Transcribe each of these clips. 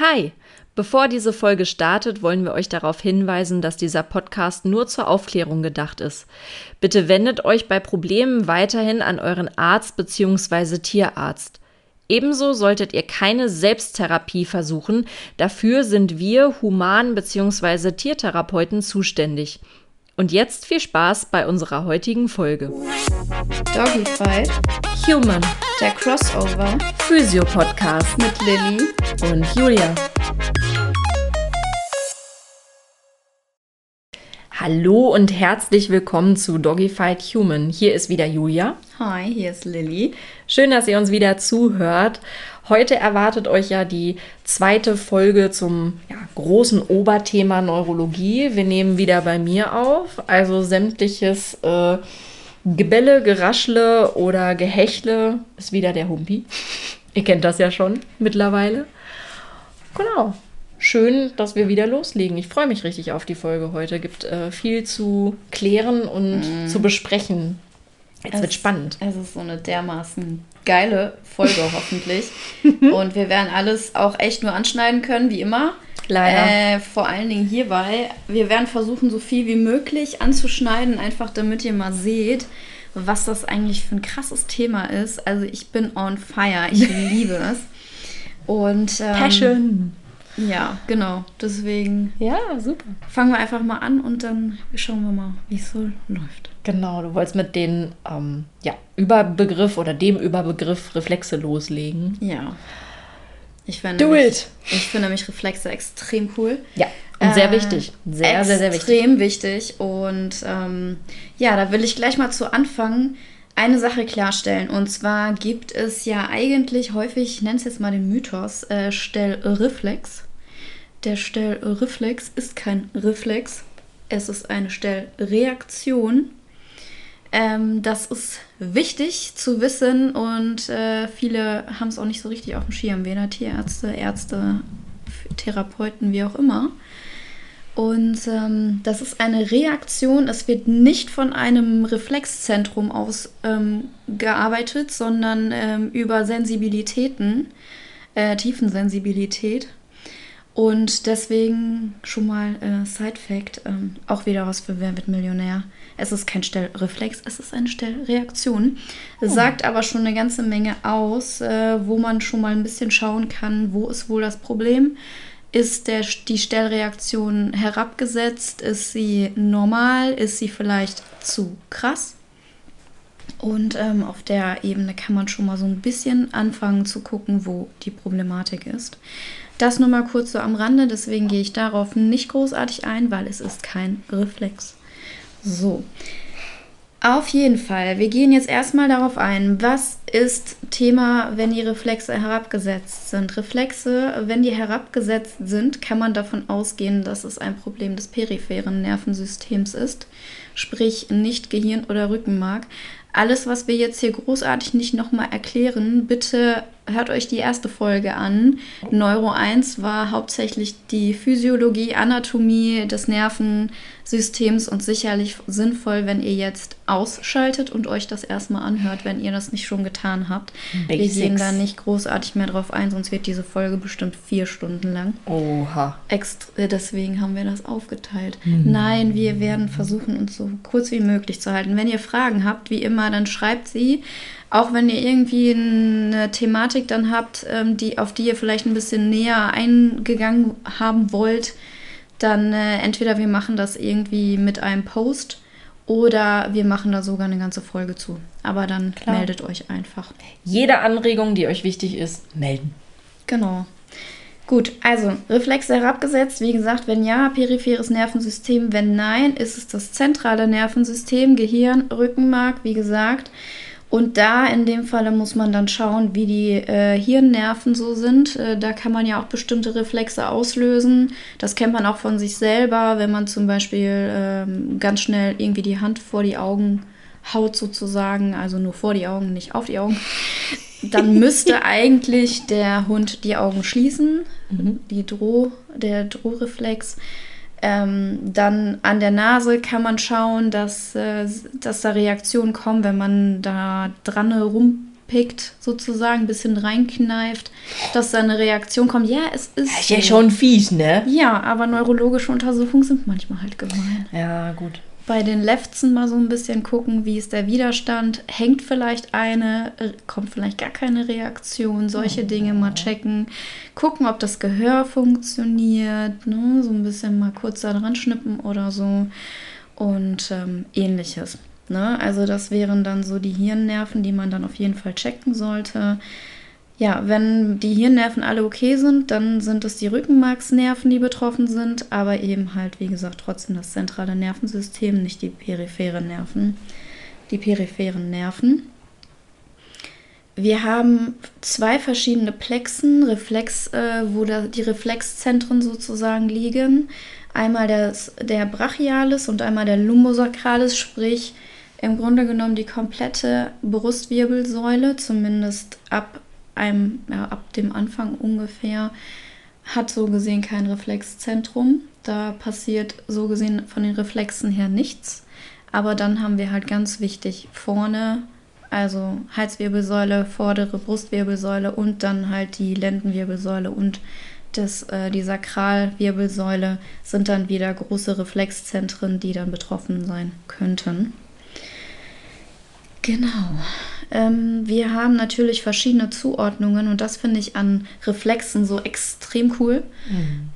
Hi! Bevor diese Folge startet, wollen wir euch darauf hinweisen, dass dieser Podcast nur zur Aufklärung gedacht ist. Bitte wendet euch bei Problemen weiterhin an euren Arzt bzw. Tierarzt. Ebenso solltet ihr keine Selbsttherapie versuchen, dafür sind wir Human- bzw. Tiertherapeuten zuständig. Und jetzt viel Spaß bei unserer heutigen Folge. Doggyfight, Human, der Crossover Physio-Podcast mit Lilly. und Julia. Hallo und herzlich willkommen zu Doggyfight Human. Hier ist wieder Julia. Hi, hier ist Lilly. Schön, dass ihr uns wieder zuhört. Heute erwartet euch ja die zweite Folge zum ja, großen Oberthema Neurologie. Wir nehmen wieder bei mir auf, also sämtliches äh, Gebelle, Geraschle oder Gehechle ist wieder der Humpi. Ihr kennt das ja schon mittlerweile. Genau. Schön, dass wir wieder loslegen. Ich freue mich richtig auf die Folge heute. Gibt äh, viel zu klären und zu besprechen. Jetzt wird Es- spannend. Es ist so eine dermaßen geile Folge, hoffentlich. Und wir werden alles auch echt nur anschneiden können, wie immer. Leider. Äh, vor allen Dingen hierbei. Wir werden versuchen, so viel wie möglich anzuschneiden, einfach damit ihr mal seht, was das eigentlich für ein krasses Thema ist. Also ich bin on fire. Ich liebe es. Und ähm, Passion. Ja, genau. Deswegen Ja, super. fangen wir einfach mal an und dann schauen wir mal, wie es so läuft. Genau, du wolltest mit den ähm, ja, Überbegriff oder dem Überbegriff Reflexe loslegen. Ja. Ich finde Do it. Ich finde nämlich Reflexe extrem cool. Ja, und sehr Äh, wichtig. Sehr, sehr, sehr wichtig. Extrem wichtig. Und ähm, ja, da will ich gleich mal zu Anfang eine Sache klarstellen. Und zwar gibt es ja eigentlich häufig, ich nenne es jetzt mal den Mythos, äh, Stellreflex. Der Stellreflex ist kein Reflex. Es ist eine Stellreaktion. Ähm, das ist wichtig zu wissen und äh, viele haben es auch nicht so richtig auf dem Schirm, weder Tierärzte, Ärzte, Therapeuten, wie auch immer. Und ähm, das ist eine Reaktion, es wird nicht von einem Reflexzentrum aus ähm, gearbeitet, sondern ähm, über Sensibilitäten, äh, Tiefensensibilität. Und deswegen schon mal äh, Side Fact, ähm, auch wieder was für Wer wird Millionär. Es ist kein Stellreflex, es ist eine Stellreaktion. Sagt aber schon eine ganze Menge aus, äh, wo man schon mal ein bisschen schauen kann, wo ist wohl das Problem. Ist der, die Stellreaktion herabgesetzt? Ist sie normal? Ist sie vielleicht zu krass? Und ähm, auf der Ebene kann man schon mal so ein bisschen anfangen zu gucken, wo die Problematik ist. Das nur mal kurz so am Rande, deswegen gehe ich darauf nicht großartig ein, weil es ist kein Reflex. So. Auf jeden Fall, wir gehen jetzt erstmal darauf ein, was ist Thema, wenn die Reflexe herabgesetzt sind. Reflexe, wenn die herabgesetzt sind, kann man davon ausgehen, dass es ein Problem des peripheren Nervensystems ist, sprich nicht Gehirn oder Rückenmark. Alles, was wir jetzt hier großartig nicht nochmal erklären, bitte hört euch die erste Folge an. Neuro 1 war hauptsächlich die Physiologie, Anatomie des Nervensystems und sicherlich sinnvoll, wenn ihr jetzt ausschaltet und euch das erstmal anhört, wenn ihr das nicht schon getan habt. Wir Basics. gehen da nicht großartig mehr drauf ein, sonst wird diese Folge bestimmt vier Stunden lang. Oha. Extra, äh, deswegen haben wir das aufgeteilt. Nein, wir werden versuchen, uns so kurz wie möglich zu halten. Wenn ihr Fragen habt, wie immer, dann schreibt sie. Auch wenn ihr irgendwie eine Thematik dann habt, ähm, die, auf die ihr vielleicht ein bisschen näher eingegangen haben wollt, dann äh, entweder wir machen das irgendwie mit einem Post oder wir machen da sogar eine ganze Folge zu. Aber dann Klar. meldet euch einfach. Jede Anregung, die euch wichtig ist, melden. Genau. Gut, also Reflexe herabgesetzt. Wie gesagt, wenn ja, peripheres Nervensystem. Wenn nein, ist es das zentrale Nervensystem, Gehirn, Rückenmark, wie gesagt. Und da in dem Falle muss man dann schauen, wie die äh, Hirnnerven so sind. Äh, da kann man ja auch bestimmte Reflexe auslösen. Das kennt man auch von sich selber, wenn man zum Beispiel ähm, ganz schnell irgendwie die Hand vor die Augen haut sozusagen, also nur vor die Augen, nicht auf die Augen dann müsste eigentlich der Hund die Augen schließen, die Droh, der Drohreflex. Ähm, dann an der Nase kann man schauen, dass, äh, dass da Reaktionen kommen, wenn man da dran rauspickt, sozusagen, ein bisschen reinkneift, dass da eine Reaktion kommt. Ja, es ist. Das ist ja schon fies, ne? Ja, aber neurologische Untersuchungen sind manchmal halt gemein. Ja, gut. Bei den Lefzen mal so ein bisschen gucken, wie ist der Widerstand, hängt vielleicht eine, kommt vielleicht gar keine Reaktion, solche Oh. Dinge mal checken, gucken, ob das Gehör funktioniert, ne? so ein bisschen mal kurz da dran schnippen oder so und ähm, ähnliches. Ne? Also das wären dann so die Hirnnerven, die man dann auf jeden Fall checken sollte. Ja, wenn die Hirnnerven alle okay sind, dann sind es die Rückenmarksnerven, die betroffen sind, aber eben halt, wie gesagt, trotzdem das zentrale Nervensystem, nicht die peripheren Nerven. Die peripheren Nerven. Wir haben zwei verschiedene Plexen, Reflex, äh, wo da die Reflexzentren sozusagen liegen. Einmal das, der Brachialis und einmal der Lumbosakralis, sprich im Grunde genommen die komplette Brustwirbelsäule, zumindest ab einem, ja, ab dem Anfang ungefähr, hat so gesehen kein Reflexzentrum. Da passiert so gesehen von den Reflexen her nichts. Aber dann haben wir halt ganz wichtig vorne, also Halswirbelsäule, vordere Brustwirbelsäule und dann halt die Lendenwirbelsäule und das, äh, die Sakralwirbelsäule sind dann wieder große Reflexzentren, die dann betroffen sein könnten. Genau. Ähm, wir haben natürlich verschiedene Zuordnungen und das finde ich an Reflexen so extrem cool,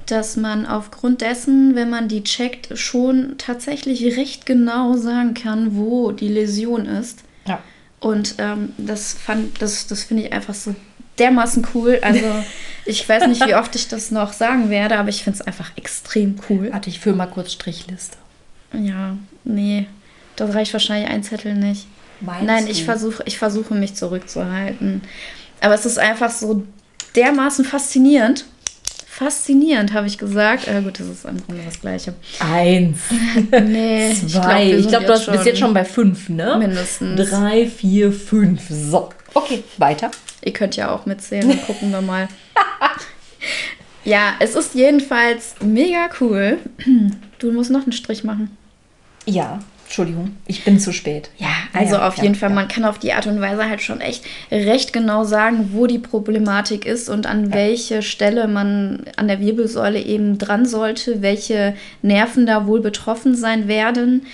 dass man aufgrund dessen, wenn man die checkt, schon tatsächlich recht genau sagen kann, wo die Läsion ist. Ja. Und ähm, das fand, das, das finde ich einfach so dermaßen cool. Also ich weiß nicht, wie oft ich das noch sagen werde, aber ich finde es einfach extrem cool. Warte, ich führe mal kurz Strichliste. Ja, nee, da reicht wahrscheinlich ein Zettel nicht. Meinst Nein, ich du? versuche, ich versuche mich zurückzuhalten. Aber es ist einfach so dermaßen faszinierend. Faszinierend, habe ich gesagt. Äh, gut, das ist im Grunde das Gleiche. Eins, Nee, zwei. Ich glaube, du hast, bist jetzt schon bei fünf, ne? mindestens. Drei, vier, fünf. So. Okay, weiter. Ihr könnt ja auch mitzählen, dann gucken wir mal. ja, es ist jedenfalls mega cool. Du musst noch einen Strich machen. Ja, Entschuldigung, ich bin zu spät. Ja, also Ja, auf ja, jeden Fall, ja. man kann auf die Art und Weise halt schon echt recht genau sagen, wo die Problematik ist und an welche Stelle man an der Wirbelsäule eben dran sollte, welche Nerven da wohl betroffen sein werden.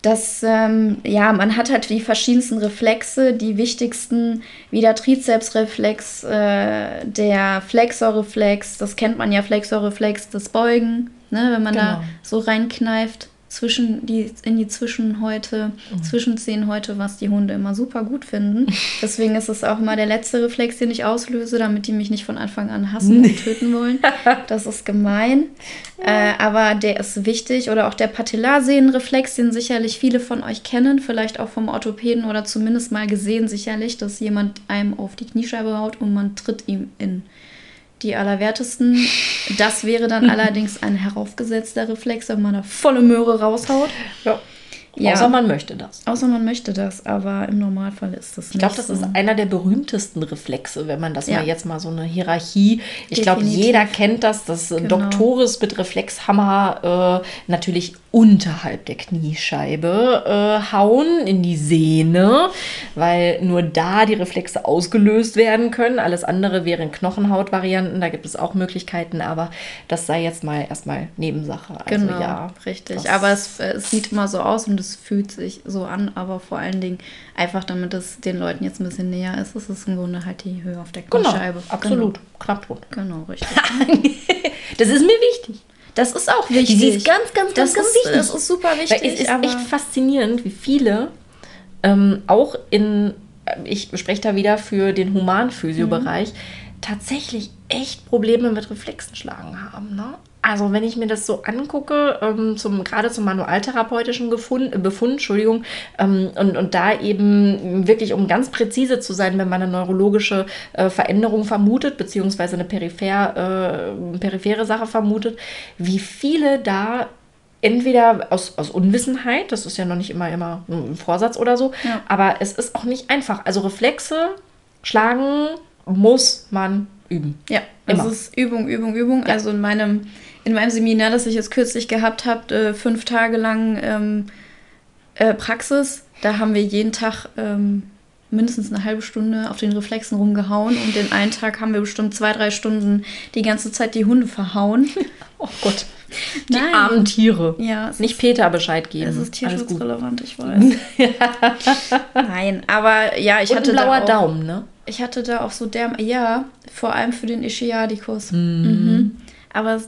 Das, ähm, ja, man hat halt die verschiedensten Reflexe, die wichtigsten, wie der Trizepsreflex, äh, der Flexorreflex, das kennt man ja, Flexorreflex, das Beugen, ne, wenn man da Genau. so reinkneift zwischen die, in die Zwischenhäute, Zwischenzehenhäute, was die Hunde immer super gut finden. Deswegen ist es auch immer der letzte Reflex, den ich auslöse, damit die mich nicht von Anfang an hassen und töten wollen. Das ist gemein. Äh, aber der ist wichtig. Oder auch der Patellarsehnenreflex, den sicherlich viele von euch kennen, vielleicht auch vom Orthopäden oder zumindest mal gesehen, sicherlich, dass jemand einem auf die Kniescheibe haut und man tritt ihm in die allerwertesten. Das wäre dann allerdings ein heraufgesetzter Reflex, wenn man da volle Möhre raushaut. Ja. Ja. Außer man möchte das. Außer man möchte das, aber im Normalfall ist das nicht Ich glaube, das so. ist einer der berühmtesten Reflexe, wenn man das Ja. mal jetzt mal so eine Hierarchie. Ich glaube, jeder kennt das, dass Genau. Doktoris mit Reflexhammer äh, natürlich unterhalb der Kniescheibe äh, hauen in die Sehne, weil nur da die Reflexe ausgelöst werden können. Alles andere wären Knochenhautvarianten, da gibt es auch Möglichkeiten, aber das sei jetzt mal erstmal Nebensache. Also Genau, ja, richtig. Aber es, äh, es sieht immer so aus und es fühlt sich so an, aber vor allen Dingen einfach, damit es den Leuten jetzt ein bisschen näher ist, ist es im Grunde halt die Höhe auf der Genau, Kniescheibe. absolut. Knapp drunter. Genau, genau richtig. Das ist mir wichtig. Das ist auch wichtig. Die ist ganz, ganz, das ganz, ist, wichtig. Das ist super Weil wichtig. es ist echt faszinierend, wie viele ähm, auch in, äh, ich spreche da wieder für den Humanphysio-Bereich, tatsächlich echt Probleme mit Reflexenschlagen haben. Ne? Also wenn ich mir das so angucke, ähm, zum, gerade zum manualtherapeutischen Gefund, äh, Befund, Entschuldigung, ähm, und, und da eben wirklich, um ganz präzise zu sein, wenn man eine neurologische äh, Veränderung vermutet, beziehungsweise eine peripher, äh, periphere Sache vermutet, wie viele da entweder aus, aus Unwissenheit, das ist ja noch nicht immer, immer ein Vorsatz oder so, Ja. aber es ist auch nicht einfach. Also Reflexe schlagen muss man üben. Ja, Immer. es ist Übung, Übung, Übung. Also in meinem, in meinem Seminar, das ich jetzt kürzlich gehabt habe, äh, fünf Tage lang ähm, äh, Praxis, da haben wir jeden Tag ähm, mindestens eine halbe Stunde auf den Reflexen rumgehauen und den einen Tag haben wir bestimmt zwei, drei Stunden die ganze Zeit die Hunde verhauen. oh Gott. Die Nein. armen Tiere. Ja, Nicht Peter Bescheid geben. Es ist tierschutzrelevant, ich weiß. Nein, aber ja, ich und hatte ein blauer da auch, Daumen, ne? Ich hatte da auch so der, ja, vor allem für den Ischiadicus. Mhm. Mhm. Aber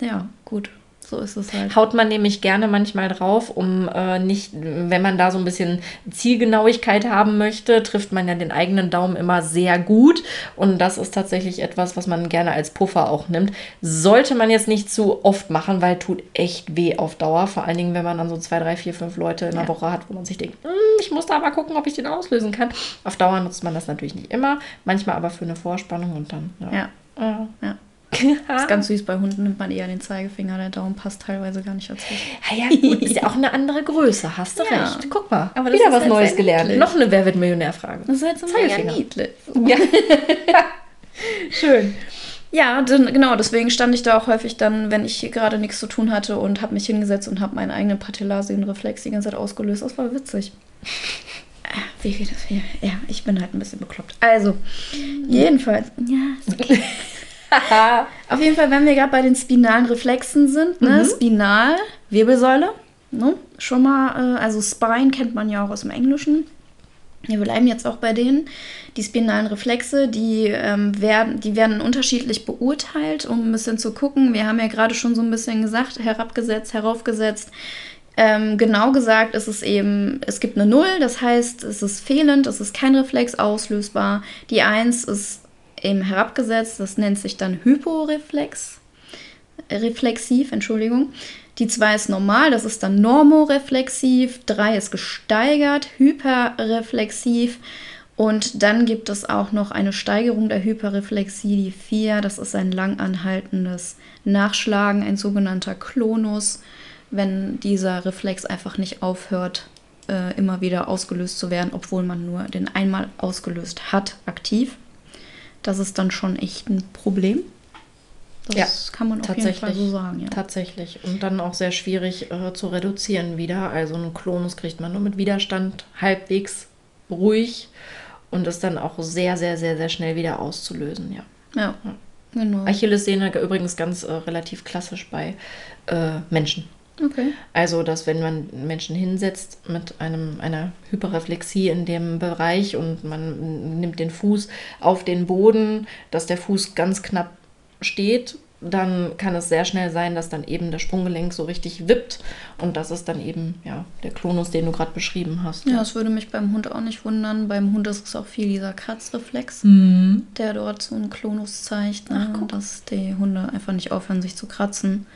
ja, gut. So ist es halt. Haut man nämlich gerne manchmal drauf, um äh, nicht, wenn man da so ein bisschen Zielgenauigkeit haben möchte, trifft man ja den eigenen Daumen immer sehr gut. Und das ist tatsächlich etwas, was man gerne als Puffer auch nimmt. Sollte man jetzt nicht zu oft machen, weil tut echt weh auf Dauer. Vor allen Dingen, wenn man dann so zwei, drei, vier, fünf Leute in der ja. Woche hat, wo man sich denkt, hm, ich muss da mal gucken, ob ich den auslösen kann. Auf Dauer nutzt man das natürlich nicht immer, manchmal aber für eine Vorspannung und dann. Ja. ja. ja. ja. Das ist ganz süß, bei Hunden nimmt man eher den Zeigefinger, der Daumen passt teilweise gar nicht dazu. Ja, ja gut, ist ja auch eine andere Größe, hast du ja. recht. Guck mal, Aber wieder was halt Neues gelernt. Noch eine Wer wird Millionär-Frage. Das ist halt so mega niedlich. Ja. Schön. Ja, dann, genau, deswegen stand ich da auch häufig dann, wenn ich gerade nichts zu tun hatte und habe mich hingesetzt und habe meinen eigenen Patellasien-Reflex die ganze Zeit ausgelöst. Das war witzig. Wie geht das hier? Ja, ich bin halt ein bisschen bekloppt. Also, jedenfalls. Ja, ist okay. Auf jeden Fall, wenn wir gerade bei den spinalen Reflexen sind, ne? Mhm. Spinal, Wirbelsäule, ne? schon mal, äh, also Spine kennt man ja auch aus dem Englischen. Wir bleiben jetzt auch bei denen. Die spinalen Reflexe, die, ähm, werden, die werden unterschiedlich beurteilt, um ein bisschen zu gucken. Wir haben ja gerade schon so ein bisschen gesagt, herabgesetzt, heraufgesetzt. Ähm, genau gesagt ist es eben, es gibt eine Null, das heißt, es ist fehlend, es ist kein Reflex auslösbar. Die Eins ist eben herabgesetzt. Das nennt sich dann Hyporeflex. Reflexiv, Entschuldigung. Die 2 ist normal, das ist dann normoreflexiv. 3 ist gesteigert, hyperreflexiv. Und dann gibt es auch noch eine Steigerung der Hyperreflexie, die 4. Das ist ein langanhaltendes Nachschlagen, ein sogenannter Klonus, wenn dieser Reflex einfach nicht aufhört, äh, immer wieder ausgelöst zu werden, obwohl man nur den einmal ausgelöst hat, aktiv. Das ist dann schon echt ein Problem. Das ja, kann man auf jeden Fall so sagen. Ja. Tatsächlich. Und dann auch sehr schwierig äh, zu reduzieren wieder. Also einen Klonus kriegt man nur mit Widerstand halbwegs ruhig und ist dann auch sehr, sehr, sehr, sehr schnell wieder auszulösen. Ja. Ja, ja. genau. Achillessehne übrigens ganz äh, relativ klassisch bei äh, Menschen. Okay. Also, dass wenn man Menschen hinsetzt mit einem, einer Hyperreflexie in dem Bereich und man nimmt den Fuß auf den Boden, dass der Fuß ganz knapp steht, dann kann es sehr schnell sein, dass dann eben das Sprunggelenk so richtig wippt und das ist dann eben ja der Klonus, den du gerade beschrieben hast. Ja, das würde mich beim Hund auch nicht wundern. Beim Hund ist es auch viel dieser Kratzreflex, mhm. der dort so einen Klonus zeigt, ne? Dass die Hunde einfach nicht aufhören, sich zu kratzen.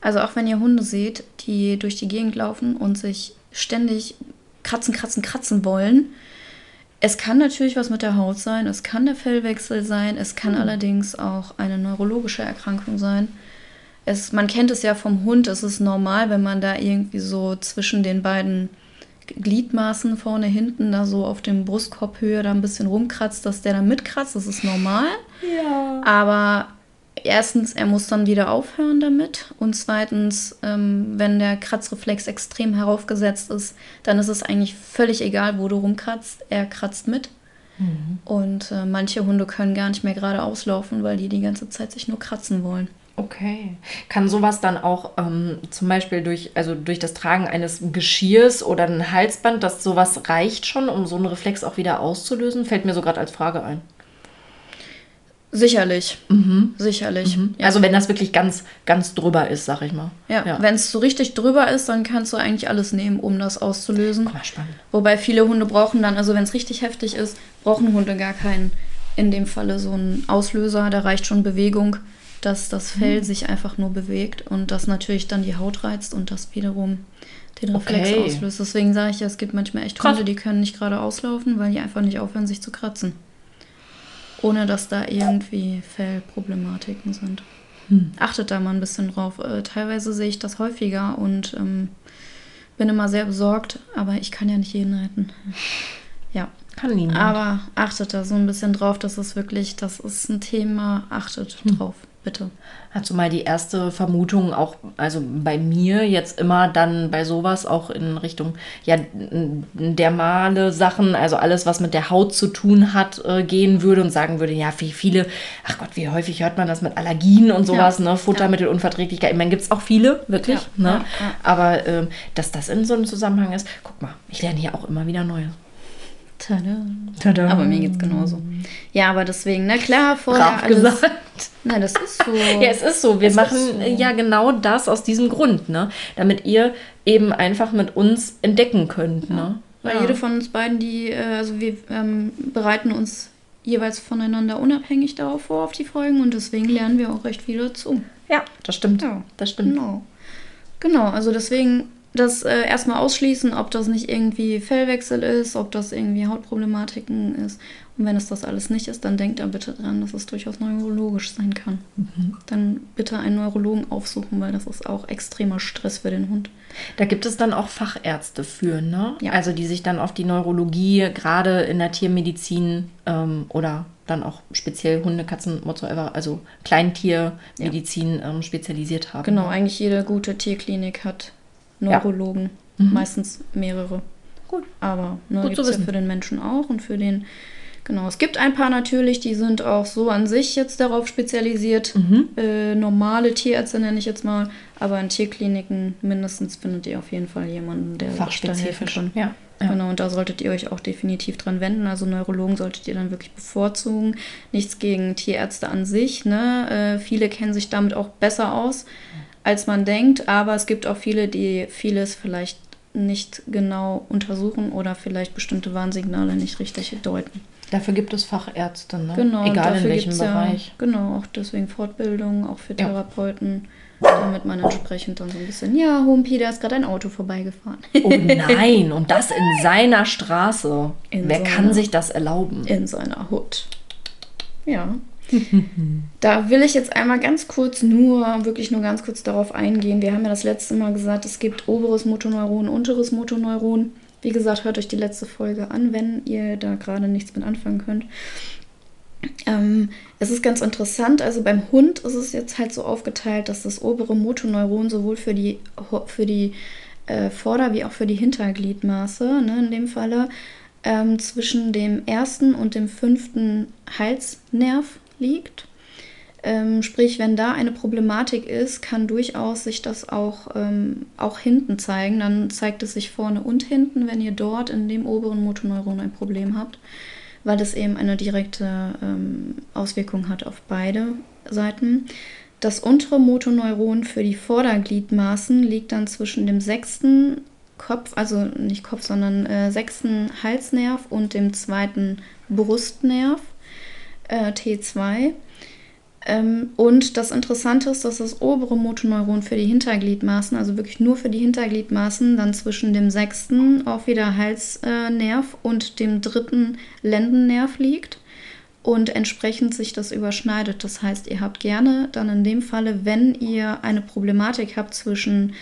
Also auch wenn ihr Hunde seht, die durch die Gegend laufen und sich ständig kratzen, kratzen, kratzen wollen. Es kann natürlich was mit der Haut sein, es kann der Fellwechsel sein, es kann mhm. allerdings auch eine neurologische Erkrankung sein. Es, man kennt es ja vom Hund, es ist normal, wenn man da irgendwie so zwischen den beiden Gliedmaßen vorne, hinten, da so auf dem Brustkorbhöhe da ein bisschen rumkratzt, dass der dann mitkratzt, das ist normal. Ja. Aber erstens, er muss dann wieder aufhören damit. Und zweitens, ähm, wenn der Kratzreflex extrem heraufgesetzt ist, dann ist es eigentlich völlig egal, wo du rumkratzt. Er kratzt mit. Mhm. Und äh, manche Hunde können gar nicht mehr gerade auslaufen, weil die die ganze Zeit sich nur kratzen wollen. Okay. Kann sowas dann auch ähm, zum Beispiel durch, also durch das Tragen eines Geschirrs oder ein Halsband, dass sowas reicht schon, um so einen Reflex auch wieder auszulösen? Fällt mir so gerade als Frage ein. Sicherlich. Mhm. Sicherlich. Mhm. Ja. Also wenn das wirklich ganz, ganz drüber ist, sag ich mal. Ja, ja. wenn es so richtig drüber ist, dann kannst du eigentlich alles nehmen, um das auszulösen. Oh, spannend. Wobei viele Hunde brauchen dann, also wenn es richtig heftig ist, brauchen Hunde gar keinen, in dem Falle so einen Auslöser. Da reicht schon Bewegung, dass das Fell mhm. sich einfach nur bewegt und das natürlich dann die Haut reizt und das wiederum den Reflex okay. auslöst. Deswegen sage ich ja, es gibt manchmal echt Hunde, die können nicht gerade auslaufen, weil die einfach nicht aufhören, sich zu kratzen ohne dass da irgendwie Fellproblematiken sind. Hm. Achtet da mal ein bisschen drauf. Äh, teilweise sehe ich das häufiger und ähm, bin immer sehr besorgt, aber ich kann ja nicht jeden retten. Ja. Kann niemand. Aber achtet da so ein bisschen drauf, dass es wirklich, das ist ein Thema, achtet hm. drauf, bitte. Hast du mal die erste Vermutung auch, also bei mir jetzt immer dann bei sowas auch in Richtung, ja, dermale Sachen, also alles, was mit der Haut zu tun hat, äh, gehen würde und sagen würde, ja, wie viele, ach Gott, wie häufig hört man das mit Allergien und sowas, ja, ne, Futtermittelunverträglichkeit. Ich meine, gibt es auch viele, wirklich, ja, ne? Ja, aber äh, dass das in so einem Zusammenhang ist, guck mal, ich lerne hier auch immer wieder Neues. Tada. Tada. Aber mir geht's genauso. Ja, aber deswegen, na klar, vorher Brav alles. Gesagt. Nein, das ist so. Ja, es ist so. Wir es machen so. ja genau das aus diesem Grund, ne? Damit ihr eben einfach mit uns entdecken könnt, ja. ne? Weil ja. jede von uns beiden, die, äh, also wir ähm, bereiten uns jeweils voneinander unabhängig darauf vor, auf die Folgen und deswegen lernen wir auch recht viel dazu. Ja, das stimmt. Ja, das stimmt. Genau. Genau, also deswegen das äh, erstmal ausschließen, ob das nicht irgendwie Fellwechsel ist, ob das irgendwie Hautproblematiken ist. Und wenn es das alles nicht ist, dann denkt da bitte dran, dass es durchaus neurologisch sein kann. Mhm. Dann bitte einen Neurologen aufsuchen, weil das ist auch extremer Stress für den Hund. Da gibt es dann auch Fachärzte für, ne? Ja. Also die sich dann auf die Neurologie, gerade in der Tiermedizin ähm, oder dann auch speziell Hunde, Katzen, whatsoever, also Kleintiermedizin ja. ähm, spezialisiert haben. Genau, eigentlich jede gute Tierklinik hat Neurologen, ja. mhm. meistens mehrere. Gut. Aber ne, gibt es ja für den Menschen auch und für den, genau. Es gibt ein paar natürlich, die sind auch so an sich jetzt darauf spezialisiert. Mhm. Äh, normale Tierärzte nenne ich jetzt mal, aber in Tierkliniken mindestens findet ihr auf jeden Fall jemanden, der da helfen kann. Ja. Ja. Genau, und da solltet ihr euch auch definitiv dran wenden. Also Neurologen solltet ihr dann wirklich bevorzugen. Nichts gegen Tierärzte an sich. Ne? Äh, viele kennen sich damit auch besser aus als man denkt, aber es gibt auch viele, die vieles vielleicht nicht genau untersuchen oder vielleicht bestimmte Warnsignale nicht richtig deuten. Dafür gibt es Fachärzte, ne? Genau, egal in welchem Bereich. Ja, genau, auch deswegen Fortbildung, auch für Therapeuten, ja. damit man entsprechend dann so ein bisschen, ja, Humpi, da ist gerade ein Auto vorbeigefahren. Oh nein, und das in seiner Straße. In Wer seiner, kann sich das erlauben? In seiner Hut. Ja. da will ich jetzt einmal ganz kurz nur, wirklich nur ganz kurz darauf eingehen. Wir haben ja das letzte Mal gesagt, es gibt oberes Motoneuron, unteres Motoneuron. Wie gesagt, hört euch die letzte Folge an, wenn ihr da gerade nichts mit anfangen könnt. Ähm, es ist ganz interessant, also beim Hund ist es jetzt halt so aufgeteilt, dass das obere Motoneuron sowohl für die, für die äh, Vorder- wie auch für die Hintergliedmaße, ne, in dem Falle, ähm, zwischen dem ersten und dem fünften Halsnerv liegt. Ähm, sprich, wenn da eine Problematik ist, kann durchaus sich das auch, ähm, auch hinten zeigen. Dann zeigt es sich vorne und hinten, wenn ihr dort in dem oberen Motoneuron ein Problem habt, weil es eben eine direkte ähm, Auswirkung hat auf beide Seiten. Das untere Motoneuron für die Vordergliedmaßen liegt dann zwischen dem sechsten Kopf, also nicht Kopf, sondern äh, sechsten Halsnerv und dem zweiten Brustnerv äh, T2. Ähm, und das Interessante ist, dass das obere Motoneuron für die Hintergliedmaßen, also wirklich nur für die Hintergliedmaßen, dann zwischen dem sechsten auch wieder Halsnerv und dem dritten Lendennerv liegt und entsprechend sich das überschneidet. Das heißt, ihr habt gerne dann in dem Falle, wenn ihr eine Problematik habt zwischen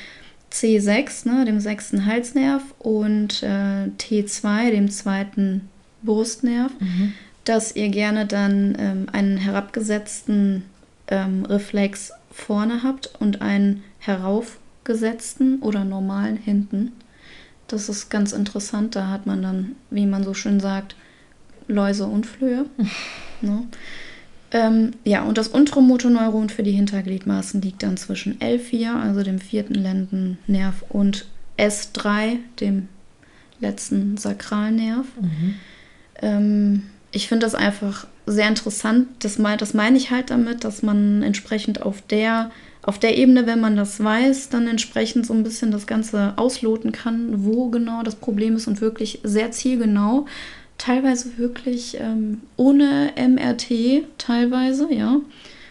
C6, ne, dem sechsten Halsnerv, und äh, T2, dem zweiten Brustnerv, mhm dass ihr gerne dann ähm, einen herabgesetzten ähm, Reflex vorne habt und einen heraufgesetzten oder normalen hinten. Das ist ganz interessant. Da hat man dann, wie man so schön sagt, Läuse und Flöhe. ne? ähm, ja, und das untere Motoneuron für die Hintergliedmaßen liegt dann zwischen L4, also dem vierten Lendennerv, und S3, dem letzten Sakralnerv. Mhm. Ähm, ich finde das einfach sehr interessant. Das, mein, das meine ich halt damit, dass man entsprechend auf der, auf der Ebene, wenn man das weiß, dann entsprechend so ein bisschen das Ganze ausloten kann, wo genau das Problem ist und wirklich sehr zielgenau, teilweise wirklich ähm, ohne MRT, teilweise, ja,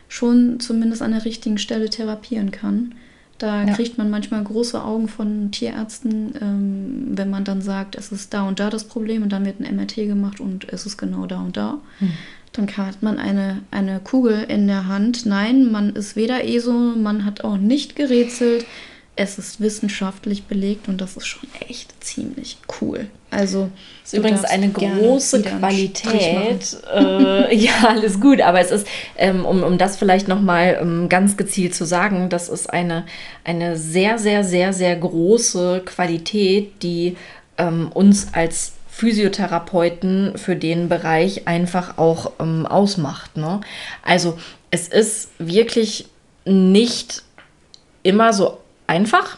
schon zumindest an der richtigen Stelle therapieren kann. Da ja. kriegt man manchmal große Augen von Tierärzten, ähm, wenn man dann sagt, es ist da und da das Problem und dann wird ein MRT gemacht und es ist genau da und da. Hm. Dann hat man eine, eine Kugel in der Hand. Nein, man ist weder ESO, man hat auch nicht gerätselt. Es ist wissenschaftlich belegt und das ist schon echt ziemlich cool. Also das ist übrigens eine große Qualität. Äh, ja, alles gut, aber es ist, ähm, um, um das vielleicht nochmal ähm, ganz gezielt zu sagen, das ist eine, eine sehr, sehr, sehr, sehr große Qualität, die ähm, uns als Physiotherapeuten für den Bereich einfach auch ähm, ausmacht. Ne? Also es ist wirklich nicht immer so einfach,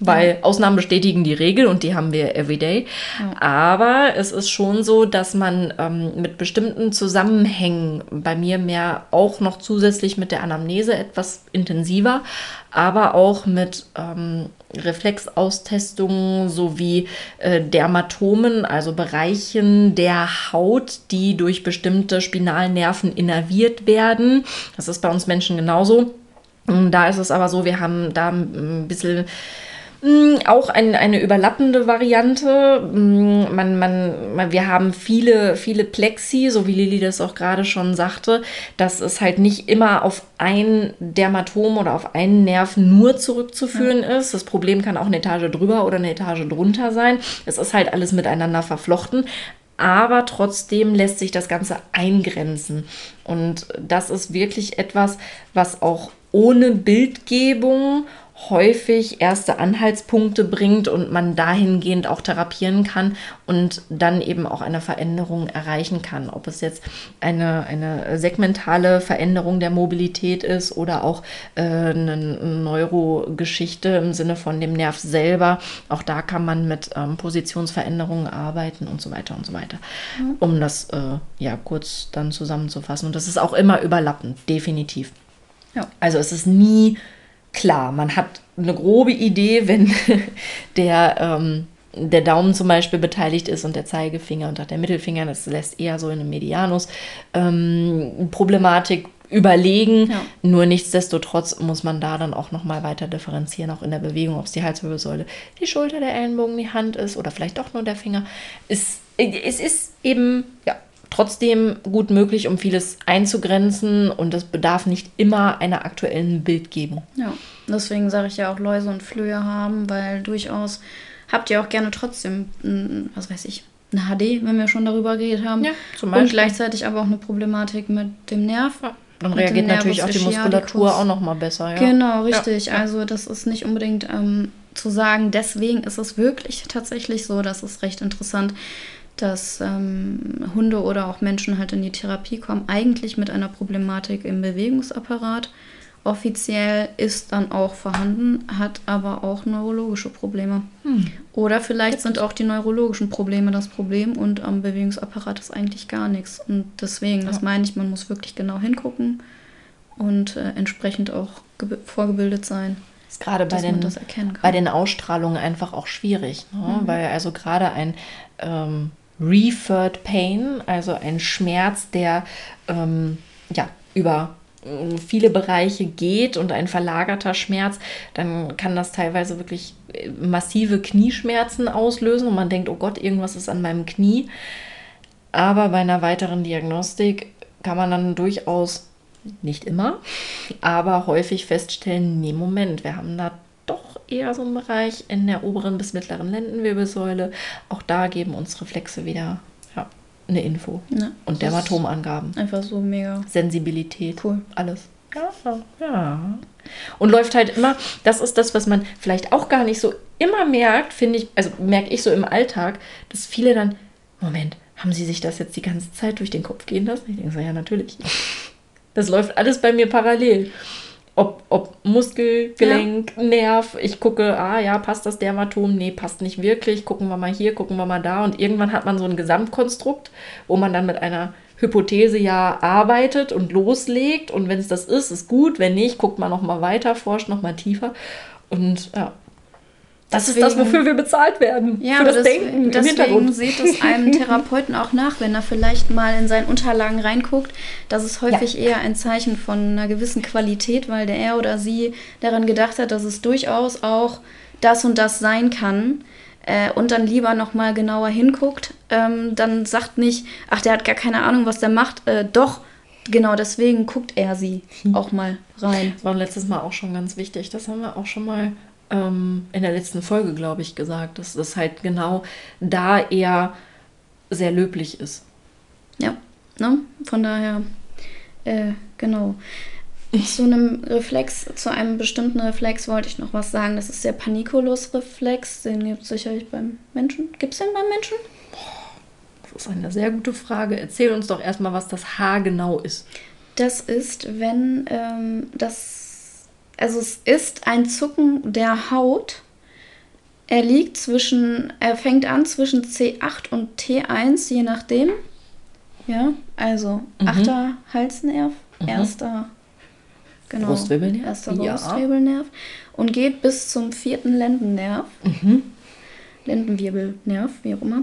weil. Ausnahmen bestätigen die Regel und die haben wir everyday. Ja. Aber es ist schon so, dass man ähm, mit bestimmten Zusammenhängen bei mir mehr auch noch zusätzlich mit der Anamnese etwas intensiver, aber auch mit ähm, Reflexaustestungen sowie äh, Dermatomen, also Bereichen der Haut, die durch bestimmte Spinalnerven innerviert werden. Das ist bei uns Menschen genauso da ist es aber so, wir haben da ein bisschen mm, auch ein, eine überlappende Variante. Mm, man, man, wir haben viele, viele Plexi, so wie Lili das auch gerade schon sagte, dass es halt nicht immer auf ein Dermatom oder auf einen Nerv nur zurückzuführen ja. ist. Das Problem kann auch eine Etage drüber oder eine Etage drunter sein. Es ist halt alles miteinander verflochten aber trotzdem lässt sich das Ganze eingrenzen. Und das ist wirklich etwas, was auch ohne Bildgebung häufig erste Anhaltspunkte bringt und man dahingehend auch therapieren kann und dann eben auch eine Veränderung erreichen kann. Ob es jetzt eine, eine segmentale Veränderung der Mobilität ist oder auch äh, eine Neurogeschichte im Sinne von dem Nerv selber. Auch da kann man mit ähm, Positionsveränderungen arbeiten und so weiter und so weiter. Mhm. Um das äh, ja kurz dann zusammenzufassen. Und das ist auch immer überlappend, definitiv. Ja. Also es ist nie klar. Man hat eine grobe Idee, wenn der, ähm, der Daumen zum Beispiel beteiligt ist und der Zeigefinger und auch der Mittelfinger, das lässt eher so in eine Medianus-Problematik ähm, überlegen. Ja. Nur nichtsdestotrotz muss man da dann auch nochmal weiter differenzieren, auch in der Bewegung, ob es die Halswirbelsäule, die Schulter, der Ellenbogen, die Hand ist oder vielleicht doch nur der Finger. Es, es ist eben, ja, trotzdem gut möglich, um vieles einzugrenzen und das bedarf nicht immer einer aktuellen Bildgebung. Ja, deswegen sage ich ja auch Läuse und Flöhe haben, weil durchaus habt ihr auch gerne trotzdem, was weiß ich, eine HD, wenn wir schon darüber geredet haben. Ja, zum Beispiel. Und gleichzeitig aber auch eine Problematik mit dem Nerv. Ja. Dann reagiert natürlich auch die Muskulatur auch noch mal besser. Ja. Genau, richtig. Ja. Also das ist nicht unbedingt ähm, zu sagen. Deswegen ist es wirklich tatsächlich so, dass es recht interessant dass ähm, Hunde oder auch Menschen halt in die Therapie kommen, eigentlich mit einer Problematik im Bewegungsapparat. Offiziell ist dann auch vorhanden, hat aber auch neurologische Probleme. Hm. Oder vielleicht sind auch die neurologischen Probleme das Problem und am Bewegungsapparat ist eigentlich gar nichts. Und deswegen, ja. das meine ich, man muss wirklich genau hingucken und äh, entsprechend auch vorgebildet sein. Ist gerade bei den, bei den Ausstrahlungen einfach auch schwierig, ne? mhm. weil also gerade ein ähm, Referred Pain, also ein Schmerz, der ähm, ja, über äh, viele Bereiche geht und ein verlagerter Schmerz, dann kann das teilweise wirklich äh, massive Knieschmerzen auslösen und man denkt, oh Gott, irgendwas ist an meinem Knie. Aber bei einer weiteren Diagnostik kann man dann durchaus, nicht immer, aber häufig feststellen, nee, Moment, wir haben da doch eher so ein Bereich in der oberen bis mittleren Lendenwirbelsäule. Auch da geben uns Reflexe wieder ja, eine Info. Ja, und Dermatomangaben. Einfach so mega. Sensibilität. Cool. Alles. Ja, ja. Und läuft halt immer, das ist das, was man vielleicht auch gar nicht so immer merkt, finde ich, also merke ich so im Alltag, dass viele dann, Moment, haben sie sich das jetzt die ganze Zeit durch den Kopf gehen lassen? Ich denke so, ja, natürlich. Das läuft alles bei mir parallel ob, ob Muskel, Gelenk, ja. Nerv. Ich gucke, ah ja, passt das Dermatom? Nee, passt nicht wirklich. Gucken wir mal hier, gucken wir mal da. Und irgendwann hat man so ein Gesamtkonstrukt, wo man dann mit einer Hypothese ja arbeitet und loslegt. Und wenn es das ist, ist gut. Wenn nicht, guckt man noch mal weiter, forscht noch mal tiefer. Und ja, das deswegen, ist das, wofür wir bezahlt werden. Ja, für das deswegen, Denken im deswegen seht es einem Therapeuten auch nach, wenn er vielleicht mal in seinen Unterlagen reinguckt. Das ist häufig ja. eher ein Zeichen von einer gewissen Qualität, weil der er oder sie daran gedacht hat, dass es durchaus auch das und das sein kann. Äh, und dann lieber nochmal genauer hinguckt. Ähm, dann sagt nicht, ach, der hat gar keine Ahnung, was der macht. Äh, doch, genau deswegen guckt er sie hm. auch mal rein. Das war letztes Mal auch schon ganz wichtig. Das haben wir auch schon mal ähm, in der letzten Folge, glaube ich, gesagt, dass das halt genau da eher sehr löblich ist. Ja, ne? von daher, äh, genau. Zu einem Reflex, zu einem bestimmten Reflex wollte ich noch was sagen. Das ist der Paniculus-Reflex. Den gibt es sicherlich beim Menschen. Gibt es den beim Menschen? Das ist eine sehr gute Frage. Erzähl uns doch erstmal, was das H genau ist. Das ist, wenn ähm, das. Also, es ist ein Zucken der Haut. Er liegt zwischen. Er fängt an zwischen C8 und T1, je nachdem. Ja, also mhm. achter Halsnerv, mhm. erster Genau. Brustwirbelnerv. Erster ja. Brustwirbelnerv. Und geht bis zum vierten Lendennerv. Mhm. Lendenwirbelnerv, wie auch immer.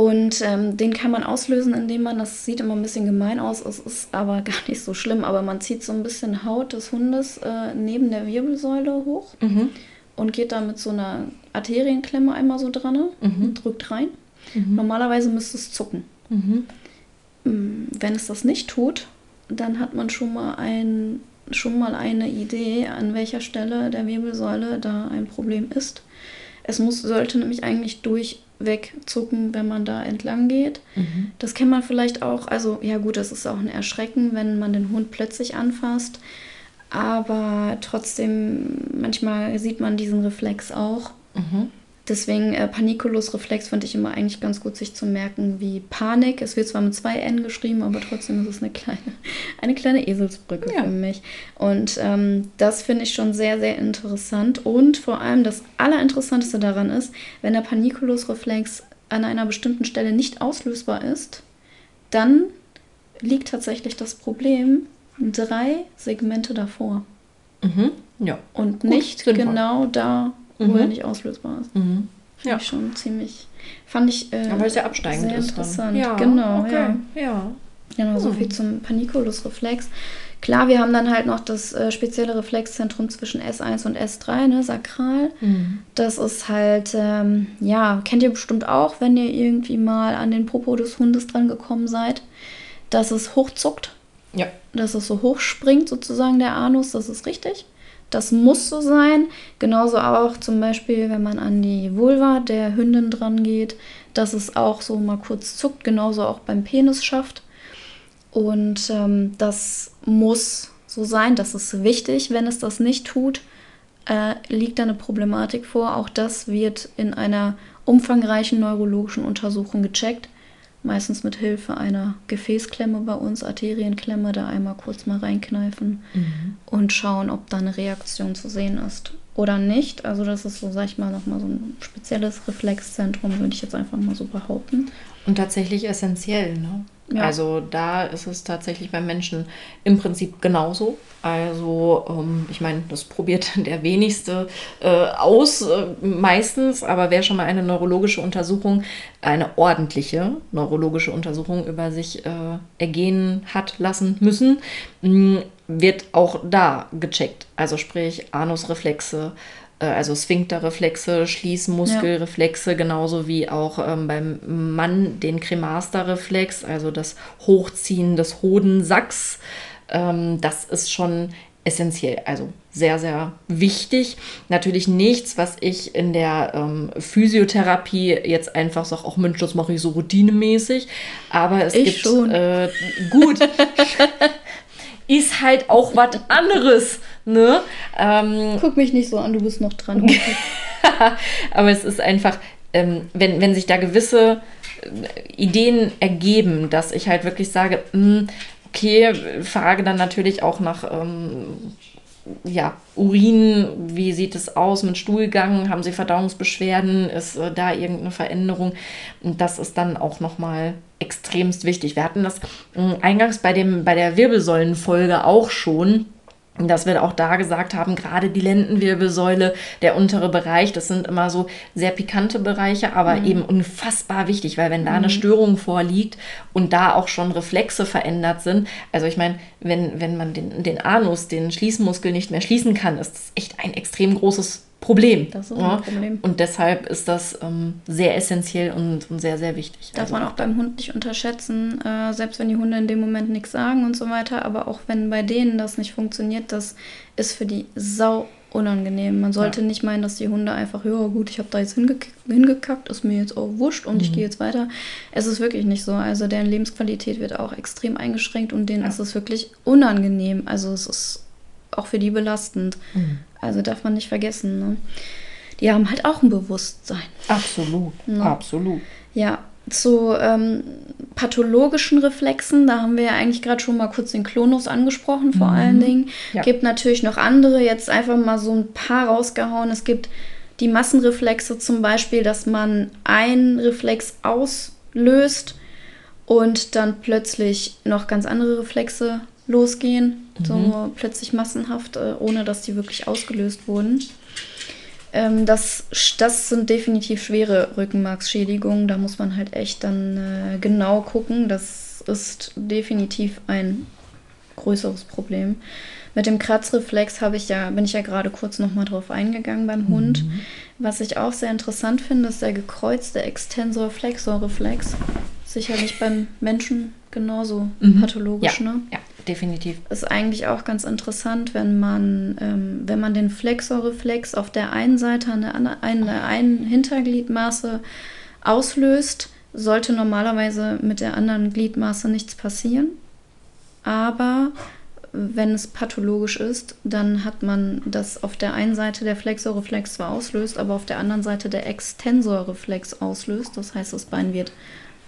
Und ähm, den kann man auslösen, indem man, das sieht immer ein bisschen gemein aus, es ist aber gar nicht so schlimm, aber man zieht so ein bisschen Haut des Hundes äh, neben der Wirbelsäule hoch mhm. und geht da mit so einer Arterienklemme einmal so dran mhm. und drückt rein. Mhm. Normalerweise müsste es zucken. Mhm. Mm, wenn es das nicht tut, dann hat man schon mal ein schon mal eine Idee, an welcher Stelle der Wirbelsäule da ein Problem ist. Es muss, sollte nämlich eigentlich durchweg zucken, wenn man da entlang geht. Mhm. Das kennt man vielleicht auch, also ja gut, das ist auch ein Erschrecken, wenn man den Hund plötzlich anfasst. Aber trotzdem, manchmal sieht man diesen Reflex auch. Mhm. Deswegen äh, Paniculus-Reflex fand ich immer eigentlich ganz gut, sich zu merken wie Panik. Es wird zwar mit zwei N geschrieben, aber trotzdem ist es eine kleine, eine kleine Eselsbrücke ja. für mich. Und ähm, das finde ich schon sehr, sehr interessant. Und vor allem das Allerinteressanteste daran ist, wenn der Paniculus-Reflex an einer bestimmten Stelle nicht auslösbar ist, dann liegt tatsächlich das Problem drei Segmente davor. Mhm. Ja. Und Gut, nicht sinnvoll. genau da, wo mhm. er nicht auslösbar ist. Mhm. Ja. Ich schon ziemlich. Fand ich. Äh, Aber es ja absteigend sehr ist interessant. Ja, genau, okay. ja. ja. Genau, so mhm. viel zum Paniculus-Reflex. Klar, wir haben dann halt noch das äh, spezielle Reflexzentrum zwischen S1 und S3, ne, sakral. Mhm. Das ist halt, ähm, ja, kennt ihr bestimmt auch, wenn ihr irgendwie mal an den Popo des Hundes dran gekommen seid, dass es hochzuckt. Ja. Dass es so hochspringt, sozusagen der Anus, das ist richtig. Das muss so sein. Genauso auch zum Beispiel, wenn man an die Vulva der Hündin dran geht, dass es auch so mal kurz zuckt. Genauso auch beim Penis schafft. Und ähm, das muss so sein. Das ist wichtig. Wenn es das nicht tut, äh, liegt da eine Problematik vor. Auch das wird in einer umfangreichen neurologischen Untersuchung gecheckt meistens mit Hilfe einer Gefäßklemme bei uns, Arterienklemme, da einmal kurz mal reinkneifen mhm. und schauen, ob da eine Reaktion zu sehen ist oder nicht. Also das ist so, sag ich mal, nochmal so ein spezielles Reflexzentrum, würde ich jetzt einfach mal so behaupten. Und tatsächlich essentiell, ne? Ja. Also da ist es tatsächlich beim Menschen im Prinzip genauso. Also ähm, ich meine, das probiert der wenigste äh, aus äh, meistens, aber wer schon mal eine neurologische Untersuchung, eine ordentliche neurologische Untersuchung über sich äh, ergehen hat lassen müssen, mh, wird auch da gecheckt. Also sprich Anusreflexe, also Sphinkterreflexe, Schließmuskelreflexe, ja. genauso wie auch ähm, beim Mann den Cremasterreflex, also das Hochziehen des Hodensacks. Ähm, das ist schon essentiell, also sehr, sehr wichtig. Natürlich nichts, was ich in der ähm, Physiotherapie jetzt einfach sage, auch Mensch, das mache ich so routinemäßig. Aber es ich gibt schon. Äh, gut. ist halt auch was anderes. Ne? Ähm, Guck mich nicht so an, du bist noch dran. Aber es ist einfach, ähm, wenn, wenn sich da gewisse äh, Ideen ergeben, dass ich halt wirklich sage, mh, hm, okay, frage dann natürlich auch nach ähm, ja, Urin, wie sieht es aus mit Stuhlgang, haben sie Verdauungsbeschwerden, ist äh, da irgendeine Veränderung? Und das ist dann auch nochmal extremst wichtig. Wir hatten das äh, eingangs bei, dem, bei der Wirbelsäulenfolge auch schon dass wir auch da gesagt haben, gerade die Lendenwirbelsäule, der untere Bereich, das sind immer so sehr pikante Bereiche, aber mhm. eben unfassbar wichtig, weil wenn da eine mhm. Störung vorliegt und da auch schon Reflexe verändert sind, also ich meine, wenn, wenn man den, den Anus, den Schließmuskel nicht mehr schließen kann, ist das echt ein extrem großes Problem. Das ist ein Problem. Und deshalb ist das ähm, sehr essentiell und, und, sehr, sehr wichtig. Darf also, man auch beim Hund nicht unterschätzen, äh, selbst wenn die Hunde in dem Moment nichts sagen und so weiter, aber auch wenn bei denen das nicht funktioniert, das ist für die sau unangenehm. Man sollte ja. nicht meinen, dass die Hunde einfach, ja gut, ich habe da jetzt hingekackt, ist mir jetzt auch wurscht und mhm. ich gehe jetzt weiter. Es ist wirklich nicht so. Also deren Lebensqualität wird auch extrem eingeschränkt und denen ja. ist es wirklich unangenehm. Also es ist auch für die belastend. Mhm. Also darf man nicht vergessen. Ne? Die haben halt auch ein Bewusstsein. Absolut, ne? absolut. Ja, zu ähm, pathologischen Reflexen, da haben wir ja eigentlich gerade schon mal kurz den Klonus angesprochen, vor mhm. allen Dingen. Ja. Gibt natürlich noch andere, jetzt einfach mal so ein paar rausgehauen. Es gibt die Massenreflexe zum Beispiel, dass man einen Reflex auslöst und dann plötzlich noch ganz andere Reflexe losgehen, mhm. so plötzlich massenhaft, äh, ohne dass die wirklich ausgelöst wurden. Ähm, das, das sind definitiv schwere Rückenmarksschädigungen. Da muss man halt echt dann äh, genau gucken. Das ist definitiv ein größeres Problem. Mit dem Kratzreflex habe ich ja, bin ich ja gerade kurz nochmal drauf eingegangen beim Hund. Mhm. Was ich auch sehr interessant finde, ist der gekreuzte Extensor-Flexor-Reflex. Sicherlich beim Menschen genauso mhm. pathologisch, ja, ne? Ja, definitiv. Ist eigentlich auch ganz interessant, wenn man, ähm, wenn man den Flexorreflex auf der einen Seite an der eine, einen Hintergliedmaße auslöst, sollte normalerweise mit der anderen Gliedmaße nichts passieren. Aber wenn es pathologisch ist, dann hat man das auf der einen Seite der Flexorreflex zwar auslöst, aber auf der anderen Seite der Extensorreflex auslöst. Das heißt, das Bein wird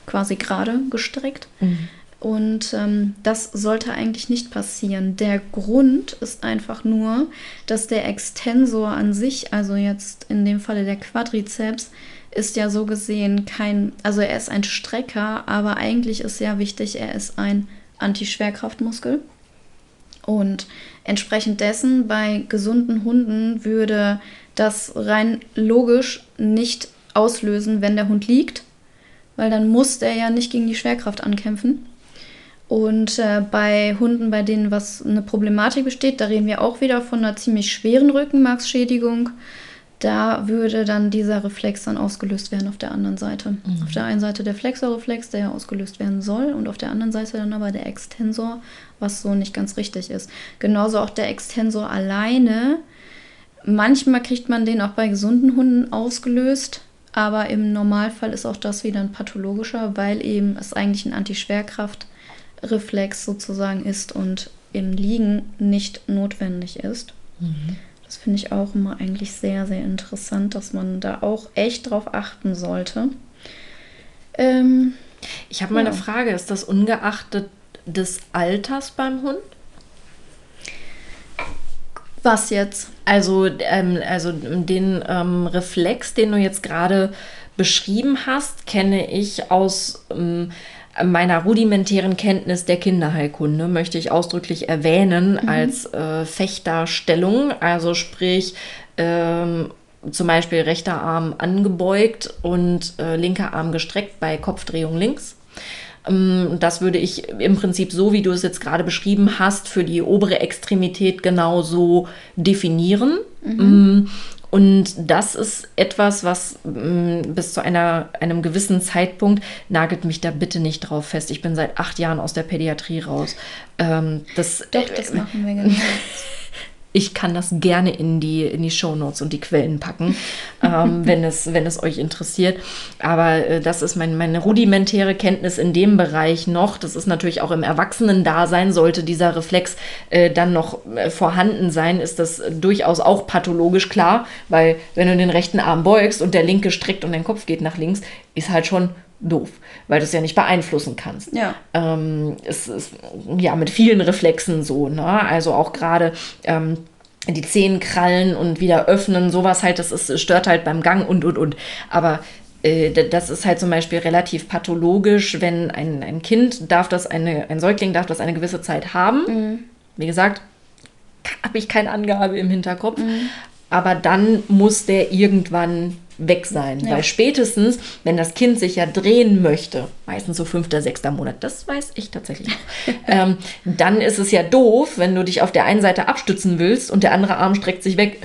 quasi gerade gestreckt. Mhm. Und ähm, das sollte eigentlich nicht passieren. Der Grund ist einfach nur, dass der Extensor an sich, also jetzt in dem Falle der Quadrizeps, ist ja so gesehen kein, also er ist ein Strecker, aber eigentlich ist ja wichtig, er ist ein Antischwerkraftmuskel. Und entsprechend dessen bei gesunden Hunden würde das rein logisch nicht auslösen, wenn der Hund liegt, weil dann muss der ja nicht gegen die Schwerkraft ankämpfen. Und äh, bei Hunden, bei denen was eine Problematik besteht, da reden wir auch wieder von einer ziemlich schweren Rückenmarksschädigung. Da würde dann dieser Reflex dann ausgelöst werden auf der anderen Seite. Mhm. Auf der einen Seite der Flexorreflex, der ja ausgelöst werden soll, und auf der anderen Seite dann aber der Extensor, was so nicht ganz richtig ist. Genauso auch der Extensor alleine. Manchmal kriegt man den auch bei gesunden Hunden ausgelöst, aber im Normalfall ist auch das wieder ein pathologischer, weil eben es eigentlich ein Antischwerkraftreflex sozusagen ist und im Liegen nicht notwendig ist. Mhm. Das finde ich auch immer eigentlich sehr, sehr interessant, dass man da auch echt drauf achten sollte. Ähm, ich habe mal ja. eine Frage. Ist das ungeachtet des Alters beim Hund? Was jetzt? Also, ähm, also den ähm, Reflex, den du jetzt gerade beschrieben hast, kenne ich aus ähm, meiner rudimentären Kenntnis der Kinderheilkunde, möchte ich ausdrücklich erwähnen, mhm. als äh, Fechterstellung. Also sprich, ähm, zum Beispiel rechter Arm angebeugt und äh, linker Arm gestreckt bei Kopfdrehung links. Ähm, das würde ich im Prinzip so, wie du es jetzt gerade beschrieben hast, für die obere Extremität genauso definieren. Mhm. Mm, und das ist etwas, was mm, bis zu einer, einem gewissen Zeitpunkt, nagelt mich da bitte nicht drauf fest. Ich bin seit acht Jahren aus der Pädiatrie raus. Ähm, das, Doch, das äh, machen wir genau. ich kann das gerne in die, in die Shownotes und die Quellen packen, ähm, wenn, es, wenn es euch interessiert. Aber äh, das ist mein, meine rudimentäre Kenntnis in dem Bereich noch. Das ist natürlich auch im Erwachsenen-Dasein, sollte dieser Reflex äh, dann noch äh, vorhanden sein, ist das durchaus auch pathologisch klar, weil wenn du den rechten Arm beugst und der linke streckt und dein Kopf geht nach links, ist halt schon doof, weil du es ja nicht beeinflussen kannst. Ja. Ähm, es ist ja mit vielen Reflexen so, ne? Also auch gerade ähm, die Zehen krallen und wieder öffnen, sowas halt, das ist, stört halt beim Gang und und und. Aber äh, das ist halt zum Beispiel relativ pathologisch, wenn ein, ein Kind darf das, eine, ein Säugling darf das eine gewisse Zeit haben. Mhm. Wie gesagt, habe ich keine Angabe im Hinterkopf. Mhm. Aber dann muss der irgendwann weg sein. Ja. Weil spätestens, wenn das Kind sich ja drehen möchte, meistens so fünfter, sechster Monat, das weiß ich tatsächlich ähm, dann ist es ja doof, wenn du dich auf der einen Seite abstützen willst und der andere Arm streckt sich weg.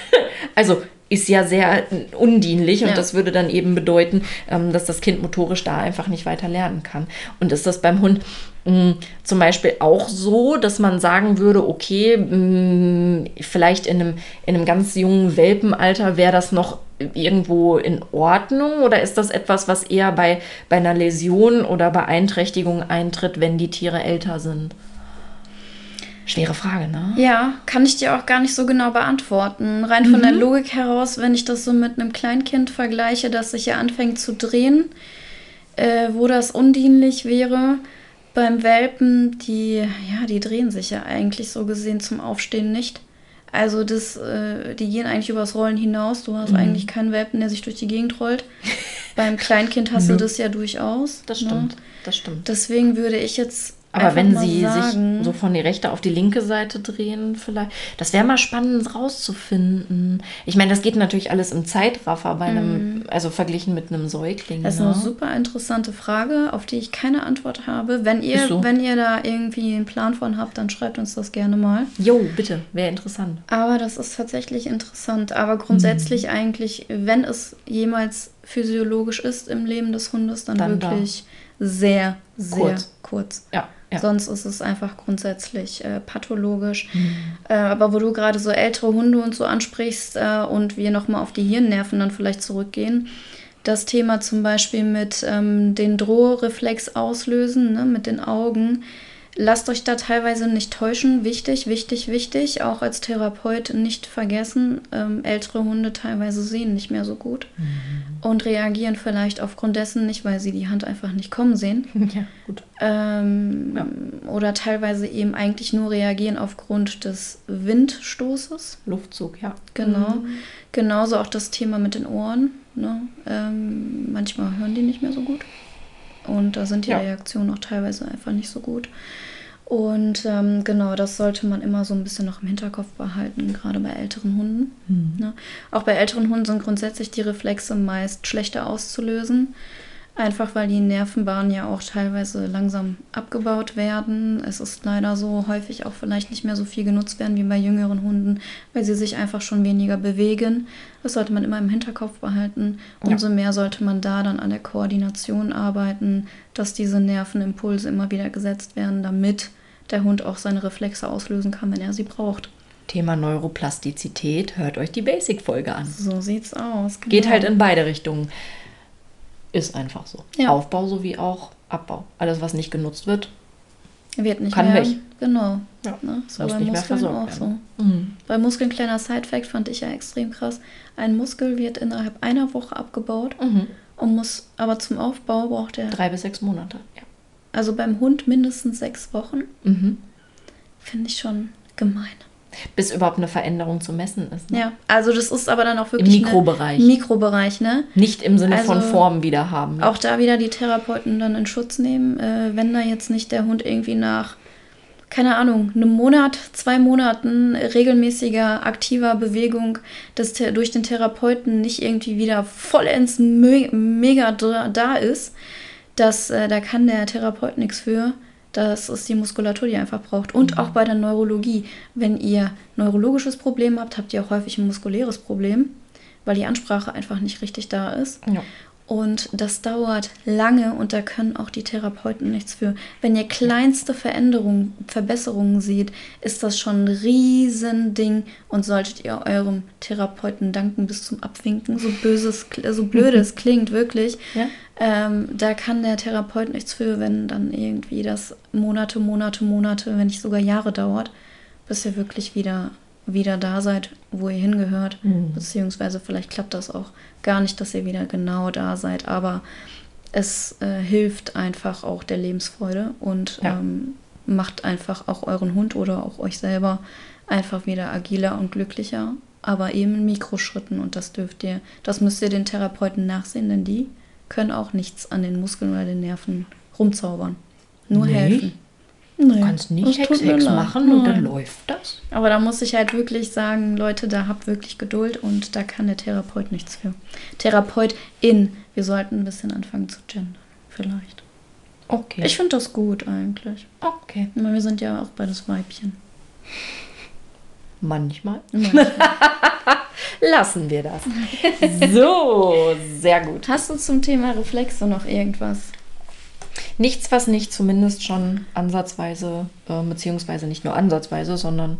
also ist ja sehr undienlich und Ja. das würde dann eben bedeuten, ähm, dass das Kind motorisch da einfach nicht weiter lernen kann. Und ist das beim Hund mh, zum Beispiel auch so, dass man sagen würde, okay, mh, vielleicht in einem, in einem ganz jungen Welpenalter wäre das noch irgendwo in Ordnung oder ist das etwas, was eher bei, bei einer Läsion oder Beeinträchtigung eintritt, wenn die Tiere älter sind? Schwere Frage, ne? Ja, kann ich dir auch gar nicht so genau beantworten. Rein von Mhm. der Logik heraus, wenn ich das so mit einem Kleinkind vergleiche, das sich ja anfängt zu drehen, äh, wo das undienlich wäre. Beim Welpen, die, ja, die drehen sich ja eigentlich so gesehen zum Aufstehen nicht. Also das, äh, die gehen eigentlich übers Rollen hinaus. Du Mhm. hast eigentlich keinen Welpen, der sich durch die Gegend rollt. Beim Kleinkind hast du das ja durchaus. Das ne? stimmt, das stimmt. Deswegen würde ich jetzt. Aber wenn sie sagen, sich so von die rechte auf die linke Seite drehen, vielleicht. Das wäre mal spannend rauszufinden. Ich meine, das geht natürlich alles im Zeitraffer bei einem, also verglichen mit einem Säugling. Mhm. Das ist ne? eine super interessante Frage, auf die ich keine Antwort habe. Wenn ihr, so. wenn ihr da irgendwie einen Plan von habt, dann schreibt uns das gerne mal. Jo, bitte, wäre interessant. Aber das ist tatsächlich interessant. Aber grundsätzlich Mhm. eigentlich, wenn es jemals physiologisch ist im Leben des Hundes, dann, Dann da. wirklich sehr, sehr Kurz. kurz. Ja, ja. Sonst ist es einfach grundsätzlich äh, pathologisch. Mhm. Äh, aber wo du gerade so ältere Hunde und so ansprichst äh, und wir nochmal auf die Hirnnerven dann vielleicht zurückgehen, das Thema zum Beispiel mit ähm, den Drohreflex auslösen, ne, mit den Augen. Lasst euch da teilweise nicht täuschen. Wichtig, wichtig, wichtig. Auch als Therapeut nicht vergessen. Ähm, ältere Hunde teilweise sehen nicht mehr so gut und reagieren vielleicht aufgrund dessen nicht, weil sie die Hand einfach nicht kommen sehen. Ja, gut. Ähm, Ja. Oder teilweise eben eigentlich nur reagieren aufgrund des Windstoßes. Luftzug, ja. Genau. Genauso auch das Thema mit den Ohren. Ne? Ähm, manchmal hören die nicht mehr so gut. Und da sind die Ja. Reaktionen auch teilweise einfach nicht so gut. Und ähm, genau, das sollte man immer so ein bisschen noch im Hinterkopf behalten, gerade bei älteren Hunden. Mhm. Ne? Auch bei älteren Hunden sind grundsätzlich die Reflexe meist schlechter auszulösen. Einfach weil die Nervenbahnen ja auch teilweise langsam abgebaut werden. Es ist leider so häufig auch vielleicht nicht mehr so viel genutzt werden wie bei jüngeren Hunden, weil sie sich einfach schon weniger bewegen. Das sollte man immer im Hinterkopf behalten. Ja. Umso mehr sollte man da dann an der Koordination arbeiten, dass diese Nervenimpulse immer wieder gesetzt werden, damit der Hund auch seine Reflexe auslösen kann, wenn er sie braucht. Thema Neuroplastizität, hört euch die Basic-Folge an. So sieht's aus. Geht genau. halt in beide Richtungen. Ist einfach so. Ja. Aufbau sowie auch Abbau. Alles, was nicht genutzt wird, Wird nicht Kann mehr. weg. Genau. Ja. Ne? So bei nicht mehr Muskeln auch werden. so. Mhm. Bei Muskeln, kleiner Side-Fact, fand ich ja extrem krass. Ein Muskel wird innerhalb einer Woche abgebaut Mhm. und muss aber zum Aufbau braucht er, drei bis sechs Monate. Ja. also beim Hund mindestens sechs Wochen. Mhm. Finde ich schon gemein. Bis überhaupt eine Veränderung zu messen ist. Ne? Ja, also das ist aber dann auch Im wirklich Mikrobereich. Eine Mikrobereich, ne? Nicht im Sinne von Also, Form wieder haben. Auch da wieder die Therapeuten dann in Schutz nehmen, äh, wenn da jetzt nicht der Hund irgendwie nach, keine Ahnung, einem Monat, zwei Monaten regelmäßiger, aktiver Bewegung des, durch den Therapeuten nicht irgendwie wieder vollends me mega da ist, dass, äh, da kann der Therapeut nichts für. Das ist die Muskulatur, die ihr einfach braucht. Und auch bei der Neurologie. Wenn ihr neurologisches Problem habt, habt ihr auch häufig ein muskuläres Problem, weil die Ansprache einfach nicht richtig da ist. Ja. Und das dauert lange und da können auch die Therapeuten nichts für. Wenn ihr kleinste Veränderungen, Verbesserungen seht, ist das schon ein Riesending und solltet ihr eurem Therapeuten danken bis zum Abwinken, so böses, so blöd es klingt, wirklich. Ja. Ähm, da kann der Therapeut nichts für, wenn dann irgendwie das Monate, Monate, Monate, wenn nicht sogar Jahre dauert, bis ihr wirklich wieder, wieder da seid, wo ihr hingehört. Mhm. Beziehungsweise vielleicht klappt das auch gar nicht, dass ihr wieder genau da seid, aber es äh, hilft einfach auch der Lebensfreude und Ja. ähm, macht einfach auch euren Hund oder auch euch selber einfach wieder agiler und glücklicher, aber eben in Mikroschritten und das dürft ihr, das müsst ihr den Therapeuten nachsehen, denn die können auch nichts an den Muskeln oder den Nerven rumzaubern. Nur Nee. helfen. Nee, Du kannst nicht Hex, Hex machen und dann Nein. läuft das. Aber da muss ich halt wirklich sagen, Leute, da habt wirklich Geduld und da kann der Therapeut nichts für. Therapeutin, wir sollten ein bisschen anfangen zu gendern, vielleicht. Okay. Ich finde das gut eigentlich. okay. Aber wir sind ja auch beides Weibchen. Manchmal. Manchmal. lassen wir das. So, sehr gut. Hast du zum Thema Reflexe noch irgendwas? Nichts, was nicht zumindest schon ansatzweise, äh, beziehungsweise nicht nur ansatzweise, sondern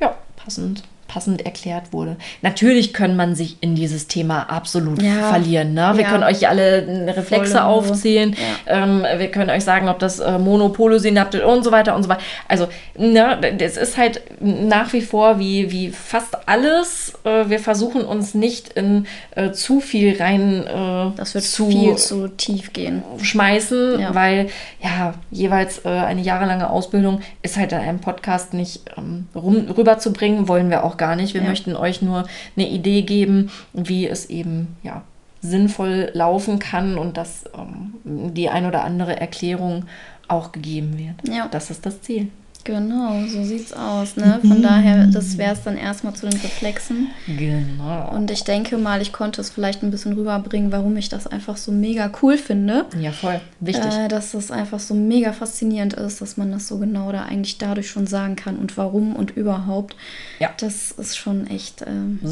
ja, passend passend erklärt wurde. Natürlich kann man sich in dieses Thema absolut ja. verlieren. Ne? Wir ja. können euch alle Reflexe aufzählen. Ja. Ähm, wir können euch sagen, ob das äh, Monopolosynaptik und so weiter und so weiter. Also, ne, das ist halt nach wie vor wie, wie fast alles. Äh, wir versuchen uns nicht in äh, zu viel rein äh, das wird zu, viel zu tief gehen. Schmeißen, weil ja, jeweils äh, eine jahrelange Ausbildung ist halt in einem Podcast nicht ähm, rum, rüberzubringen, wollen wir auch gar nicht. Wir ja. möchten euch nur eine Idee geben, wie es eben ja, sinnvoll laufen kann und dass ähm, die ein oder andere Erklärung auch gegeben wird. Ja. Das ist das Ziel. Genau, so sieht's aus. Ne? Von mhm. daher, das wäre es dann erstmal zu den Reflexen. Genau. Und ich denke mal, ich konnte es vielleicht ein bisschen rüberbringen, warum ich das einfach so mega cool finde. Ja, voll. Wichtig. Äh, dass das einfach so mega faszinierend ist, dass man das so genau da eigentlich dadurch schon sagen kann und warum und überhaupt. Ja. Das ist schon echt, äh,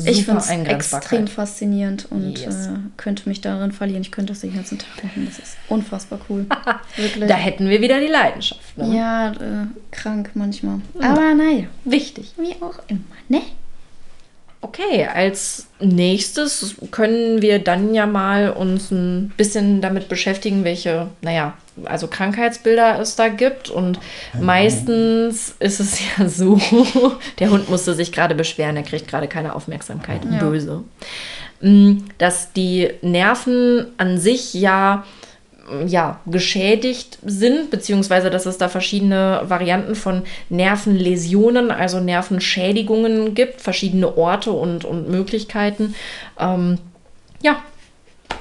ich finde es extrem faszinierend und yes. äh, könnte mich darin verlieren. Ich könnte das den ganzen Tag machen. Das ist unfassbar cool. Wirklich. Da hätten wir wieder die Leidenschaft. Ne? Ja, äh, krank krank manchmal. Ja. Aber naja, wichtig. Wie auch immer, ne? Okay, als nächstes können wir dann ja mal uns ein bisschen damit beschäftigen, welche, naja, also Krankheitsbilder es da gibt. Und meistens ist es ja so, der Hund musste sich gerade beschweren, er kriegt gerade keine Aufmerksamkeit, ja. böse. Mm, dass die Nerven an sich ja ja, geschädigt sind, beziehungsweise dass es da verschiedene Varianten von Nervenläsionen, also Nervenschädigungen gibt, verschiedene Orte und, und Möglichkeiten. Ähm, ja,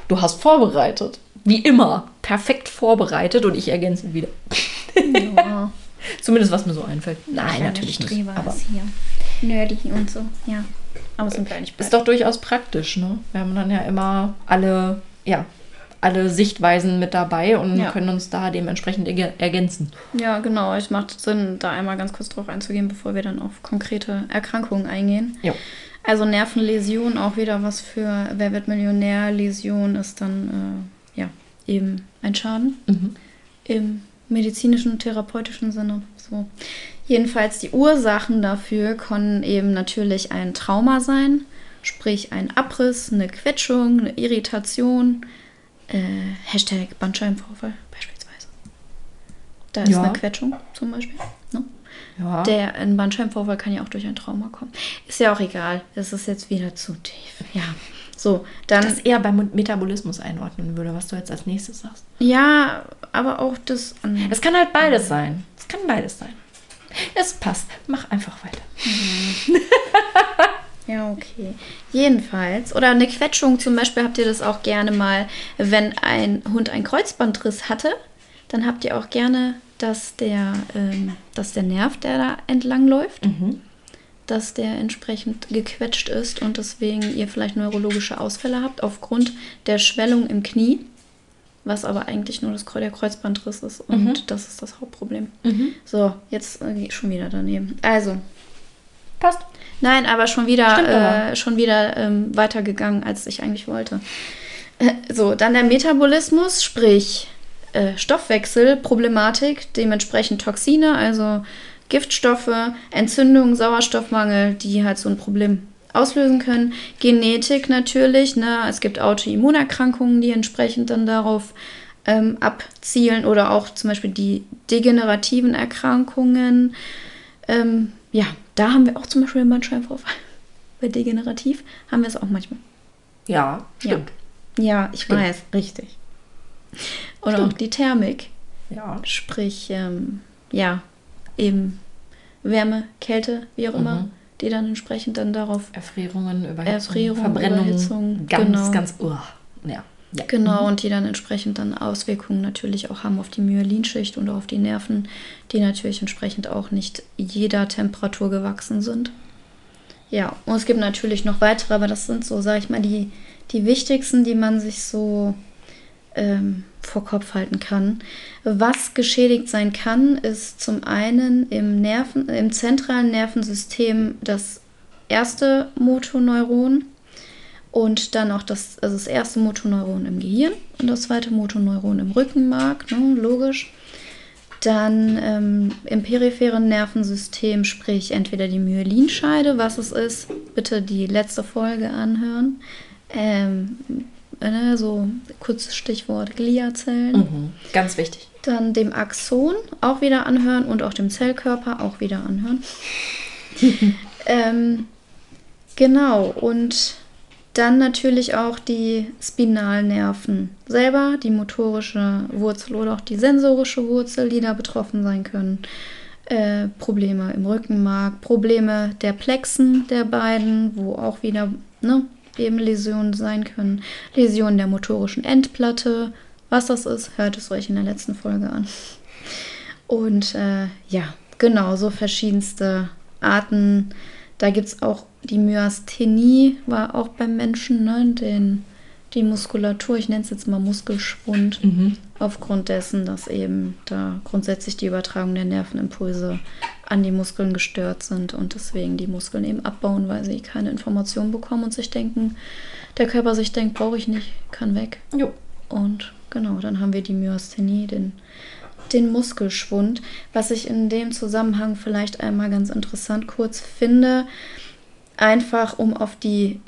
du hast vorbereitet. Wie immer, perfekt vorbereitet und ich ergänze wieder. Ja. Zumindest was mir so einfällt. Nein, natürlich nicht. Aber hier. Nerdy und so, ja. Aber sind wir nicht Ist doch durchaus praktisch, ne? Wir haben dann ja immer alle, ja, alle Sichtweisen mit dabei und ja. können uns da dementsprechend ergänzen. Ja, genau. Es macht Sinn, da einmal ganz kurz drauf einzugehen, bevor wir dann auf konkrete Erkrankungen eingehen. Ja. Also Nervenläsion, auch wieder was für Wer wird Millionär? Läsion ist dann äh, ja eben ein Schaden mhm. im medizinischen, therapeutischen Sinne. So. Jedenfalls die Ursachen dafür können eben natürlich ein Trauma sein, sprich ein Abriss, eine Quetschung, eine Irritation, äh, Hashtag Bandscheibenvorfall beispielsweise. Da ist ja. eine Quetschung zum Beispiel. Ne? Ja. Der, ein Bandscheibenvorfall kann ja auch durch ein Trauma kommen. Ist ja auch egal. Das ist jetzt wieder zu tief. Ja. So, dann. Das eher beim Metabolismus einordnen würde, was du jetzt als nächstes sagst. Ja, aber auch das. Es kann halt beides sein. Es kann beides sein. Es passt. Mach einfach weiter. Mhm. Ja, okay. Jedenfalls. Oder eine Quetschung zum Beispiel habt ihr das auch gerne mal, wenn ein Hund einen Kreuzbandriss hatte, dann habt ihr auch gerne, dass der, ähm, dass der Nerv, der da entlang läuft, mhm. dass der entsprechend gequetscht ist und deswegen ihr vielleicht neurologische Ausfälle habt aufgrund der Schwellung im Knie, was aber eigentlich nur das, der Kreuzbandriss ist und mhm. das ist das Hauptproblem. Mhm. So, jetzt äh, schon wieder daneben. Also. Passt. Nein, aber schon wieder, äh, schon wieder ähm, weitergegangen, als ich eigentlich wollte. Äh, so, dann der Metabolismus, sprich äh, Stoffwechselproblematik, dementsprechend Toxine, also Giftstoffe, Entzündung, Sauerstoffmangel, die halt so ein Problem auslösen können. Genetik natürlich, ne? es gibt Autoimmunerkrankungen, die entsprechend dann darauf ähm, abzielen oder auch zum Beispiel die degenerativen Erkrankungen. Ähm, ja, da haben wir auch zum Beispiel einen Bandscheibenvorfall. Bei degenerativ haben wir es auch manchmal. Ja, stimmt. Ja, ja ich stimmt. weiß, richtig. Oder stimmt. auch die Thermik. Ja. Sprich, ähm, ja, eben Wärme, Kälte, wie auch immer, mhm. die dann entsprechend dann darauf. Erfrierungen, Überhitzung, Erfrierung, Verbrennung. Überhitzung, ganz, genau. ganz, uh, ja. Ja. Genau, mhm. und die dann entsprechend dann Auswirkungen natürlich auch haben auf die Myelinschicht und auf die Nerven, die natürlich entsprechend auch nicht jeder Temperatur gewachsen sind. Ja, und es gibt natürlich noch weitere, aber das sind so, sag ich mal, die, die wichtigsten, die man sich so ähm, vor Kopf halten kann. Was geschädigt sein kann, ist zum einen im, Nerven, im zentralen Nervensystem das erste Motoneuron Und dann auch das, also das erste Motoneuron im Gehirn und das zweite Motoneuron im Rückenmark, ne, logisch. Dann ähm, im peripheren Nervensystem, sprich entweder die Myelinscheide, was es ist, bitte die letzte Folge anhören. Ähm, äh, so kurzes Stichwort Gliazellen. Mhm. Ganz wichtig. Dann dem Axon auch wieder anhören und auch dem Zellkörper auch wieder anhören. ähm, genau, und dann natürlich auch die Spinalnerven selber, die motorische Wurzel oder auch die sensorische Wurzel, die da betroffen sein können. Äh, Probleme im Rückenmark, Probleme der Plexen der beiden, wo auch wieder ne, eben Läsionen sein können. Läsionen der motorischen Endplatte. Was das ist, hört es euch in der letzten Folge an. Und äh, ja, genau, so verschiedenste Arten. Da gibt es auch die Myasthenie, war auch beim Menschen, ne, den, die Muskulatur, ich nenne es jetzt mal Muskelschwund, mhm. aufgrund dessen, dass eben da grundsätzlich die Übertragung der Nervenimpulse an die Muskeln gestört sind und deswegen die Muskeln eben abbauen, weil sie keine Informationen bekommen und sich denken, der Körper sich denkt, brauche ich nicht, kann weg. Jo. Und genau, dann haben wir die Myasthenie, den den Muskelschwund. Was ich in dem Zusammenhang vielleicht einmal ganz interessant kurz finde, einfach um auf die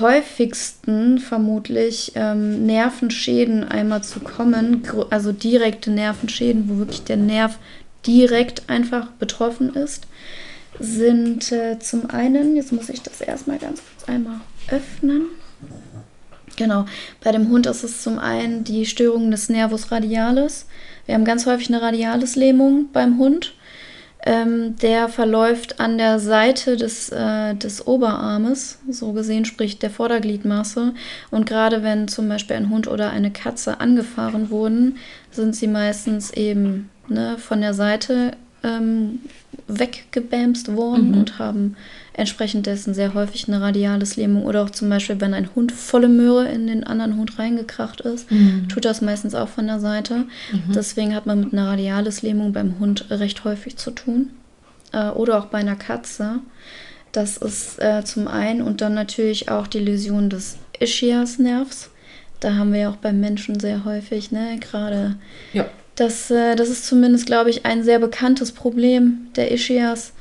häufigsten vermutlich ähm, Nervenschäden einmal zu kommen, also direkte Nervenschäden, wo wirklich der Nerv direkt einfach betroffen ist, sind äh, zum einen, jetzt muss ich das erstmal ganz kurz einmal öffnen. Genau, bei dem Hund ist es zum einen die Störung des Nervus radialis. Wir haben ganz häufig eine Radialis-Lähmung beim Hund. Ähm, der verläuft an der Seite des, äh, des Oberarmes, so gesehen, sprich der Vordergliedmaße. Und gerade wenn zum Beispiel ein Hund oder eine Katze angefahren wurden, sind sie meistens eben ne, von der Seite ähm, weggebämst worden mhm. und haben entsprechend dessen sehr häufig eine radiales Lähmung oder auch zum Beispiel, wenn ein Hund volle Möhre in den anderen Hund reingekracht ist, mhm. tut das meistens auch von der Seite. Mhm. Deswegen hat man mit einer radiales Lähmung beim Hund recht häufig zu tun. Äh, oder auch bei einer Katze. Das ist äh, zum einen und dann natürlich auch die Läsion des Ischiasnervs. Da haben wir ja auch beim Menschen sehr häufig, ne, gerade. Ja. Das, äh, das ist zumindest, glaube ich, ein sehr bekanntes Problem der Ischias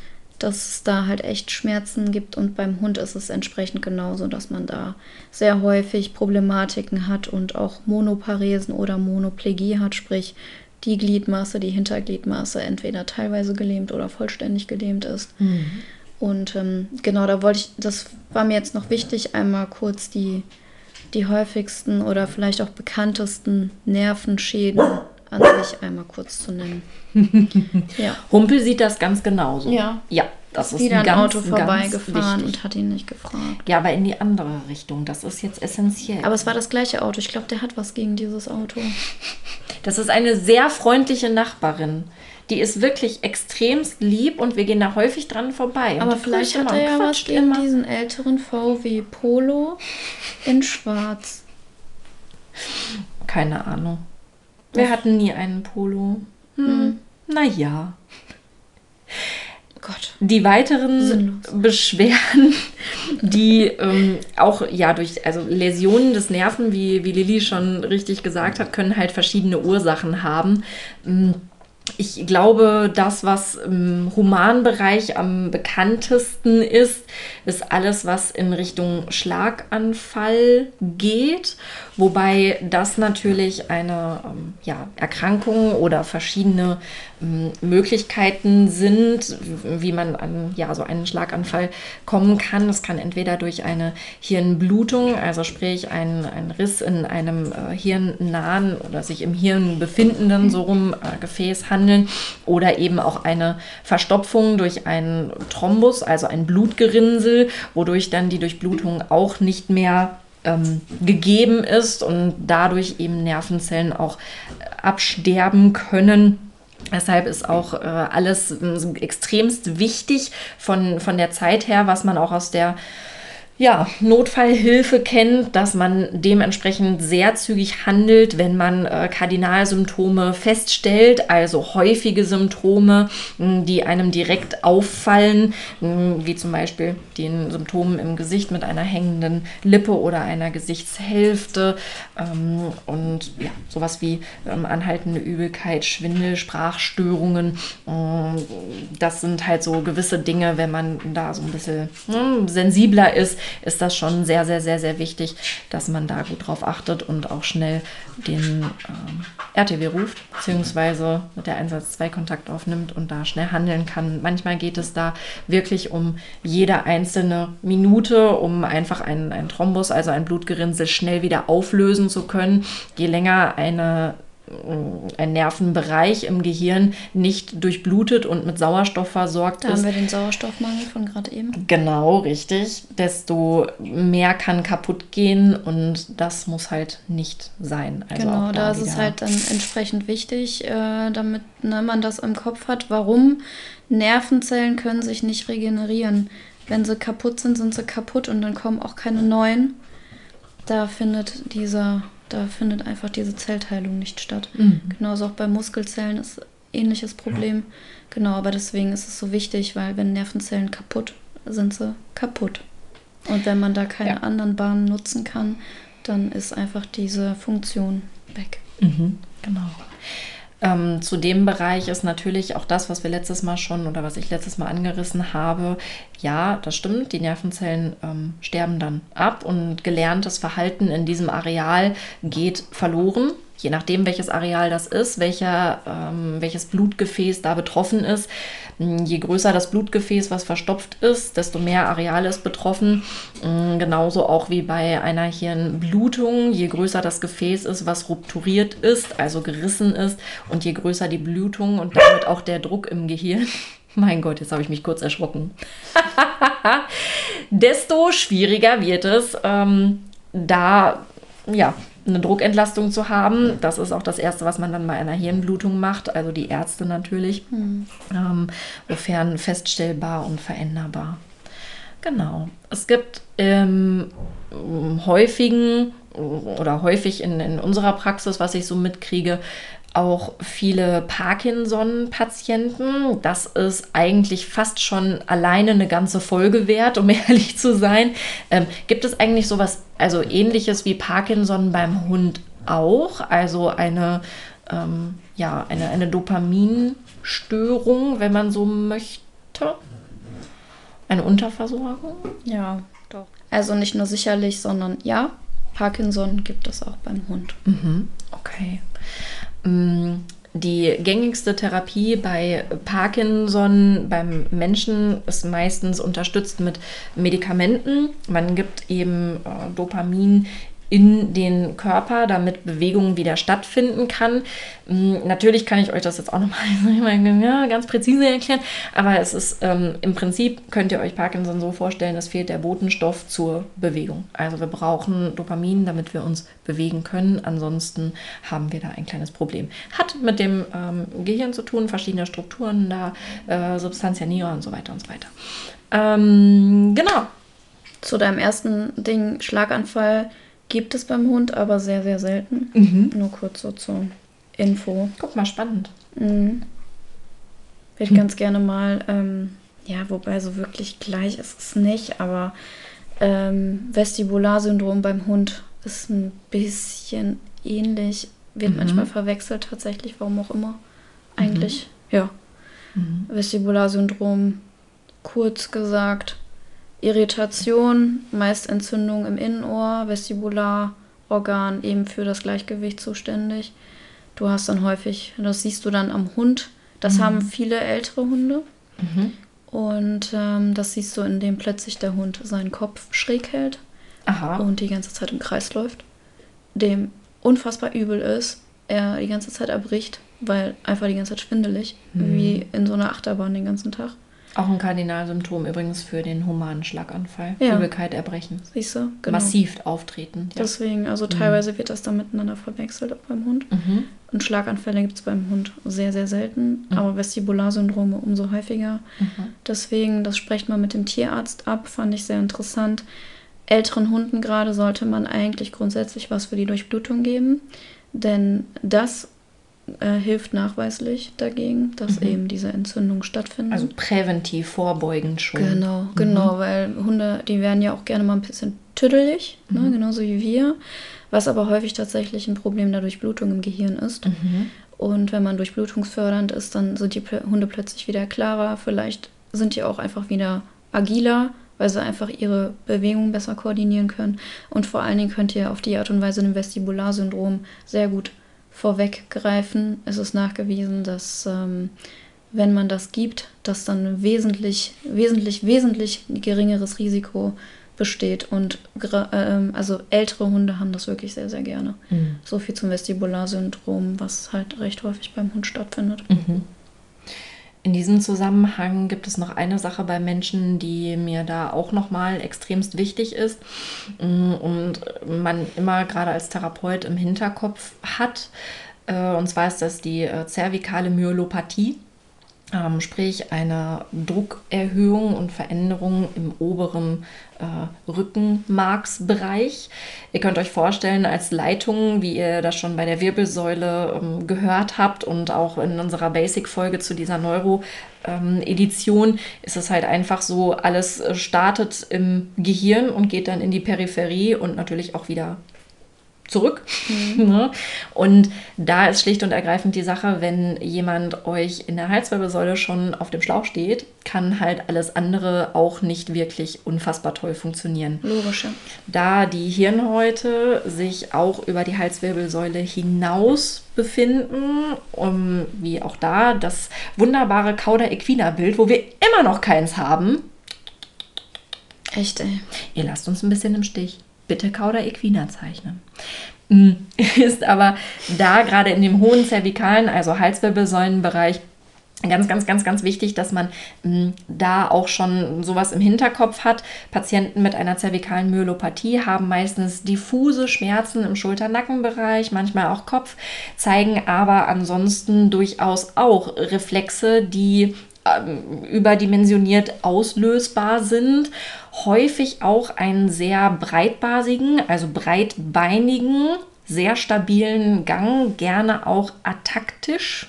dass es da halt echt Schmerzen gibt und beim Hund ist es entsprechend genauso, dass man da sehr häufig Problematiken hat und auch Monoparesen oder Monoplegie hat, sprich die Gliedmaße, die Hintergliedmaße entweder teilweise gelähmt oder vollständig gelähmt ist. Mhm. Und ähm, genau, da wollte ich, das war mir jetzt noch wichtig, einmal kurz die, die häufigsten oder vielleicht auch bekanntesten Nervenschäden an sich einmal kurz zu nennen. ja. Humpel sieht das ganz genauso. Ja. Ja, das ist wieder ein, ein Auto vorbeigefahren und hat ihn nicht gefragt. Ja, aber in die andere Richtung. Das ist jetzt essentiell. Aber es war das gleiche Auto. Ich glaube, der hat was gegen dieses Auto. Das ist eine sehr freundliche Nachbarin. Die ist wirklich extremst lieb und wir gehen da häufig dran vorbei. Aber vielleicht hat er ja was gegen immer. diesen älteren VW Polo in Schwarz. Keine Ahnung. Wir hatten nie einen Polo. Hm. hm. Naja. Gott. Die weiteren Sinnlos. Beschwerden, die ähm, auch ja durch also Läsionen des Nerven, wie, wie Lilly schon richtig gesagt hat, können halt verschiedene Ursachen haben. Hm, ich glaube, das, was im Humanbereich am bekanntesten ist, ist alles, was in Richtung Schlaganfall geht. Wobei das natürlich eine ähm, ja, Erkrankung oder verschiedene Möglichkeiten sind, wie man an ja, so einen Schlaganfall kommen kann. Es kann entweder durch eine Hirnblutung, also sprich ein, ein Riss in einem äh, hirnnahen oder sich im Hirn befindenden so rum äh, Gefäß handeln oder eben auch eine Verstopfung durch einen Thrombus, also ein Blutgerinnsel, wodurch dann die Durchblutung auch nicht mehr ähm, gegeben ist und dadurch eben Nervenzellen auch äh, absterben können. Deshalb ist auch äh, alles äh, extremst wichtig von, von der Zeit her, was man auch aus der ja, Notfallhilfe kennt, dass man dementsprechend sehr zügig handelt, wenn man äh, Kardinalsymptome feststellt, also häufige Symptome, mh, die einem direkt auffallen, mh, wie zum Beispiel den Symptomen im Gesicht mit einer hängenden Lippe oder einer Gesichtshälfte ähm, und ja, sowas wie ähm, anhaltende Übelkeit, Schwindel, Sprachstörungen. Ähm, das sind halt so gewisse Dinge, wenn man da so ein bisschen hm, sensibler ist, ist das schon sehr, sehr, sehr, sehr wichtig, dass man da gut drauf achtet und auch schnell den ähm, RTW ruft, beziehungsweise mit der Einsatz 2 Kontakt aufnimmt und da schnell handeln kann. Manchmal geht es da wirklich um jede einzelne Minute, um einfach einen, einen Thrombus, also ein Blutgerinnsel, schnell wieder auflösen zu können. Je länger eine ein Nervenbereich im Gehirn nicht durchblutet und mit Sauerstoff versorgt da ist. haben wir den Sauerstoffmangel von gerade eben. Genau, richtig. Desto mehr kann kaputt gehen und das muss halt nicht sein. Also genau, da, da ist es halt dann entsprechend wichtig, äh, damit ne, man das im Kopf hat, warum Nervenzellen können sich nicht regenerieren. Wenn sie kaputt sind, sind sie kaputt und dann kommen auch keine neuen. Da findet dieser da findet einfach diese Zellteilung nicht statt. Mhm. Genauso auch bei Muskelzellen ist ähnliches Problem. Genau, aber deswegen ist es so wichtig, weil wenn Nervenzellen kaputt sind, sie kaputt. Und wenn man da keine ja. anderen Bahnen nutzen kann, dann ist einfach diese Funktion weg. Mhm, genau. Ähm, zu dem Bereich ist natürlich auch das, was wir letztes Mal schon oder was ich letztes Mal angerissen habe. Ja, das stimmt, die Nervenzellen ähm, sterben dann ab und gelerntes Verhalten in diesem Areal geht verloren je nachdem, welches Areal das ist, welcher, ähm, welches Blutgefäß da betroffen ist. Je größer das Blutgefäß, was verstopft ist, desto mehr Areal ist betroffen. Hm, genauso auch wie bei einer Hirnblutung. Je größer das Gefäß ist, was rupturiert ist, also gerissen ist, und je größer die Blutung und damit auch der Druck im Gehirn. Mein Gott, jetzt habe ich mich kurz erschrocken. desto schwieriger wird es, ähm, da ja, eine Druckentlastung zu haben. Das ist auch das Erste, was man dann bei einer Hirnblutung macht, also die Ärzte natürlich, mhm. ähm, wofern feststellbar und veränderbar. Genau. Es gibt ähm, häufigen oder häufig in, in unserer Praxis, was ich so mitkriege, auch viele Parkinson-Patienten. Das ist eigentlich fast schon alleine eine ganze Folge wert, um ehrlich zu sein. Ähm, gibt es eigentlich sowas, also ähnliches wie Parkinson beim Hund auch? Also eine, ähm, ja, eine, eine Dopaminstörung, wenn man so möchte? Eine Unterversorgung? Ja, doch. Also nicht nur sicherlich, sondern ja, Parkinson gibt es auch beim Hund. Mhm, okay. Die gängigste Therapie bei Parkinson beim Menschen ist meistens unterstützt mit Medikamenten. Man gibt eben äh, Dopamin in den Körper, damit Bewegung wieder stattfinden kann. Hm, natürlich kann ich euch das jetzt auch nochmal ganz präzise erklären, aber es ist ähm, im Prinzip, könnt ihr euch Parkinson so vorstellen, es fehlt der Botenstoff zur Bewegung. Also wir brauchen Dopamin, damit wir uns bewegen können. Ansonsten haben wir da ein kleines Problem. Hat mit dem ähm, Gehirn zu tun, verschiedene Strukturen da, äh, Substantia nigra und so weiter und so weiter. Ähm, genau. Zu deinem ersten Ding, Schlaganfall Gibt es beim Hund, aber sehr, sehr selten. Mhm. Nur kurz so zur Info. Guck mal, spannend. Mhm. Würde hm. ganz gerne mal, ähm, ja, wobei so wirklich gleich ist es nicht, aber ähm, Vestibularsyndrom beim Hund ist ein bisschen ähnlich, wird mhm. manchmal verwechselt tatsächlich, warum auch immer. Eigentlich, mhm. ja. Mhm. Vestibularsyndrom, kurz gesagt, Irritation, meist Entzündung im Innenohr, Vestibularorgan eben für das Gleichgewicht zuständig. Du hast dann häufig, das siehst du dann am Hund, das mhm. haben viele ältere Hunde. Mhm. Und ähm, das siehst du, indem plötzlich der Hund seinen Kopf schräg hält Aha. und die ganze Zeit im Kreis läuft. Dem unfassbar übel ist, er die ganze Zeit erbricht, weil einfach die ganze Zeit schwindelig, mhm. wie in so einer Achterbahn den ganzen Tag. Auch ein Kardinalsymptom übrigens für den humanen Schlaganfall. Ja. Übelkeit, Erbrechen. Siehst du? Genau. Massiv auftreten. Ja. Deswegen, also teilweise mhm. wird das dann miteinander verwechselt, auch beim Hund. Mhm. Und Schlaganfälle gibt es beim Hund sehr, sehr selten, mhm. aber Vestibularsyndrome umso häufiger. Mhm. Deswegen, das spricht man mit dem Tierarzt ab, fand ich sehr interessant. älteren Hunden gerade sollte man eigentlich grundsätzlich was für die Durchblutung geben, denn das äh, hilft nachweislich dagegen, dass mhm. eben diese Entzündung stattfindet. Also präventiv, vorbeugend schon. Genau, mhm. genau, weil Hunde, die werden ja auch gerne mal ein bisschen tüdelig, ne, mhm. ne, genauso wie wir, was aber häufig tatsächlich ein Problem der Durchblutung im Gehirn ist. Mhm. Und wenn man durchblutungsfördernd ist, dann sind die Hunde plötzlich wieder klarer, vielleicht sind die auch einfach wieder agiler, weil sie einfach ihre Bewegungen besser koordinieren können. Und vor allen Dingen könnt ihr auf die Art und Weise dem Vestibularsyndrom sehr gut vorweggreifen. Es ist nachgewiesen, dass ähm, wenn man das gibt, dass dann wesentlich, wesentlich, wesentlich geringeres Risiko besteht. Und ähm, also ältere Hunde haben das wirklich sehr, sehr gerne. Mhm. So viel zum Vestibularsyndrom, was halt recht häufig beim Hund stattfindet. Mhm. In diesem Zusammenhang gibt es noch eine Sache bei Menschen, die mir da auch nochmal extremst wichtig ist mm, und man immer gerade als Therapeut im Hinterkopf hat. Äh, und zwar ist das die äh, zervikale Myelopathie ähm, sprich eine Druckerhöhung und Veränderung im oberen äh, Rückenmarksbereich. Ihr könnt euch vorstellen, als Leitung, wie ihr das schon bei der Wirbelsäule ähm, gehört habt und auch in unserer Basic-Folge zu dieser Neuro-Edition, ähm, ist es halt einfach so, alles äh, startet im Gehirn und geht dann in die Peripherie und natürlich auch wieder zurück. Mhm. Ne? Und da ist schlicht und ergreifend die Sache, wenn jemand euch in der Halswirbelsäule schon auf dem Schlauch steht, kann halt alles andere auch nicht wirklich unfassbar toll funktionieren. Logisch. Da die Hirnhäute sich auch über die Halswirbelsäule hinaus befinden, um, wie auch da das wunderbare Cauda equina Bild, wo wir immer noch keins haben. Echt, ey. Ihr lasst uns ein bisschen im Stich bitte Cauda equina zeichnen. Mm, ist aber da gerade in dem hohen zervikalen, also Halswirbelsäulenbereich, ganz, ganz, ganz, ganz wichtig, dass man mm, da auch schon sowas im Hinterkopf hat. Patienten mit einer zervikalen Myelopathie haben meistens diffuse Schmerzen im Schulter-Nackenbereich, manchmal auch Kopf, zeigen aber ansonsten durchaus auch Reflexe, die ähm, überdimensioniert auslösbar sind. Häufig auch einen sehr breitbasigen, also breitbeinigen, sehr stabilen Gang, gerne auch attaktisch.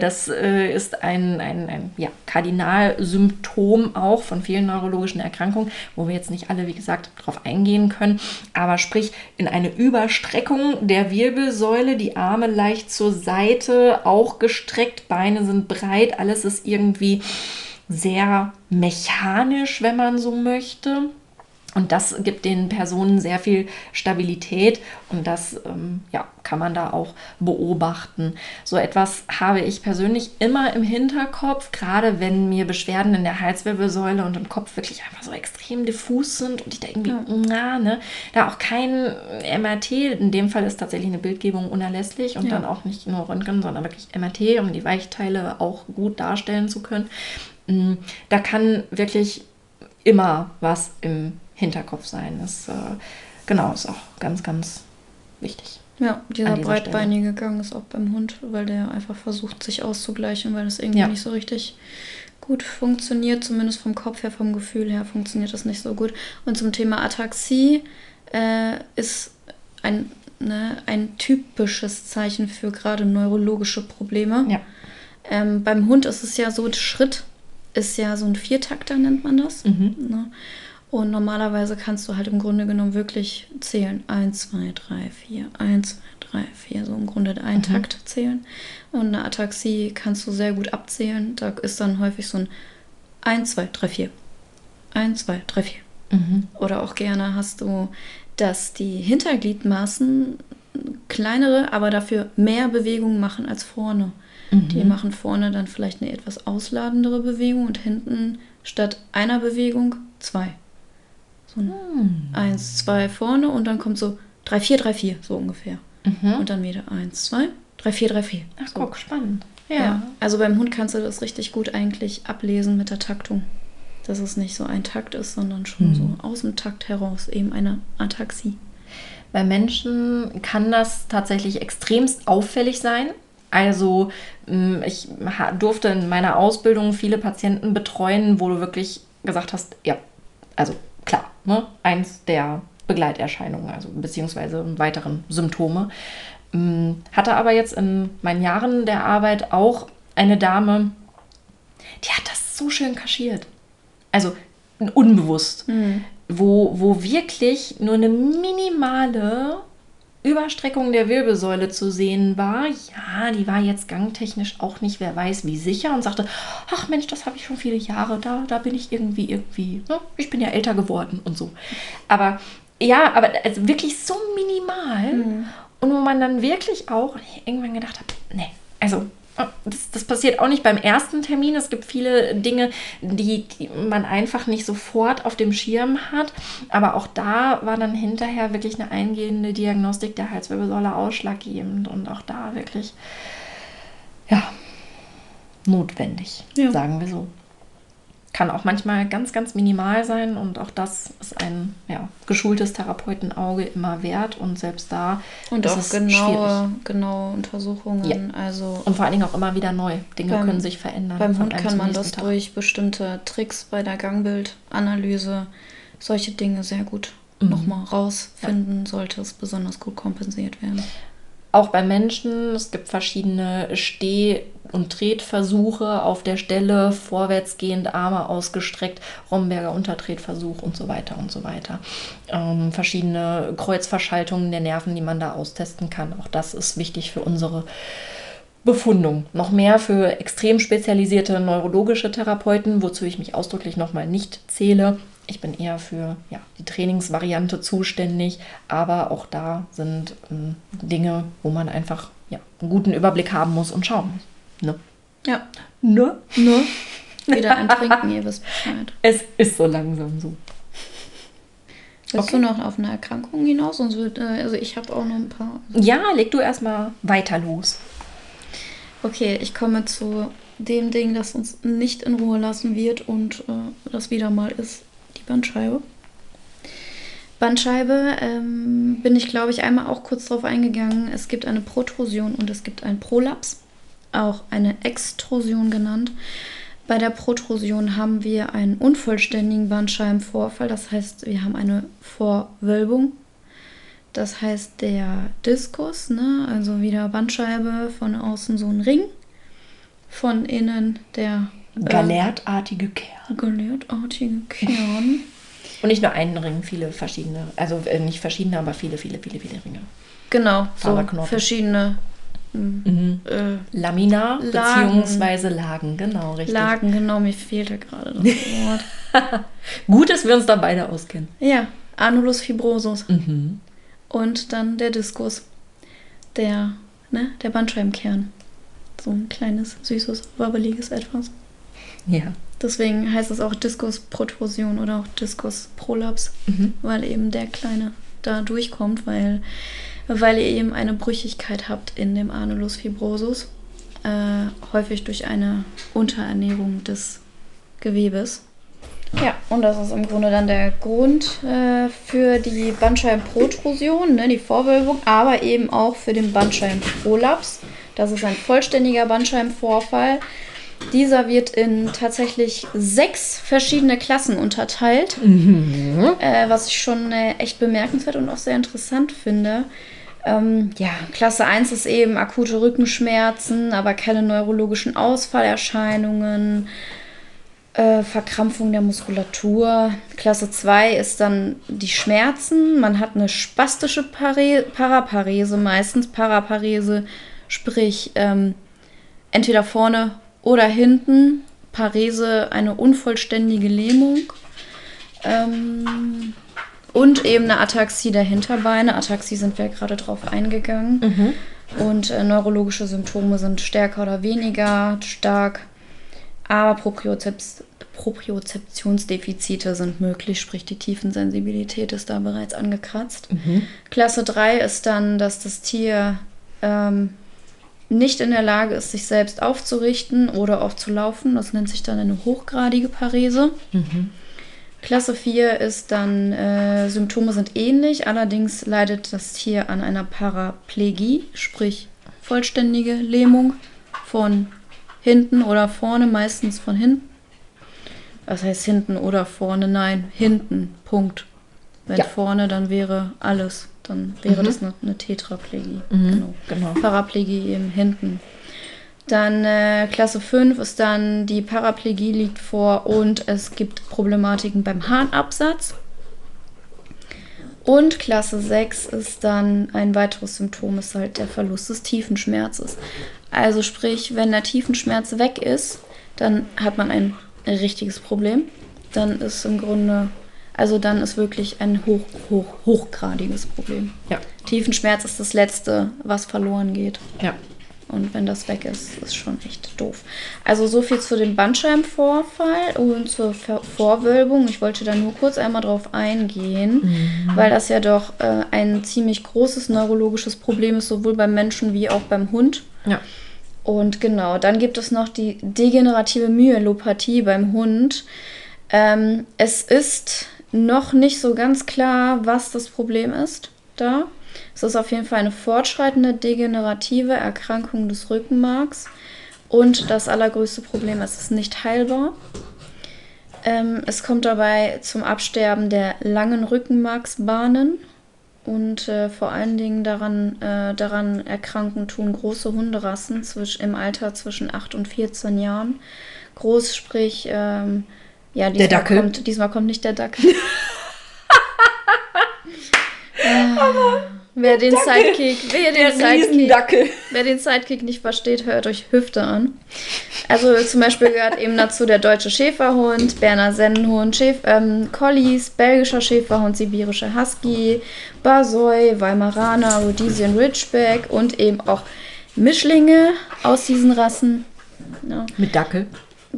Das äh, ist ein, ein, ein ja, Kardinalsymptom auch von vielen neurologischen Erkrankungen, wo wir jetzt nicht alle, wie gesagt, darauf eingehen können. Aber sprich, in eine Überstreckung der Wirbelsäule, die Arme leicht zur Seite, auch gestreckt, Beine sind breit, alles ist irgendwie sehr mechanisch, wenn man so möchte. Und das gibt den Personen sehr viel Stabilität und das ähm, ja, kann man da auch beobachten. So etwas habe ich persönlich immer im Hinterkopf, gerade wenn mir Beschwerden in der Halswirbelsäule und im Kopf wirklich einfach so extrem diffus sind und ich da irgendwie, ja. na, ne, da auch kein MRT, in dem Fall ist tatsächlich eine Bildgebung unerlässlich und ja. dann auch nicht nur Röntgen, sondern wirklich MRT, um die Weichteile auch gut darstellen zu können. Mm, da kann wirklich immer was im Hinterkopf sein. Das äh, genau ist auch ganz, ganz wichtig. Ja, dieser breitbeinige Stelle. Gang ist auch beim Hund, weil der einfach versucht, sich auszugleichen, weil das irgendwie ja. nicht so richtig gut funktioniert, zumindest vom Kopf her, vom Gefühl her funktioniert das nicht so gut. Und zum Thema Ataxie äh, ist ein, ne, ein typisches Zeichen für gerade neurologische Probleme. Ja. Ähm, beim Hund ist es ja so, Schritt ist ja so ein Viertakter, nennt man das. Mhm. Ne? Und normalerweise kannst du halt im Grunde genommen wirklich zählen. 1, 2, 3, 4, 1, 2, 3, 4. So im Grunde einen mhm. Takt zählen. Und eine Ataxie kannst du sehr gut abzählen. Da ist dann häufig so ein 1, 2, 3, 4. 1, 2, 3, 4. Mhm. Oder auch gerne hast du, dass die Hintergliedmaßen kleinere, aber dafür mehr Bewegungen machen als vorne. Mhm. Die machen vorne dann vielleicht eine etwas ausladendere Bewegung und hinten statt einer Bewegung zwei. Ein hm. eins, zwei vorne und dann kommt so drei, vier, drei, vier, so ungefähr. Mhm. Und dann wieder eins, zwei, drei, vier, drei, vier. Ach, so. guck, spannend. Ja. ja. Also beim Hund kannst du das richtig gut eigentlich ablesen mit der Taktung. Dass es nicht so ein Takt ist, sondern schon mhm. so aus dem Takt heraus eben eine Ataxie. Bei Menschen kann das tatsächlich extremst auffällig sein. Also mm, ich durfte in meiner Ausbildung viele Patienten betreuen, wo du wirklich gesagt hast, ja, also klar, ne? eins der Begleiterscheinungen, also beziehungsweise weiteren Symptome. Ähm, hatte aber jetzt in meinen Jahren der Arbeit auch eine Dame, die hat das so schön kaschiert. Also unbewusst. Mhm. Wo, wo wirklich nur eine minimale Überstreckung der Wirbelsäule zu sehen war. Ja, die war jetzt gangtechnisch auch nicht, wer weiß wie sicher und sagte, ach Mensch, das habe ich schon viele Jahre, da, da bin ich irgendwie, irgendwie, ne? ich bin ja älter geworden und so. Aber ja, aber also wirklich so minimal mhm. und wo man dann wirklich auch irgendwann gedacht hat, nee, also das, das, passiert auch nicht beim ersten Termin. Es gibt viele Dinge, die, die, man einfach nicht sofort auf dem Schirm hat. Aber auch da war dann hinterher wirklich eine eingehende Diagnostik der Halswirbelsäule ausschlaggebend und auch da wirklich, ja, notwendig, ja. sagen wir so kann auch manchmal ganz, ganz minimal sein und auch das ist ein ja, geschultes Therapeutenauge immer wert und selbst da und ist auch es genaue, genaue Untersuchungen. Ja. Also und vor allen Dingen auch immer wieder neu. Dinge beim, können sich verändern. Beim Hund kann man das Tag. durch bestimmte Tricks bei der Gangbildanalyse, solche Dinge sehr gut mhm. nochmal rausfinden, ja. sollte es besonders gut kompensiert werden auch bei Menschen. Es gibt verschiedene Steh- und Tretversuche auf der Stelle, vorwärtsgehend, Arme ausgestreckt, Romberger Untertretversuch und so weiter und so weiter. Ähm, verschiedene Kreuzverschaltungen der Nerven, die man da austesten kann. Auch das ist wichtig für unsere Befundung. Noch mehr für extrem spezialisierte neurologische Therapeuten, wozu ich mich ausdrücklich nochmal nicht zähle. Ich bin eher für ja, die Trainingsvariante zuständig, aber auch da sind ähm, Dinge, wo man einfach ja, einen guten Überblick haben muss und schauen muss. Ne? Ja. Ne? Ne? Wieder ein Trinken, ihr wisst Bescheid. Es ist so langsam so. Willst okay. du noch auf eine Erkrankung hinaus? Sonst wird, äh, also ich habe auch noch ein paar. Ja, leg du erstmal weiter los. Okay, ich komme zu dem Ding, das uns nicht in Ruhe lassen wird und äh, das wieder mal ist Bandscheibe. Bandscheibe ähm, bin ich, glaube ich, einmal auch kurz drauf eingegangen. Es gibt eine Protrusion und es gibt einen Prolaps, auch eine Extrusion genannt. Bei der Protrusion haben wir einen unvollständigen Bandscheibenvorfall, das heißt, wir haben eine Vorwölbung. Das heißt, der Diskus, ne, also wieder Bandscheibe, von außen so ein Ring, von innen der Galertartige Kern. Galertartige Kern. Und nicht nur einen Ring, viele verschiedene. Also äh, nicht verschiedene, aber viele, viele, viele, viele Ringe. Genau, so verschiedene hm, mhm. äh, Lamina beziehungsweise Lagen, genau, richtig. Lagen, genau, mir fehlte gerade das Wort. Gut, dass wir uns da beide auskennen. Ja, Anulus fibrosus. Mhm. Und dann der Diskus, der, ne, der Bandscheibenkern. So ein kleines, süßes, wabbeliges Etwas. Ja. Deswegen heißt es auch Diskusprotrusion oder auch Diskusprolaps, mhm. weil eben der Kleine da durchkommt, weil, weil ihr eben eine Brüchigkeit habt in dem Anulus fibrosus, äh, häufig durch eine Unterernährung des Gewebes. Ja, und das ist im Grunde dann der Grund äh, für die Bandscheibenprotrusion, ne, die Vorwölbung, aber eben auch für den Bandscheibenprolaps. Das ist ein vollständiger Bandscheibenvorfall dieser wird in tatsächlich sechs verschiedene Klassen unterteilt, mhm. äh, was ich schon äh, echt bemerkenswert und auch sehr interessant finde. Ähm, ja, Klasse 1 ist eben akute Rückenschmerzen, aber keine neurologischen Ausfallerscheinungen, äh, Verkrampfung der Muskulatur. Klasse 2 ist dann die Schmerzen. Man hat eine spastische Pare Paraparese, meistens Paraparese, sprich ähm, entweder vorne oder hinten Parese eine unvollständige Lähmung. Ähm, und eben eine Ataxie der Hinterbeine. Ataxie sind wir gerade drauf eingegangen. Mhm. Und äh, neurologische Symptome sind stärker oder weniger stark. Aber Propriozeps Propriozeptionsdefizite sind möglich, sprich die Tiefensensibilität ist da bereits angekratzt. Mhm. Klasse 3 ist dann, dass das Tier ähm, nicht in der Lage ist, sich selbst aufzurichten oder aufzulaufen. Das nennt sich dann eine hochgradige Parese. Mhm. Klasse 4 ist dann, äh, Symptome sind ähnlich, allerdings leidet das Tier an einer Paraplegie, sprich vollständige Lähmung von hinten oder vorne, meistens von hinten. Was heißt hinten oder vorne? Nein, hinten. Punkt. Wenn Ja. vorne, dann wäre alles. Dann wäre Mhm. das eine, eine Tetraplegie. Mhm, Genau. genau. Paraplegie eben hinten. Dann äh, Klasse 5 ist dann die Paraplegie liegt vor und es gibt Problematiken beim Harnabsatz. Und Klasse 6 ist dann ein weiteres Symptom, ist halt der Verlust des Tiefenschmerzes. Also sprich, wenn der Tiefenschmerz weg ist, dann hat man ein richtiges Problem. Dann ist im Grunde, also dann ist wirklich ein hoch, hoch, hochgradiges Problem. Ja. Tiefenschmerz ist das Letzte, was verloren geht. Ja. Und wenn das weg ist, ist schon echt doof. Also so viel zu dem Bandscheibenvorfall und zur Ver Vorwölbung. Ich wollte da nur kurz einmal drauf eingehen, weil das ja doch äh, ein ziemlich großes neurologisches Problem ist, sowohl beim Menschen wie auch beim Hund. Ja. Und genau, dann gibt es noch die degenerative Myelopathie beim Hund. Ähm, es ist noch nicht so ganz klar, was das Problem ist da. Es ist auf jeden Fall eine fortschreitende degenerative Erkrankung des Rückenmarks. Und das allergrößte Problem ist, es ist nicht heilbar. Ähm, es kommt dabei zum Absterben der langen Rückenmarksbahnen. Und äh, vor allen Dingen daran, äh, daran erkranken tun große Hunderassen zwisch, im Alter zwischen 8 und 14 Jahren. Groß, sprich, ähm, ja, diesmal, Dackel. Kommt, diesmal kommt nicht der Dackel. Ah, wer den Sidekick, wer den Sidekick, wer den Sidekick nicht versteht, hört euch Hüfte an. Also zum Beispiel gehört eben dazu der deutsche Schäferhund, Berner Sennenhund, Schäf ähm, Collies, belgischer Schäferhund, sibirischer Husky, Barsoi, Weimaraner, Rhodesian Ridgeback und eben auch Mischlinge aus diesen Rassen. Ja. Mit Dackel.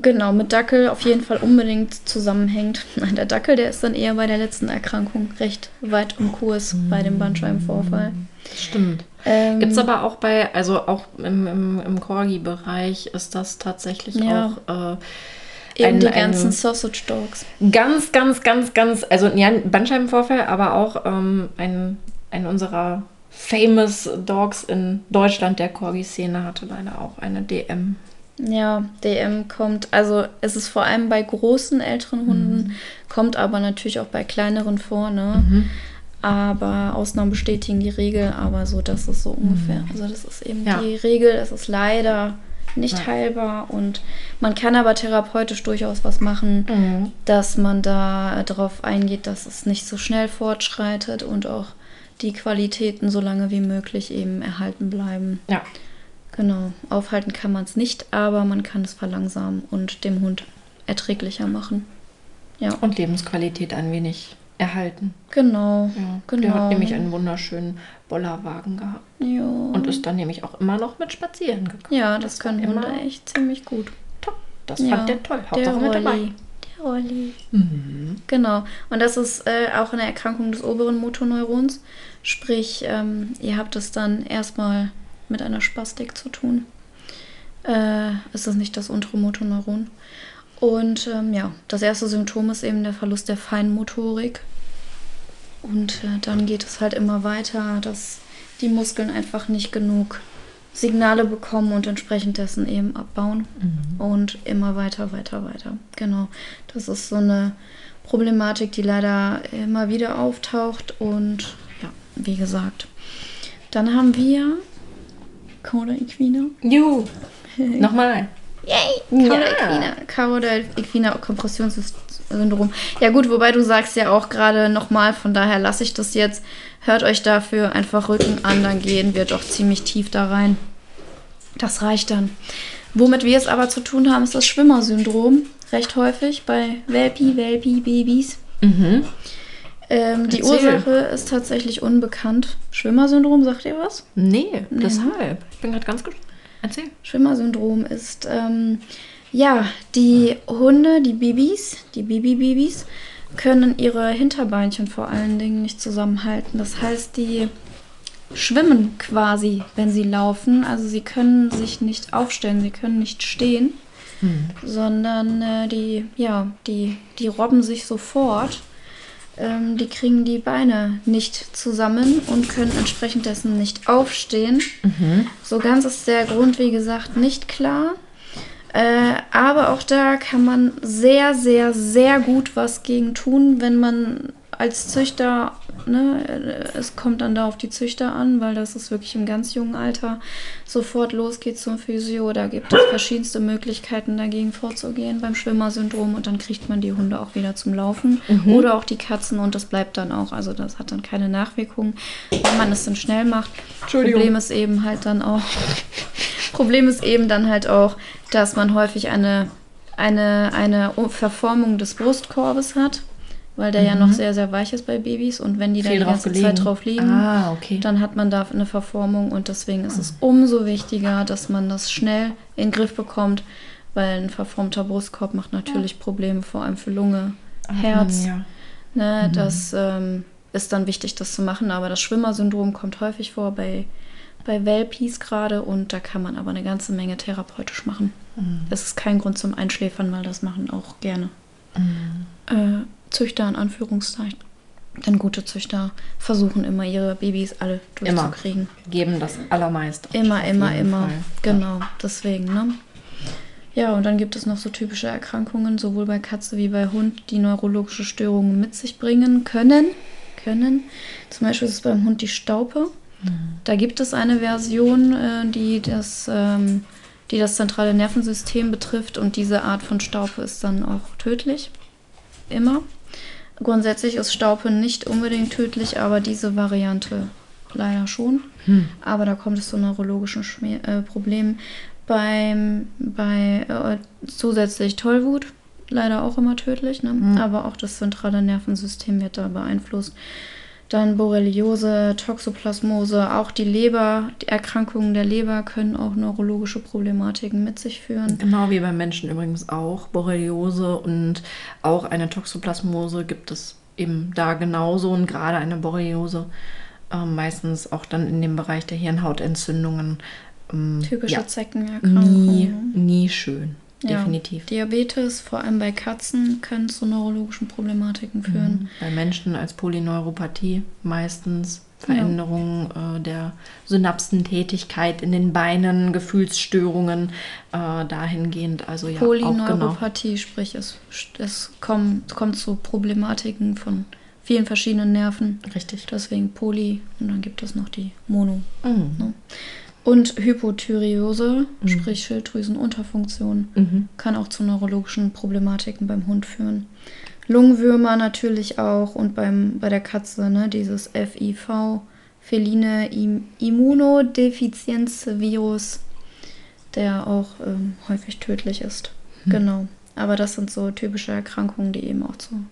Genau, mit Dackel auf jeden Fall unbedingt zusammenhängt. Nein, der Dackel, der ist dann eher bei der letzten Erkrankung recht weit im Kurs bei dem Bandscheibenvorfall. Stimmt. Ähm, Gibt es aber auch bei, also auch im, im, im Corgi-Bereich ist das tatsächlich Ja. auch äh, eben ein- die ein- ganzen Sausage Dogs. ganz, ganz, ganz, ganz, also ja, ein Bandscheibenvorfall, aber auch ähm, ein, ein unserer famous Dogs in Deutschland der Corgi-Szene hatte leider auch eine DM. Ja, DM kommt, also es ist vor allem bei großen älteren Hunden, kommt aber natürlich auch bei kleineren vor, ne? Aber Ausnahmen bestätigen die Regel, aber so, das ist so ungefähr. Also das ist eben Ja. die Regel, es ist leider nicht Ja. heilbar und man kann aber therapeutisch durchaus was machen, dass man da darauf eingeht, dass es nicht so schnell fortschreitet und auch die Qualitäten so lange wie möglich eben erhalten bleiben. Ja. Genau, aufhalten kann man es nicht, aber man kann es verlangsamen und dem Hund erträglicher machen. Ja, Und Lebensqualität ein wenig erhalten. genau. Ja. Genau. Der hat nämlich einen wunderschönen Bollerwagen gehabt. Ja, Und ist dann nämlich auch immer noch mit spazieren gegangen. ja das, das können Hunde echt ziemlich gut. Top. Das ja, fand der toll. Der Hauptsache mit dabei. Rolli. Der Rolli. Mhm. Genau. Und das ist äh, auch eine Erkrankung des oberen Motorneurons. Sprich, ähm, ihr habt es dann erstmal mit einer Spastik zu tun. Äh, ist das nicht das untere Motorneuron? Und ähm, ja, das erste Symptom ist eben der Verlust der Feinmotorik. Und äh, dann geht es halt immer weiter, dass die Muskeln einfach nicht genug Signale bekommen und entsprechend dessen eben abbauen. Und immer weiter, weiter, weiter. Genau. Das ist so eine Problematik, die leider immer wieder auftaucht. Und ja, wie gesagt. Dann haben wir Coda Equina. Juhu. Nochmal. Yay! Coda Ja. Equina. Coda Equina Kompressionssyndrom. Ja gut, wobei du sagst ja auch gerade nochmal, von daher lasse ich das jetzt. Hört euch dafür einfach Rücken an, dann gehen wir doch ziemlich tief da rein. Das reicht dann. Womit wir es aber zu tun haben, ist das Schwimmersyndrom. Recht häufig bei Welpi, Welpi, Babys. Mhm. Ähm, die. Ursache ist tatsächlich unbekannt. Schwimmersyndrom, sagt ihr was? Nee, Nee, deshalb. Ich bin gerade ganz gespannt. Erzähl. Schwimmersyndrom ist, ähm, ja, die Hunde, die Babys, die Babybabys, können ihre Hinterbeinchen vor allen Dingen nicht zusammenhalten. Das heißt, die schwimmen quasi, wenn sie laufen. Also sie können sich nicht aufstellen, sie können nicht stehen, sondern äh, die, ja, die, die robben sich sofort. Ähm, die kriegen die Beine nicht zusammen und können entsprechend dessen nicht aufstehen. So ganz ist der Grund, wie gesagt, nicht klar. Äh, aber auch da kann man sehr, sehr, sehr gut was gegen tun, wenn man als Züchter, ne, es kommt dann da auf die Züchter an, weil das ist wirklich im ganz jungen Alter sofort losgeht zum Physio. Da gibt es verschiedenste Möglichkeiten dagegen vorzugehen beim Schwimmersyndrom und dann kriegt man die Hunde auch wieder zum Laufen mhm. oder auch die Katzen und das bleibt dann auch. Also das hat dann keine Nachwirkungen, wenn man es dann schnell macht. Problem ist eben halt dann auch, Problem ist eben dann halt auch, dass man häufig eine eine, eine Verformung des Brustkorbes hat weil der mhm. ja noch mhm. sehr, sehr weich ist bei Babys. Und wenn die da die ganze gelegen. Zeit drauf liegen, ah, okay. dann hat man da eine Verformung. Und deswegen ist es umso wichtiger, dass man das schnell in den Griff bekommt, weil ein verformter Brustkorb macht natürlich Probleme, vor allem für Lunge, Herz. Ja. Ne, mhm. Das ähm, ist dann wichtig, das zu machen. Aber das Schwimmersyndrom kommt häufig vor bei, bei Welpies gerade. Und da kann man aber eine ganze Menge therapeutisch machen. Mhm. Es ist kein Grund zum Einschläfern, weil das machen auch gerne. Mhm. Äh, Züchter in Anführungszeichen. Denn gute Züchter versuchen immer ihre Babys alle durchzukriegen. Immer geben das allermeiste. Immer, immer, immer. Fall. Genau, ja. deswegen, ne? Ja, und dann gibt es noch so typische Erkrankungen, sowohl bei Katze wie bei Hund, die neurologische Störungen mit sich bringen können. können. Zum Beispiel ist es beim Hund die Staupe. Mhm. Da gibt es eine Version, äh, die das, ähm, die das zentrale Nervensystem betrifft und diese Art von Staupe ist dann auch tödlich. Immer. Grundsätzlich ist Staupen nicht unbedingt tödlich, aber diese Variante leider schon. Hm. Aber da kommt es zu neurologischen Schmier äh, Problemen. Beim, bei äh, zusätzlich Tollwut, leider auch immer tödlich, ne? Hm. aber auch das zentrale Nervensystem wird da beeinflusst. Dann Borreliose, Toxoplasmose, auch die Leber, die Erkrankungen der Leber können auch neurologische Problematiken mit sich führen. Genau wie beim Menschen übrigens auch. Borreliose und auch eine Toxoplasmose gibt es eben da genauso und gerade eine Borreliose äh, meistens auch dann in dem Bereich der Hirnhautentzündungen. Ähm, Typische ja, Zeckenerkrankungen. Nie, nie schön. Definitiv. Ja, Diabetes, vor allem bei Katzen, kann zu neurologischen Problematiken führen. Mhm. Bei Menschen als Polyneuropathie meistens Veränderungen ja. äh, der Synapsentätigkeit in den Beinen, Gefühlsstörungen äh, dahingehend. Also ja, Polyneuropathie, auch genau. sprich es, es kommt, kommt zu Problematiken von vielen verschiedenen Nerven. Richtig. Deswegen Poly und dann gibt es noch die Mono. Mhm. Ne? Und Hypothyreose, mhm. sprich Schilddrüsenunterfunktion, mhm. kann auch zu neurologischen Problematiken beim Hund führen. Lungenwürmer natürlich auch und beim, bei der Katze ne, dieses FIV, feline Immunodefizienzvirus, der auch ähm, häufig tödlich ist. Mhm. Genau. Aber das sind so typische Erkrankungen, die eben auch zu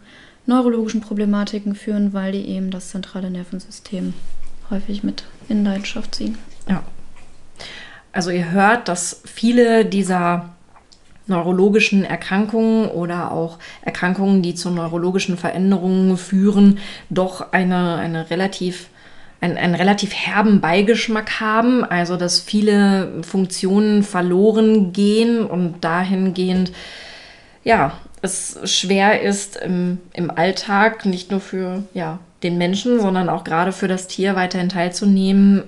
neurologischen Problematiken führen, weil die eben das zentrale Nervensystem häufig mit in Leidenschaft ziehen. Ja, also ihr hört, dass viele dieser neurologischen Erkrankungen oder auch Erkrankungen, die zu neurologischen Veränderungen führen, doch eine, eine relativ einen, einen relativ herben Beigeschmack haben, also dass viele Funktionen verloren gehen und dahingehend ja, es schwer ist im, im Alltag, nicht nur für ja, den Menschen, sondern auch gerade für das Tier weiterhin teilzunehmen.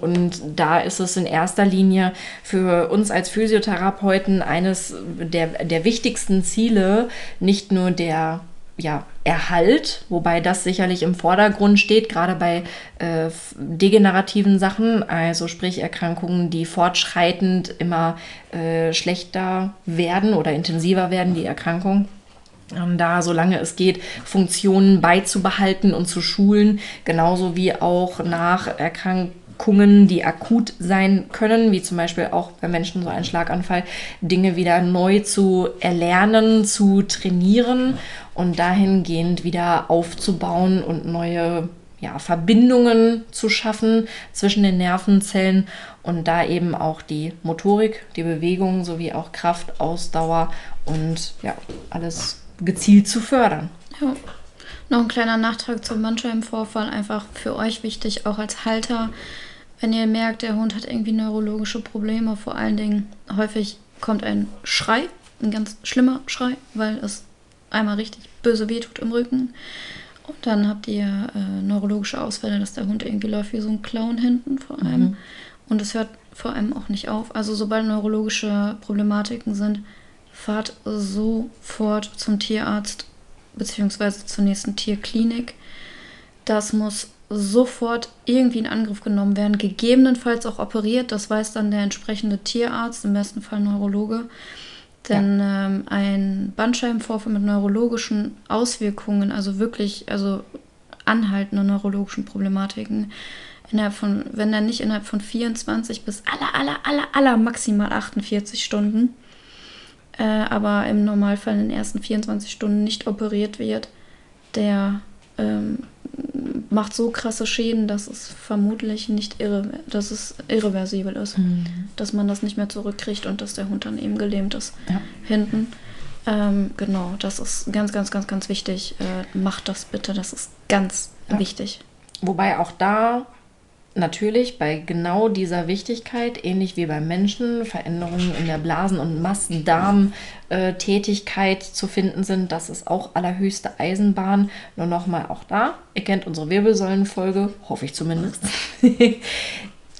Und da ist es in erster Linie für uns als Physiotherapeuten eines der, der wichtigsten Ziele, nicht nur der ja, Erhalt, wobei das sicherlich im Vordergrund steht, gerade bei äh, degenerativen Sachen, also sprich Erkrankungen, die fortschreitend immer äh, schlechter werden oder intensiver werden, die Erkrankung da, solange es geht, Funktionen beizubehalten und zu schulen, genauso wie auch nach Erkrankungen, die akut sein können, wie zum Beispiel auch bei Menschen so ein Schlaganfall, Dinge wieder neu zu erlernen, zu trainieren und dahingehend wieder aufzubauen und neue ja, Verbindungen zu schaffen zwischen den Nervenzellen und da eben auch die Motorik, die Bewegung sowie auch Kraft, Ausdauer und ja, alles gezielt zu fördern. Ja. Noch ein kleiner Nachtrag zum Bandscheibenvorfall, einfach für euch wichtig, auch als Halter, wenn ihr merkt, der Hund hat irgendwie neurologische Probleme, vor allen Dingen häufig kommt ein Schrei, ein ganz schlimmer Schrei, weil es einmal richtig böse wehtut im Rücken. Und dann habt ihr äh, neurologische Ausfälle, dass der Hund irgendwie läuft wie so ein Clown hinten vor allem. Mhm. Und es hört vor allem auch nicht auf. Also sobald neurologische Problematiken sind, fahrt sofort zum Tierarzt beziehungsweise zur nächsten Tierklinik. Das muss sofort irgendwie in Angriff genommen werden, gegebenenfalls auch operiert. Das weiß dann der entsprechende Tierarzt, im besten Fall Neurologe. Denn ja. ähm, ein Bandscheibenvorfall mit neurologischen Auswirkungen, also wirklich, also anhaltende neurologischen Problematiken, innerhalb von, wenn er nicht innerhalb von 24 bis aller, aller, aller, aller maximal 48 Stunden, äh, aber im Normalfall in den ersten 24 Stunden nicht operiert wird, der ähm, macht so krasse Schäden, dass es vermutlich nicht irre, dass es irreversibel ist, mhm. dass man das nicht mehr zurückkriegt und dass der Hund dann eben gelähmt ist ja. hinten. Ähm, genau, das ist ganz, ganz, ganz, ganz wichtig. Äh, macht das bitte, das ist ganz ja. wichtig. Wobei auch da natürlich bei genau dieser Wichtigkeit, ähnlich wie beim Menschen, Veränderungen in der Blasen- und Massendarmtätigkeit zu finden sind. Das ist auch allerhöchste Eisenbahn. Nur nochmal auch da. Ihr kennt unsere Wirbelsäulenfolge, hoffe ich zumindest.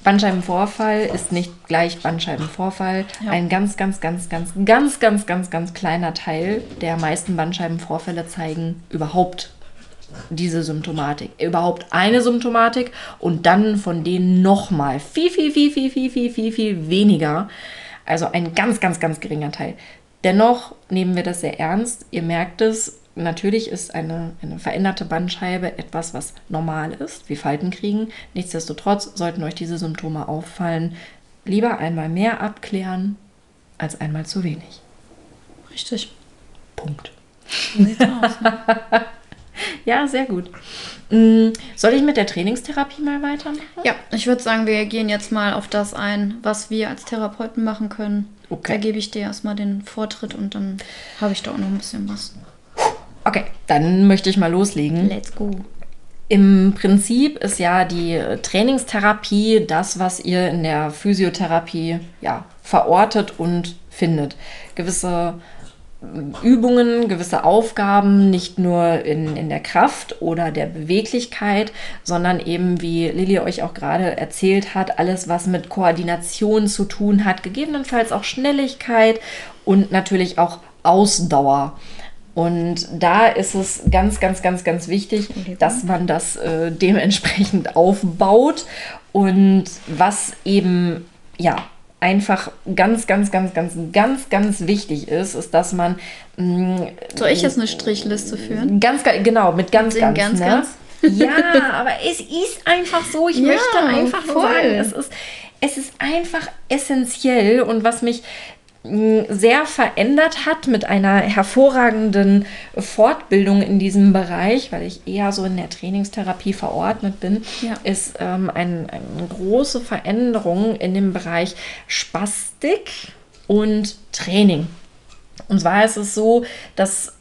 Bandscheibenvorfall ist nicht gleich Bandscheibenvorfall. Ja. Ein ganz, ganz, ganz, ganz, ganz, ganz, ganz, ganz kleiner Teil der meisten Bandscheibenvorfälle zeigen überhaupt diese Symptomatik, überhaupt eine Symptomatik und dann von denen nochmal viel, viel, viel, viel, viel, viel, viel, viel weniger. Also ein ganz, ganz, ganz geringer Teil. Dennoch nehmen wir das sehr ernst. Ihr merkt es, natürlich ist eine, eine veränderte Bandscheibe etwas, was normal ist, wie Falten kriegen. Nichtsdestotrotz sollten euch diese Symptome auffallen. Lieber einmal mehr abklären als einmal zu wenig. Richtig. Punkt. Sieht aus? Ja, sehr gut. Mm, soll ich mit der Trainingstherapie mal weitermachen? Ja, ich würde sagen, wir gehen jetzt mal auf das ein, was wir als Therapeuten machen können. Okay. Da gebe ich dir erstmal den Vortritt und dann habe ich da auch noch ein bisschen was. Okay, dann möchte ich mal loslegen. Let's go. Im Prinzip ist ja die Trainingstherapie das, was ihr in der Physiotherapie ja, verortet und findet. Gewisse Übungen, gewisse Aufgaben, nicht nur in, in der Kraft oder der Beweglichkeit, sondern eben, wie Lilly euch auch gerade erzählt hat, alles, was mit Koordination zu tun hat, gegebenenfalls auch Schnelligkeit und natürlich auch Ausdauer. Und da ist es ganz, ganz, ganz, ganz wichtig, dass man das äh, dementsprechend aufbaut und was eben ja einfach ganz, ganz, ganz, ganz, ganz, ganz wichtig ist, ist, dass man. Mh, mm, Soll ich jetzt eine Strichliste führen? Ganz, genau, mit ganz, ganz, ganz, ne? ganz. Ja, aber es ist einfach so. Ich ja, möchte einfach voll. sagen, es ist, es ist einfach essentiell und was mich sehr verändert hat mit einer hervorragenden Fortbildung in diesem Bereich, weil ich eher so in der Trainingstherapie verordnet bin, ja. ist ähm, ein, eine große Veränderung in dem Bereich Spastik und Training. Und zwar ist es so, dass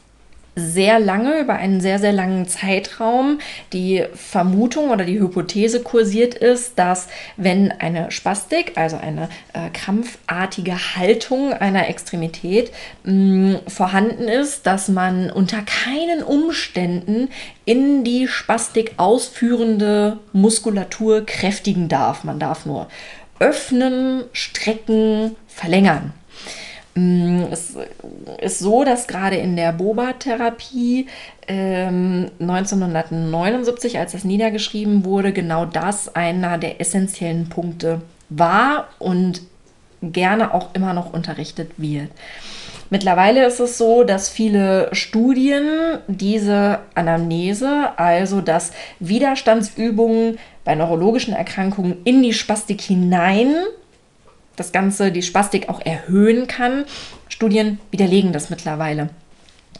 sehr lange, über einen sehr, sehr langen Zeitraum die Vermutung oder die Hypothese kursiert ist, dass wenn eine Spastik, also eine äh, krampfartige Haltung einer Extremität mh, vorhanden ist, dass man unter keinen Umständen in die Spastik ausführende Muskulatur kräftigen darf. Man darf nur öffnen, strecken, verlängern. Mm, es ist so, dass gerade in der Boba-Therapie ähm, 1979, als das niedergeschrieben wurde, genau das einer der essentiellen Punkte war und gerne auch immer noch unterrichtet wird. Mittlerweile ist es so, dass viele Studien diese Anamnese, also dass Widerstandsübungen bei neurologischen Erkrankungen in die Spastik hinein das Ganze, die Spastik auch erhöhen kann. Studien widerlegen das mittlerweile.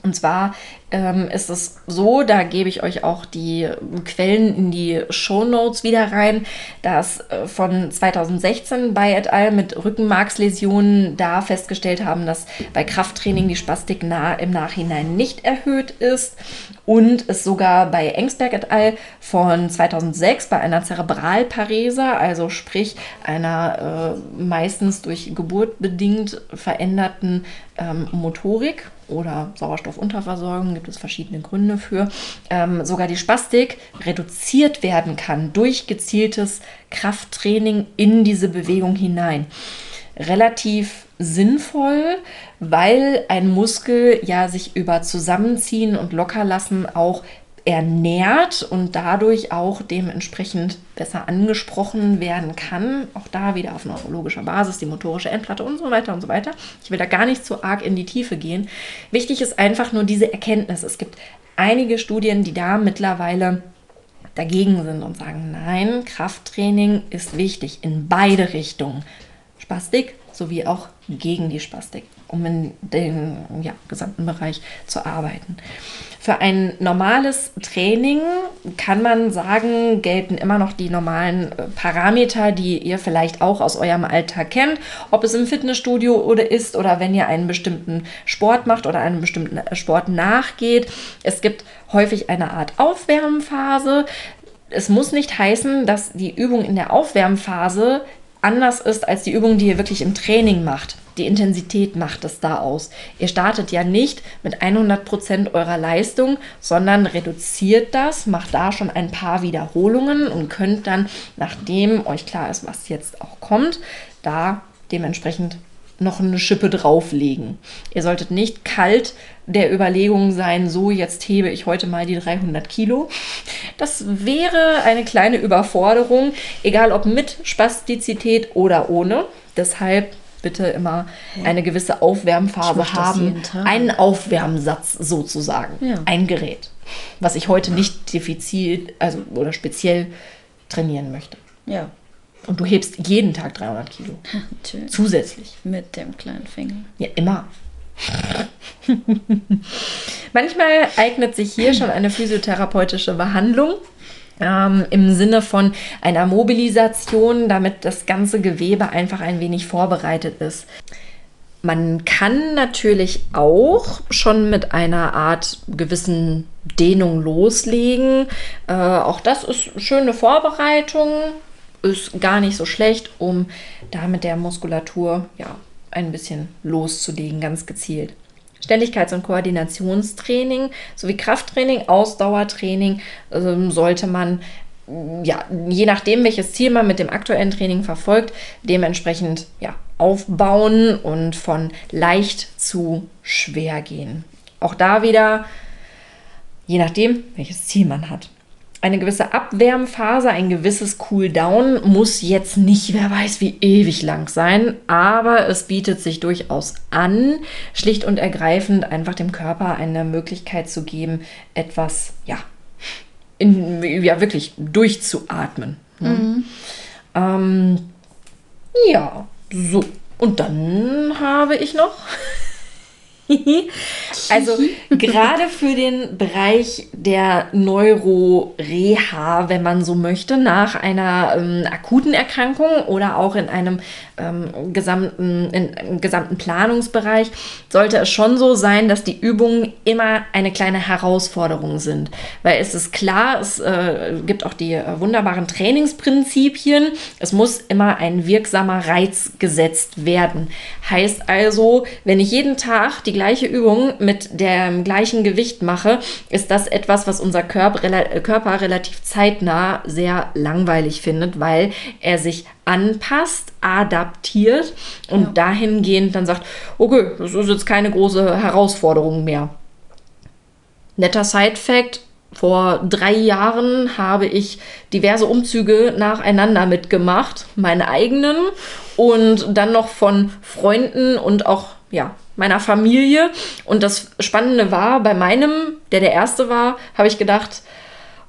Und zwar ähm, ist es so, da gebe ich euch auch die Quellen in die Show Notes wieder rein, dass äh, von 2016 bei et al. mit Rückenmarksläsionen da festgestellt haben, dass bei Krafttraining die Spastik nah, im Nachhinein nicht erhöht ist und es sogar bei Engsberg et al. von 2006 bei einer Zerebralparese, also sprich einer äh, meistens durch Geburt bedingt veränderten ähm, Motorik oder Sauerstoffunterversorgung, gibt es verschiedene Gründe für, ähm, sogar die Spastik reduziert werden kann durch gezieltes Krafttraining in diese Bewegung hinein. Relativ sinnvoll, weil ein Muskel ja sich über Zusammenziehen und Lockerlassen auch ernährt und dadurch auch dementsprechend besser angesprochen werden kann. Auch da wieder auf neurologischer Basis, die motorische Endplatte und so weiter und so weiter. Ich will da gar nicht zu arg in die Tiefe gehen. Wichtig ist einfach nur diese Erkenntnis. Es gibt einige Studien, die da mittlerweile dagegen sind und sagen, nein, Krafttraining ist wichtig in beide Richtungen. Spastik sowie auch gegen die Spastik, um in den ja, gesamten Bereich zu arbeiten. Für ein normales Training kann man sagen, gelten immer noch die normalen äh, Parameter, die ihr vielleicht auch aus eurem Alltag kennt, ob es im Fitnessstudio oder ist oder wenn ihr einen bestimmten Sport macht oder einem bestimmten äh, Sport nachgeht. Es gibt häufig eine Art Aufwärmphase. Es muss nicht heißen, dass die Übung in der Aufwärmphase anders ist als die Übung, die ihr wirklich im Training macht. Die Intensität macht es da aus. Ihr startet ja nicht mit 100% eurer Leistung, sondern reduziert das, macht da schon ein paar Wiederholungen und könnt dann, nachdem euch klar ist, was jetzt auch kommt, da dementsprechend noch eine Schippe drauflegen. Ihr solltet nicht kalt der Überlegung sein, so jetzt hebe ich heute mal die 300 Kilo. Das wäre eine kleine Überforderung, egal ob mit Spastizität oder ohne. Deshalb bitte immer eine gewisse Aufwärmphase haben. Einen Aufwärmsatz sozusagen. Ja. Ein Gerät, was ich heute nicht defizit, also oder speziell trainieren möchte. Ja. Und du hebst jeden Tag 300 Kilo. Natürlich. Zusätzlich. Mit dem kleinen Finger. Ja, immer. Manchmal eignet sich hier schon eine physiotherapeutische Behandlung ähm, im Sinne von einer Mobilisation, damit das ganze Gewebe einfach ein wenig vorbereitet ist. Man kann natürlich auch schon mit einer Art gewissen Dehnung loslegen. Äh, auch das ist schöne Vorbereitung ist gar nicht so schlecht, um da mit der Muskulatur ja ein bisschen loszulegen, ganz gezielt. Ständigkeits- und Koordinationstraining sowie Krafttraining, Ausdauertraining ähm, sollte man ja, je nachdem, welches Ziel man mit dem aktuellen Training verfolgt, dementsprechend ja, aufbauen und von leicht zu schwer gehen. Auch da wieder, je nachdem, welches Ziel man hat eine gewisse Abwärmphase, ein gewisses Cooldown muss jetzt nicht, wer weiß, wie ewig lang sein, aber es bietet sich durchaus an, schlicht und ergreifend einfach dem Körper eine Möglichkeit zu geben, etwas, ja, in, ja wirklich durchzuatmen. Ne? Mhm. Ähm, ja, so. Und dann habe ich noch also gerade für den Bereich der Neuroreha, wenn man so möchte, nach einer ähm, akuten Erkrankung oder auch in einem ähm, gesamten, in, im gesamten Planungsbereich, sollte es schon so sein, dass die Übungen immer eine kleine Herausforderung sind. Weil es ist klar, es äh, gibt auch die äh, wunderbaren Trainingsprinzipien. Es muss immer ein wirksamer Reiz gesetzt werden. Heißt also, wenn ich jeden Tag die gleiche Übung mit dem gleichen Gewicht mache, ist das etwas, was unser Körper, Körper relativ zeitnah sehr langweilig findet, weil er sich anpasst, adaptiert und ja. dahingehend dann sagt, okay, das ist jetzt keine große Herausforderung mehr. Netter Side-Fact, vor drei Jahren habe ich diverse Umzüge nacheinander mitgemacht, meine eigenen und dann noch von Freunden und auch ja, meiner Familie. Und das Spannende war, bei meinem, der der erste war, habe ich gedacht,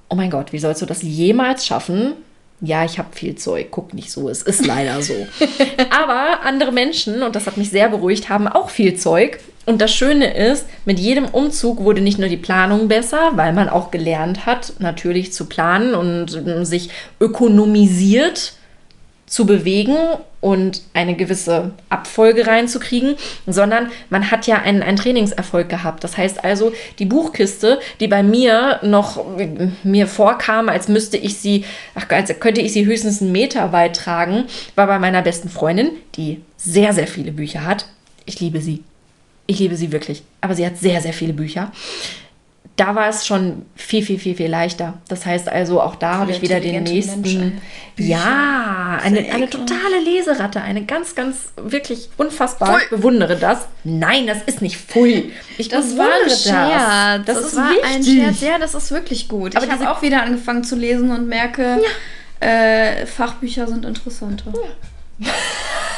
oh mein Gott, wie sollst du das jemals schaffen, ja, ich habe viel Zeug, guck nicht so, es ist leider so. Aber andere Menschen, und das hat mich sehr beruhigt, haben auch viel Zeug. Und das Schöne ist, mit jedem Umzug wurde nicht nur die Planung besser, weil man auch gelernt hat, natürlich zu planen und ähm, sich ökonomisiert zu bewegen und eine gewisse Abfolge reinzukriegen, sondern man hat ja einen, einen Trainingserfolg gehabt. Das heißt also, die Buchkiste, die bei mir noch mir vorkam, als müsste ich sie, ach, als könnte ich sie höchstens einen Meter weit tragen, war bei meiner besten Freundin, die sehr, sehr viele Bücher hat. Ich liebe sie. Ich liebe sie wirklich. Aber sie hat sehr, sehr viele Bücher da war es schon viel, viel, viel, viel leichter. Das heißt also, auch da habe ich wieder den nächsten. Ja, eine, eine totale Leseratte, eine ganz, ganz, wirklich unfassbar. Ich bewundere das. Nein, das ist nicht pfui. Ich das war ein Scherz. Das, das ist war wichtig. ein Scherz. Ja, das ist wirklich gut. Aber ich habe auch wieder angefangen zu lesen und merke, ja. äh, Fachbücher sind interessanter. Ja.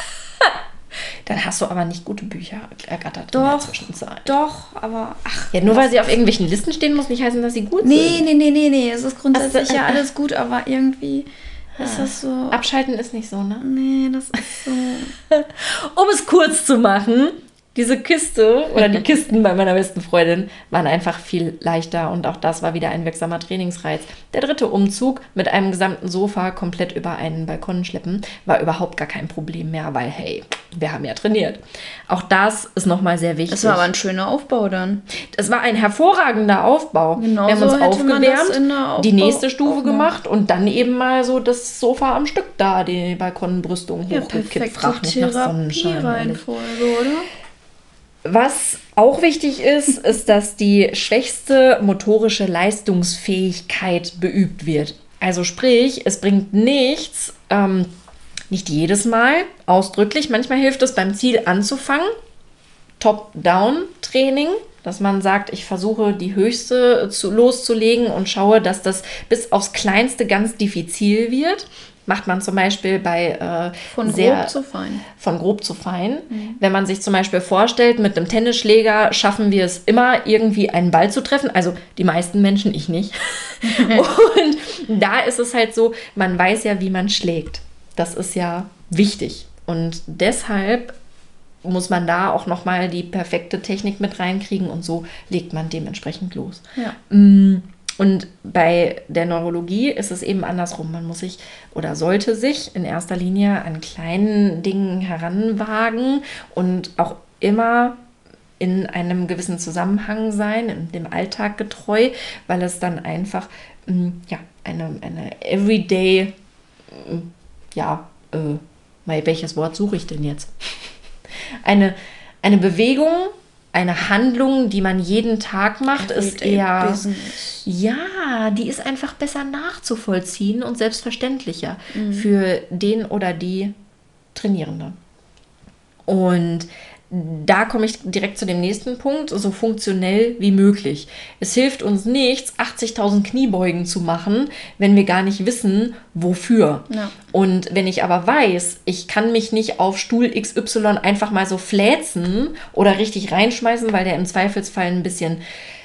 Dann hast du aber nicht gute Bücher ergattert doch, in der Zwischenzeit. Doch, aber ach. Ja, nur weil sie auf irgendwelchen Listen stehen, muss nicht heißen, dass sie gut nee, sind. Nee, nee, nee, nee. Es ist grundsätzlich also, ja alles gut, aber irgendwie ist das so. Abschalten ist nicht so, ne? Nee, das ist so. um es kurz zu machen, diese Kiste oder die Kisten bei meiner besten Freundin waren einfach viel leichter und auch das war wieder ein wirksamer Trainingsreiz. Der dritte Umzug mit einem gesamten Sofa komplett über einen Balkon schleppen war überhaupt gar kein Problem mehr, weil hey, wir haben ja trainiert. Auch das ist nochmal sehr wichtig. Das war aber ein schöner Aufbau dann. Das war ein hervorragender Aufbau. Genau wir haben uns aufgewärmt, die nächste Stufe gemacht und dann eben mal so das Sofa am Stück da, die Balkonbrüstung ja, hochgekippt. Nicht nach Sonnenschein. oder? Was auch wichtig ist, ist, dass die schwächste motorische Leistungsfähigkeit beübt wird. Also sprich, es bringt nichts, ähm, nicht jedes Mal ausdrücklich, manchmal hilft es beim Ziel anzufangen, Top-Down-Training, dass man sagt, ich versuche die höchste zu, loszulegen und schaue, dass das bis aufs Kleinste ganz diffizil wird macht man zum Beispiel bei äh, von sehr, grob zu fein. Von grob zu fein. Mhm. Wenn man sich zum Beispiel vorstellt, mit einem Tennisschläger schaffen wir es immer irgendwie einen Ball zu treffen. Also die meisten Menschen, ich nicht. und da ist es halt so, man weiß ja, wie man schlägt. Das ist ja wichtig. Und deshalb muss man da auch noch mal die perfekte Technik mit reinkriegen und so legt man dementsprechend los. Ja. Mm. Und bei der Neurologie ist es eben andersrum. Man muss sich oder sollte sich in erster Linie an kleinen Dingen heranwagen und auch immer in einem gewissen Zusammenhang sein, in dem Alltag getreu, weil es dann einfach mm, ja, eine, eine Everyday, mm, ja, äh, welches Wort suche ich denn jetzt? Eine, eine Bewegung eine Handlung, die man jeden Tag macht, Everyday ist eher. Business. Ja, die ist einfach besser nachzuvollziehen und selbstverständlicher mhm. für den oder die Trainierende. Und da komme ich direkt zu dem nächsten Punkt, so funktionell wie möglich. Es hilft uns nichts, 80.000 Kniebeugen zu machen, wenn wir gar nicht wissen, wofür. Ja. Und wenn ich aber weiß, ich kann mich nicht auf Stuhl XY einfach mal so fläzen oder richtig reinschmeißen, weil der im Zweifelsfall ein bisschen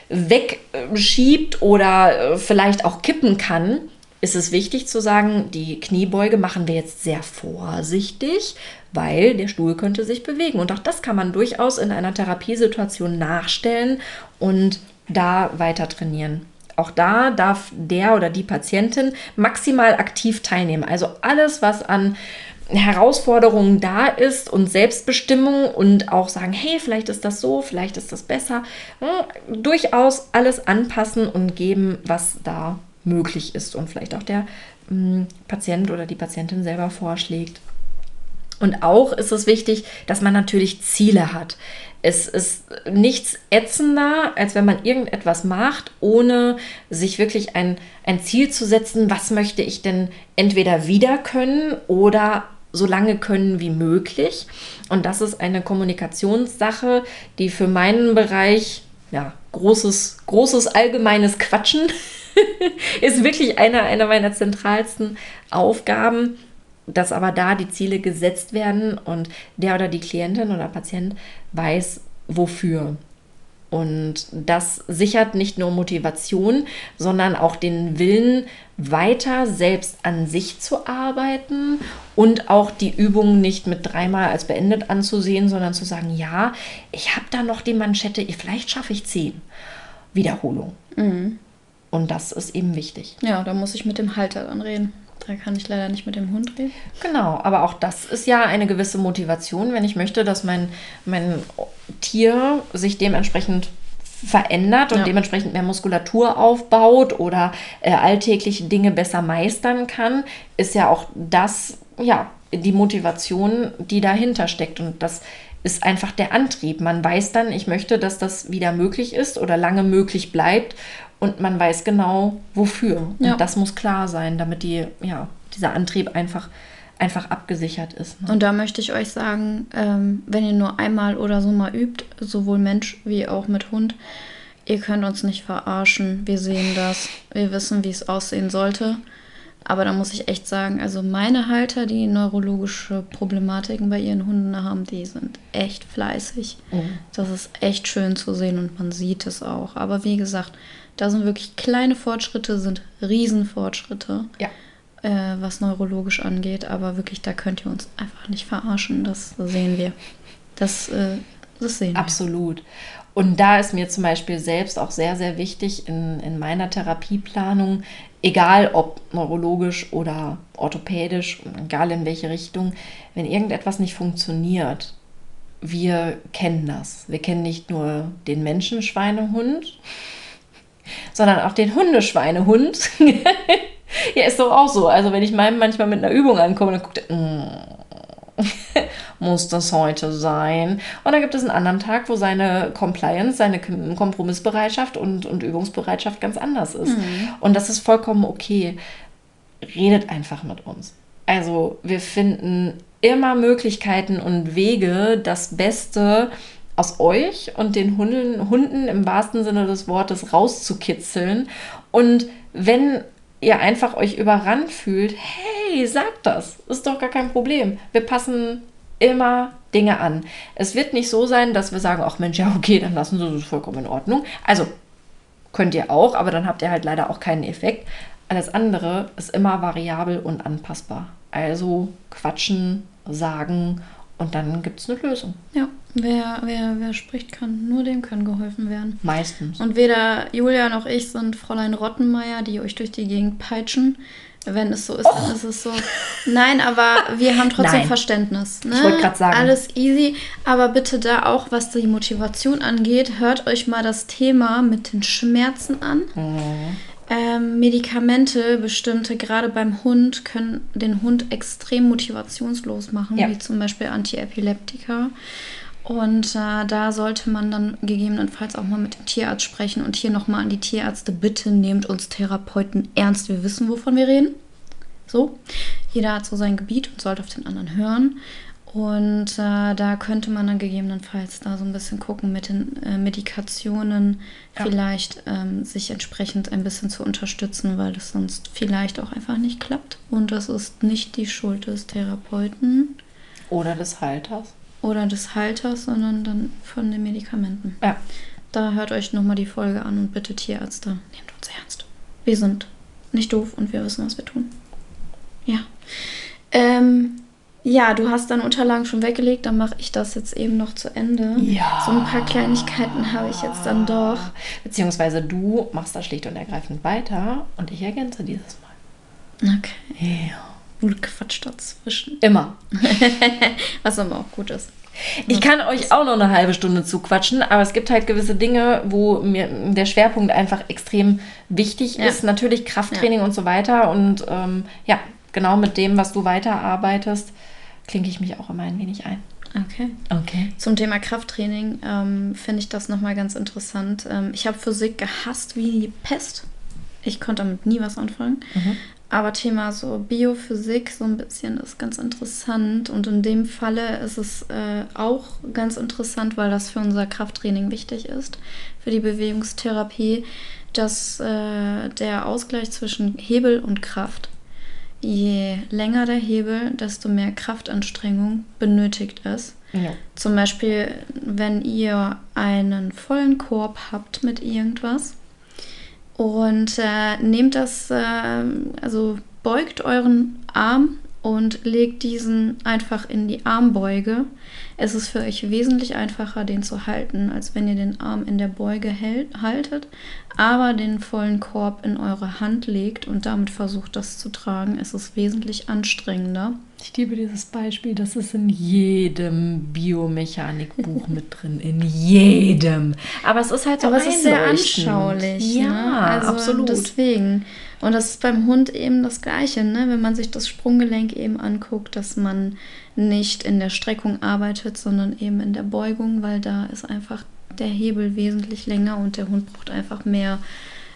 wegschiebt oder äh, vielleicht auch kippen kann, ist es wichtig zu sagen, die Kniebeuge machen wir jetzt sehr vorsichtig, weil der Stuhl könnte sich bewegen. Und auch das kann man durchaus in einer Therapiesituation nachstellen und da weiter trainieren. Auch da darf der oder die Patientin maximal aktiv teilnehmen. Also alles, was an Herausforderungen da ist und Selbstbestimmung und auch sagen, hey, vielleicht ist das so, vielleicht ist das besser, ja, durchaus alles anpassen und geben, was da möglich ist und vielleicht auch der mh, Patient oder die Patientin selber vorschlägt. Und auch ist es wichtig, dass man natürlich Ziele hat. Es ist nichts ätzender, als wenn man irgendetwas macht, ohne sich wirklich ein, ein Ziel zu setzen, was möchte ich denn entweder wieder können oder so lange können wie möglich. Und das ist eine Kommunikationssache, die für meinen Bereich, ja, großes, großes allgemeines Quatschen ist wirklich eine, eine meiner zentralsten Aufgaben dass aber da die Ziele gesetzt werden und der oder die Klientin oder Patient weiß, wofür. Und das sichert nicht nur Motivation, sondern auch den Willen, weiter selbst an sich zu arbeiten und auch die Übung nicht mit dreimal als beendet anzusehen, sondern zu sagen, ja, ich habe da noch die Manschette, vielleicht schaffe ich zehn Wiederholungen. Mhm. Und das ist eben wichtig. Ja, da muss ich mit dem Halter dann reden. Da kann ich leider nicht mit dem Hund reden. Genau, aber auch das ist ja eine gewisse Motivation, wenn ich möchte, dass mein, mein Tier sich dementsprechend verändert und ja. dementsprechend mehr Muskulatur aufbaut oder äh, alltägliche Dinge besser meistern kann, ist ja auch das, ja, die Motivation, die dahinter steckt. Und das ist einfach der Antrieb. Man weiß dann, ich möchte, dass das wieder möglich ist oder lange möglich bleibt und man weiß genau, wofür. Ja. Und das muss klar sein, damit die, ja, dieser Antrieb einfach, einfach abgesichert ist. Ne? Und da möchte ich euch sagen, ähm, wenn ihr nur einmal oder so mal übt, sowohl Mensch wie auch mit Hund, ihr könnt uns nicht verarschen. Wir sehen das. Wir wissen, wie es aussehen sollte. Aber da muss ich echt sagen, also meine Halter, die neurologische Problematiken bei ihren Hunden haben, die sind echt fleißig. Mhm. Das ist echt schön zu sehen und man sieht es auch. Aber wie gesagt, da sind wirklich kleine Fortschritte, sind Riesenfortschritte, ja. äh, was neurologisch angeht. Aber wirklich, da könnt ihr uns einfach nicht verarschen. Das sehen wir. Das, äh, das sehen wir. Absolut. Und da ist mir zum Beispiel selbst auch sehr, sehr wichtig in, in meiner Therapieplanung, egal ob neurologisch oder orthopädisch, egal in welche Richtung, wenn irgendetwas nicht funktioniert, wir kennen das. Wir kennen nicht nur den Menschenschweinehund, sondern auch den Hundeschweinehund. ja, ist doch auch so. Also wenn ich meinem manchmal mit einer Übung ankomme, dann guckt er, mm, muss das heute sein? Und dann gibt es einen anderen Tag, wo seine Compliance, seine Kompromissbereitschaft und, und Übungsbereitschaft ganz anders ist. Mhm. Und das ist vollkommen okay. Redet einfach mit uns. Also wir finden immer Möglichkeiten und Wege, das Beste aus euch und den Hunden, Hunden im wahrsten Sinne des Wortes rauszukitzeln. Und wenn ihr einfach euch überrannt fühlt, hey, sagt das, ist doch gar kein Problem. Wir passen immer Dinge an. Es wird nicht so sein, dass wir sagen, ach Mensch, ja, okay, dann lassen Sie das vollkommen in Ordnung. Also könnt ihr auch, aber dann habt ihr halt leider auch keinen Effekt. Alles andere ist immer variabel und anpassbar. Also quatschen, sagen und dann gibt es eine Lösung. Ja, wer, wer, wer spricht, kann, nur dem kann geholfen werden. Meistens. Und weder Julia noch ich sind Fräulein Rottenmeier, die euch durch die Gegend peitschen. Wenn es so ist, dann ist es so. Nein, aber wir haben trotzdem Nein. Verständnis. Ne? Ich wollte gerade sagen. Alles easy. Aber bitte da auch, was die Motivation angeht, hört euch mal das Thema mit den Schmerzen an. Mhm. Ähm, Medikamente, bestimmte, gerade beim Hund, können den Hund extrem motivationslos machen, ja. wie zum Beispiel Antiepileptika. Und äh, da sollte man dann gegebenenfalls auch mal mit dem Tierarzt sprechen und hier nochmal an die Tierärzte, bitte nehmt uns Therapeuten ernst. Wir wissen, wovon wir reden. So, jeder hat so sein Gebiet und sollte auf den anderen hören. Und äh, da könnte man dann gegebenenfalls da so ein bisschen gucken mit den äh, Medikationen, ja. vielleicht ähm, sich entsprechend ein bisschen zu unterstützen, weil das sonst vielleicht auch einfach nicht klappt. Und das ist nicht die Schuld des Therapeuten. Oder des Halters. Oder des Halters, sondern dann von den Medikamenten. Ja. Da hört euch nochmal die Folge an und bitte Tierärzte, nehmt uns ernst. Wir sind nicht doof und wir wissen, was wir tun. Ja. Ähm, ja, du hast deine Unterlagen schon weggelegt, dann mache ich das jetzt eben noch zu Ende. Ja. So ein paar Kleinigkeiten habe ich jetzt dann doch. Beziehungsweise du machst da schlicht und ergreifend weiter und ich ergänze dieses Mal. Okay. Ja. Du quatscht dazwischen. Immer. Was aber auch gut ist. Ich kann euch auch noch eine halbe Stunde zuquatschen, aber es gibt halt gewisse Dinge, wo mir der Schwerpunkt einfach extrem wichtig ja. ist. Natürlich Krafttraining ja. und so weiter. Und ähm, ja, genau mit dem, was du weiterarbeitest, klinke ich mich auch immer ein wenig ein. Okay. Okay. Zum Thema Krafttraining ähm, finde ich das nochmal ganz interessant. Ähm, ich habe Physik gehasst wie die Pest. Ich konnte damit nie was anfangen. Mhm. Aber Thema so Biophysik so ein bisschen ist ganz interessant. Und in dem Falle ist es äh, auch ganz interessant, weil das für unser Krafttraining wichtig ist, für die Bewegungstherapie, dass äh, der Ausgleich zwischen Hebel und Kraft, je länger der Hebel, desto mehr Kraftanstrengung benötigt ist. Ja. Zum Beispiel, wenn ihr einen vollen Korb habt mit irgendwas und äh, nehmt das, äh, also beugt euren Arm und legt diesen einfach in die Armbeuge. Es ist für euch wesentlich einfacher, den zu halten, als wenn ihr den Arm in der Beuge hält, haltet, aber den vollen Korb in eure Hand legt und damit versucht, das zu tragen. Es ist wesentlich anstrengender. Ich liebe dieses Beispiel, das ist in jedem Biomechanikbuch mit drin. In jedem. Aber es ist halt so Aber es ist sehr anschaulich. Ja, ne? also absolut. Deswegen. Und das ist beim Hund eben das Gleiche, ne? wenn man sich das Sprunggelenk eben anguckt, dass man nicht in der Streckung arbeitet, sondern eben in der Beugung, weil da ist einfach der Hebel wesentlich länger und der Hund braucht einfach mehr,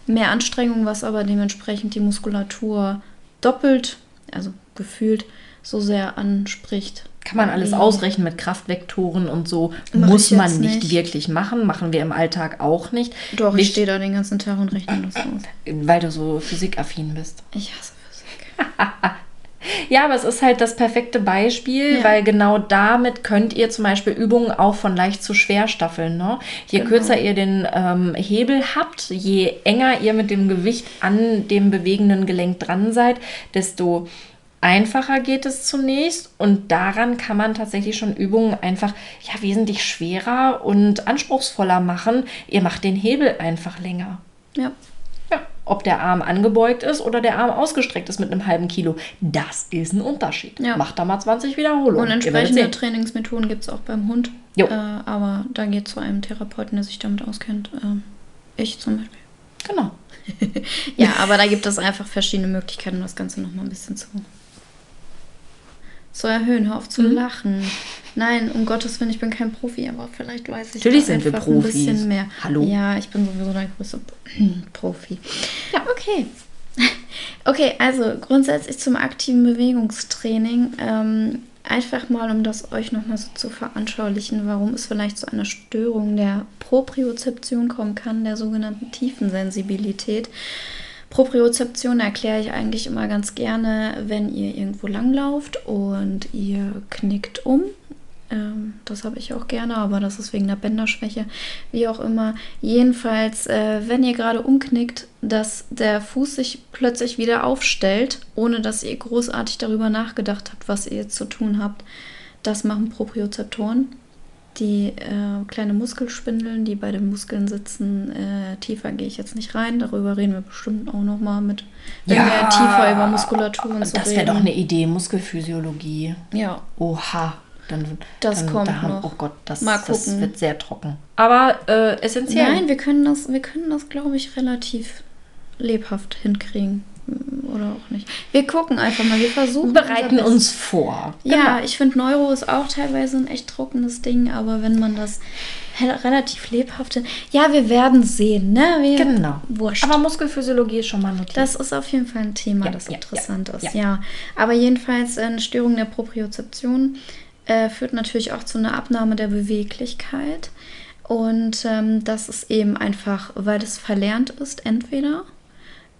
mehr Anstrengung, was aber dementsprechend die Muskulatur doppelt, also gefühlt, so sehr anspricht. Kann man alles ausrechnen mit Kraftvektoren und so. Mach Muss ich man nicht, nicht. wirklich machen. Machen wir im Alltag auch nicht. Doch, ich Wicht- stehe da den ganzen Tag und rechne das aus. Weil du so physikaffin bist. Ich hasse Physik. Ja, aber es ist halt das perfekte Beispiel, Ja. weil genau damit könnt ihr zum Beispiel Übungen auch von leicht zu schwer staffeln. Ne? Je Genau. kürzer ihr den ähm, Hebel habt, je enger ihr mit dem Gewicht an dem bewegenden Gelenk dran seid, desto einfacher geht es zunächst und daran kann man tatsächlich schon Übungen einfach ja wesentlich schwerer und anspruchsvoller machen. Ihr macht den Hebel einfach länger. Ja. Ja, ob der Arm angebeugt ist oder der Arm ausgestreckt ist mit einem halben Kilo, das ist ein Unterschied. Ja. Macht da mal 20 Wiederholungen. Und entsprechende. Trainingsmethoden gibt es auch beim Hund. Jo. Äh, aber da geht zu einem Therapeuten, der sich damit auskennt. Ähm, ich zum Beispiel. Genau. Ja, aber da gibt es einfach verschiedene Möglichkeiten, das Ganze nochmal ein bisschen zu, zu erhöhen. Hör auf zu Mhm. lachen. Nein, um Gottes Willen, ich bin kein Profi, aber vielleicht weiß ich Natürlich sind wir einfach ein Profis. bisschen mehr. Hallo. Ja, ich bin sowieso der größte Profi. Ja, okay. Okay, also grundsätzlich zum aktiven Bewegungstraining. Ähm, einfach mal, um das euch nochmal so zu veranschaulichen, warum es vielleicht zu einer Störung der Propriozeption kommen kann, der sogenannten Tiefensensibilität. Propriozeption erkläre ich eigentlich immer ganz gerne, wenn ihr irgendwo langlauft und ihr knickt um. Ähm, das habe ich auch gerne, aber das ist wegen der Bänderschwäche, wie auch immer. Jedenfalls, äh, wenn ihr gerade umknickt, dass der Fuß sich plötzlich wieder aufstellt, ohne dass ihr großartig darüber nachgedacht habt, was ihr zu tun habt. Das machen Propriozeptoren die äh, kleine Muskelspindeln, die bei den Muskeln sitzen. Äh, tiefer gehe ich jetzt nicht rein. Darüber reden wir bestimmt auch noch mal mit, wenn wir tiefer über Muskulatur und so Das wäre doch eine Idee, Muskelphysiologie. Ja, Oha. Dann, Das dann, kommt da haben- noch. Oh Gott, das, das wird sehr trocken. Aber äh, essentiell. nein, wir können das, wir können das, glaube ich, relativ lebhaft hinkriegen. Oder auch nicht. Wir gucken einfach mal, wir versuchen. Wir bereiten uns vor. Ja, ich finde Neuro ist auch teilweise ein echt trockenes Ding, aber wenn man das relativ lebhaft. Ja, wir werden sehen, ne? Wir, Genau. Wurscht. Aber Muskelphysiologie ist schon mal notiert. Das ist auf jeden Fall ein Thema, Ja, das ja, interessant ja, ist, ja. ja. Aber jedenfalls eine Störung der Propriozeption äh, führt natürlich auch zu einer Abnahme der Beweglichkeit. Und ähm, das ist eben einfach, weil es verlernt ist, entweder.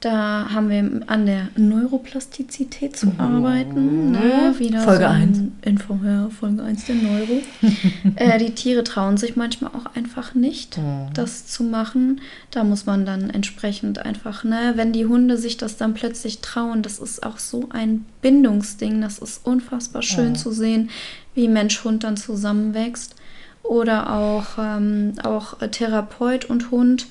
Da haben wir an der Neuroplastizität zu arbeiten. Ne? Wieder Mhm. Folge so ein eins. Info, ja, Folge 1 der Neuro. äh, die Tiere trauen sich manchmal auch einfach nicht, Mhm. das zu machen. Da muss man dann entsprechend einfach, ne, wenn die Hunde sich das dann plötzlich trauen, das ist auch so ein Bindungsding. Das ist unfassbar schön Mhm. zu sehen, wie Mensch-Hund dann zusammenwächst. Oder auch, ähm, auch Therapeut und Hund.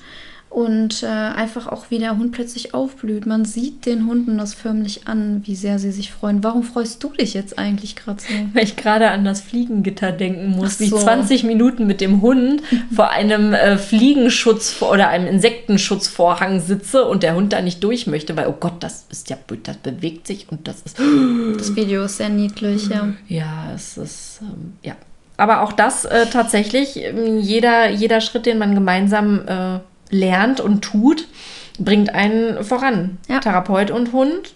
Und äh, einfach auch, wie der Hund plötzlich aufblüht. Man sieht den Hunden das förmlich an, wie sehr sie sich freuen. Warum freust du dich jetzt eigentlich gerade so? Weil ich gerade an das Fliegengitter denken muss, so. 20 Minuten mit dem Hund vor einem äh, Fliegenschutz oder einem Insektenschutzvorhang sitze und der Hund da nicht durch möchte, weil, oh Gott, das ist ja, das bewegt sich und das ist. Das Video ist sehr niedlich, ja. Ja, es ist, ähm, ja. Aber auch das äh, tatsächlich, ähm, jeder, jeder Schritt, den man gemeinsam äh, lernt und tut, bringt einen voran. Ja. Therapeut und Hund.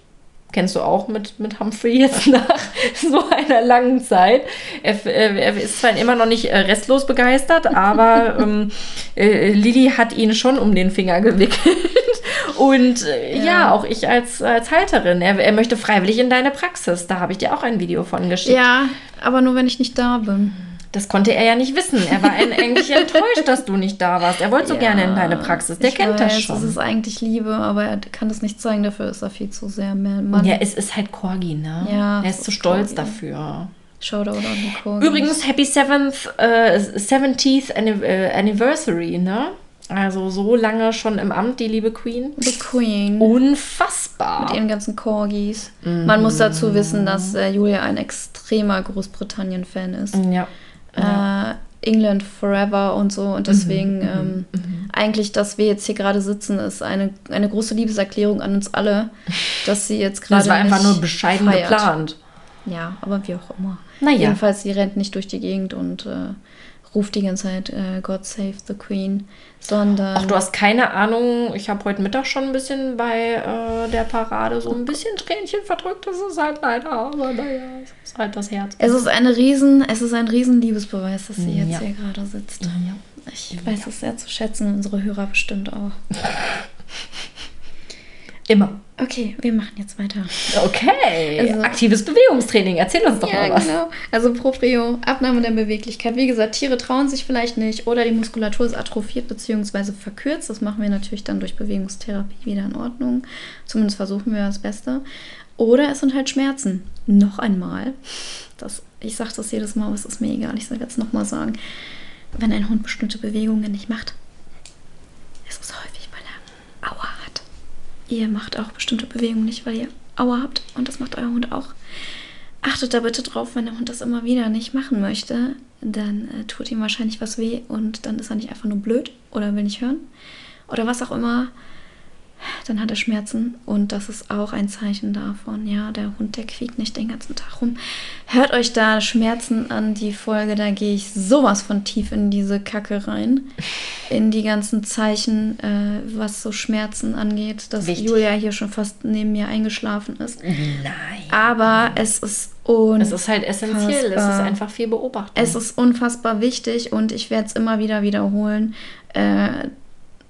Kennst du auch mit, mit Humphrey jetzt nach so einer langen Zeit. Er, äh, er ist zwar immer noch nicht äh, restlos begeistert, aber ähm, äh, Lilly hat ihn schon um den Finger gewickelt. Und äh, ja. Ja. auch ich als, als Halterin. Er, er möchte freiwillig in deine Praxis. Da habe ich dir auch ein Video von geschickt. Ja, aber nur wenn ich nicht da bin. Das konnte er ja nicht wissen. Er war eigentlich enttäuscht, dass du nicht da warst. Er wollte so Ja, gerne in deine Praxis. Der kennt das weiß, schon. Es ist eigentlich Liebe, aber er kann das nicht zeigen. Dafür ist er viel zu sehr Mann. ja, es ist halt Corgi, ne? Ja, er ist zu ist stolz Corgi. dafür. Shoutout an die Corgis. Übrigens, Happy Seventh, äh, 70th Anni- äh, Anniversary, ne? Also so lange schon im Amt, die liebe Queen. The Queen. Unfassbar. Mit ihren ganzen Corgis. Man muss dazu wissen, dass äh, Julia ein extremer Großbritannien-Fan ist. Ja. Äh, England Forever und so. Und deswegen ähm, eigentlich, dass wir jetzt hier gerade sitzen, ist eine, eine große Liebeserklärung an uns alle, dass sie jetzt gerade. Das war einfach nur bescheiden feiert. geplant. Ja, aber wie auch immer. Naja. Jedenfalls, sie rennt nicht durch die Gegend und äh, ruft die ganze Zeit äh, God save the Queen, sondern. Ach, du hast keine Ahnung. Ich habe heute Mittag schon ein bisschen bei äh, der Parade so ein bisschen Tränchen verdrückt. Das ist halt leider, aber naja, es ist halt das Herz. es ist eine riesen, es ist ein riesen Liebesbeweis, dass sie jetzt Ja. hier gerade sitzt. Ja. Ich weiß es sehr zu schätzen, unsere Hörer bestimmt auch. Immer. Okay, wir machen jetzt weiter. Okay. Also- Aktives Bewegungstraining. Erzähl uns doch Ja, mal was. genau. Also Proprio, Abnahme der Beweglichkeit. Wie gesagt, Tiere trauen sich vielleicht nicht oder die Muskulatur ist atrophiert bzw. verkürzt. Das machen wir natürlich dann durch Bewegungstherapie wieder in Ordnung. Zumindest versuchen wir das Beste. Oder es sind halt Schmerzen. Noch einmal. Das, ich sage das jedes Mal, aber es ist mir egal. Ich sage jetzt nochmal sagen. Wenn ein Hund bestimmte Bewegungen nicht macht, ist es häufig, weil er Aua. Ihr macht auch bestimmte Bewegungen nicht, weil ihr Aua habt und das macht euer Hund auch. Achtet da bitte drauf, wenn der Hund das immer wieder nicht machen möchte, dann äh, tut ihm wahrscheinlich was weh und dann ist er nicht einfach nur blöd oder will nicht hören oder was auch immer. Dann hat er Schmerzen und das ist auch ein Zeichen davon. Ja, der Hund, der quiekt nicht den ganzen Tag rum. Hört euch da Schmerzen an, die Folge, da gehe ich sowas von tief in diese Kacke rein. In die ganzen Zeichen, äh, was so Schmerzen angeht, dass Wichtig. Julia hier schon fast neben mir eingeschlafen ist. Nein. Aber es ist un Es ist halt essentiell. Es ist Unfassbar. einfach viel Beobachtung. es ist unfassbar wichtig und ich werde es immer wieder wiederholen. Äh,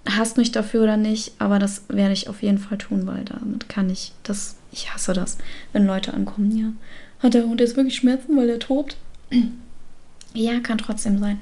hasst mich dafür oder nicht, aber das werde ich auf jeden Fall tun, weil damit kann ich das. Ich hasse das, wenn Leute ankommen. Ja, hat der Hund jetzt wirklich Schmerzen, weil er tobt? Ja, kann trotzdem sein.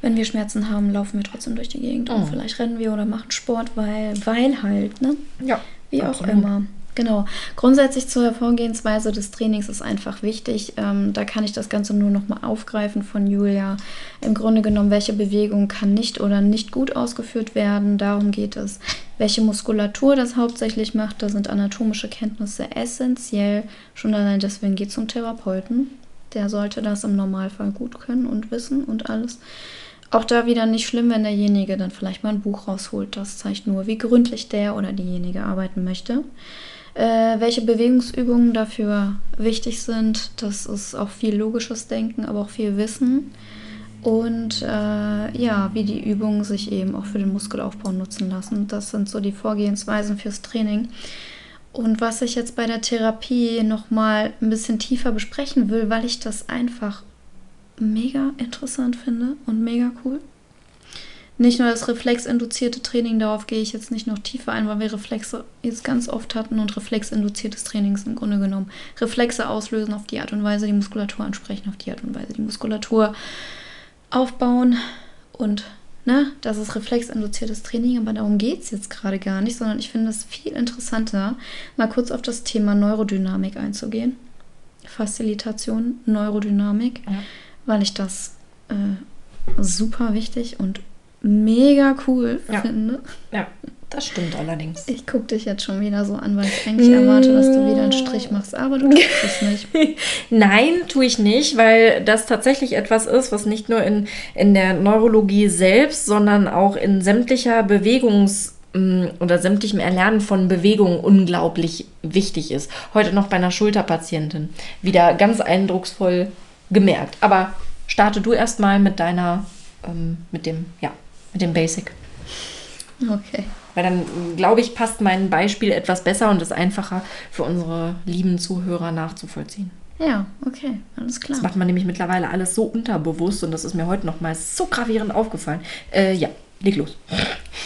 Wenn wir Schmerzen haben, laufen wir trotzdem durch die Gegend und Oh. vielleicht rennen wir oder machen Sport, weil, weil halt, ne? ja. Wie Absolut. auch immer. Genau. Grundsätzlich zur Hervorgehensweise des Trainings ist einfach wichtig. Ähm, da kann ich das Ganze nur nochmal aufgreifen von Julia. Im Grunde genommen, welche Bewegung kann nicht oder nicht gut ausgeführt werden. Darum geht es. Welche Muskulatur das hauptsächlich macht, da sind anatomische Kenntnisse essentiell. Schon allein deswegen geht zum Therapeuten. Der sollte das im Normalfall gut können und wissen und alles. Auch da wieder nicht schlimm, wenn derjenige dann vielleicht mal ein Buch rausholt. Das zeigt nur, wie gründlich der oder diejenige arbeiten möchte. Äh, welche Bewegungsübungen dafür wichtig sind, das ist auch viel logisches Denken, aber auch viel Wissen. Und äh, ja, wie die Übungen sich eben auch für den Muskelaufbau nutzen lassen. Das sind so die Vorgehensweisen fürs Training. Und was ich jetzt bei der Therapie nochmal ein bisschen tiefer besprechen will, weil ich das einfach mega interessant finde und mega cool. Nicht nur das reflexinduzierte Training, darauf gehe ich jetzt nicht noch tiefer ein, weil wir Reflexe jetzt ganz oft hatten und reflexinduziertes Training ist im Grunde genommen Reflexe auslösen auf die Art und Weise, die Muskulatur ansprechen auf die Art und Weise, die Muskulatur aufbauen und ne, das ist reflexinduziertes Training, aber darum geht es jetzt gerade gar nicht, sondern ich finde es viel interessanter, mal kurz auf das Thema Neurodynamik einzugehen. Facilitation, Neurodynamik, Ja. weil ich das äh, super wichtig und mega cool Ja. finde. Ja, das stimmt allerdings. Ich gucke dich jetzt schon wieder so an, weil ich eigentlich erwarte, dass du wieder einen Strich machst, aber du tust es nicht. Nein, tue ich nicht, weil das tatsächlich etwas ist, was nicht nur in, in der Neurologie selbst, sondern auch in sämtlicher Bewegungs- mh, oder sämtlichem Erlernen von Bewegungen unglaublich wichtig ist. Heute noch bei einer Schulterpatientin. Wieder ganz eindrucksvoll gemerkt. Aber starte du erstmal mit deiner, ähm, mit dem, ja, mit dem Basic. Okay. Weil dann, glaube ich, passt mein Beispiel etwas besser und ist einfacher für unsere lieben Zuhörer nachzuvollziehen. Ja, okay, alles klar. Das macht man nämlich mittlerweile alles so unterbewusst und das ist mir heute noch mal so gravierend aufgefallen. Äh, ja, leg los.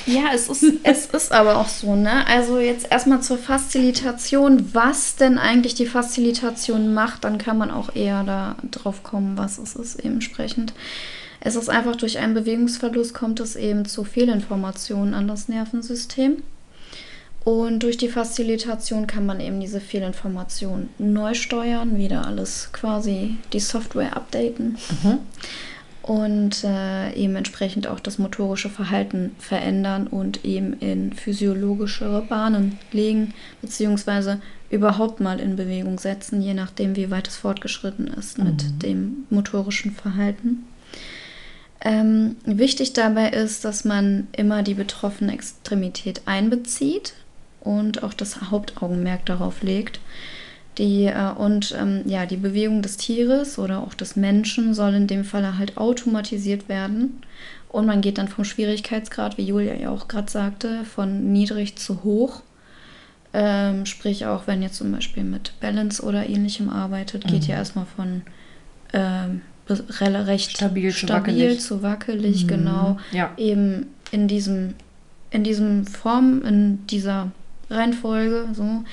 Ja, es ist, es ist aber auch so, ne? Also jetzt erstmal zur Facilitation. Was denn eigentlich die Facilitation macht, dann kann man auch eher da drauf kommen, was es ist entsprechend. Es ist einfach durch einen Bewegungsverlust kommt es eben zu Fehlinformationen an das Nervensystem. Und durch die Facilitation kann man eben diese Fehlinformationen neu steuern, wieder alles quasi die Software updaten. und äh, eben entsprechend auch das motorische Verhalten verändern und eben in physiologischere Bahnen legen, beziehungsweise überhaupt mal in Bewegung setzen, je nachdem, wie weit es fortgeschritten ist mhm. mit dem motorischen Verhalten. Ähm, wichtig dabei ist, dass man immer die betroffene Extremität einbezieht und auch das Hauptaugenmerk darauf legt. Die, äh, und ähm, ja, die Bewegung des Tieres oder auch des Menschen soll in dem Fall halt automatisiert werden. Und man geht dann vom Schwierigkeitsgrad, wie Julia ja auch gerade sagte, von niedrig zu hoch. Ähm, sprich, auch wenn ihr zum Beispiel mit Balance oder ähnlichem arbeitet, geht mhm. ihr erstmal von ähm, recht stabil, stabil zu wackelig, zu wackelig mhm. genau. Ja. Eben in diesem, in diesem Form, in dieser Reihenfolge, so.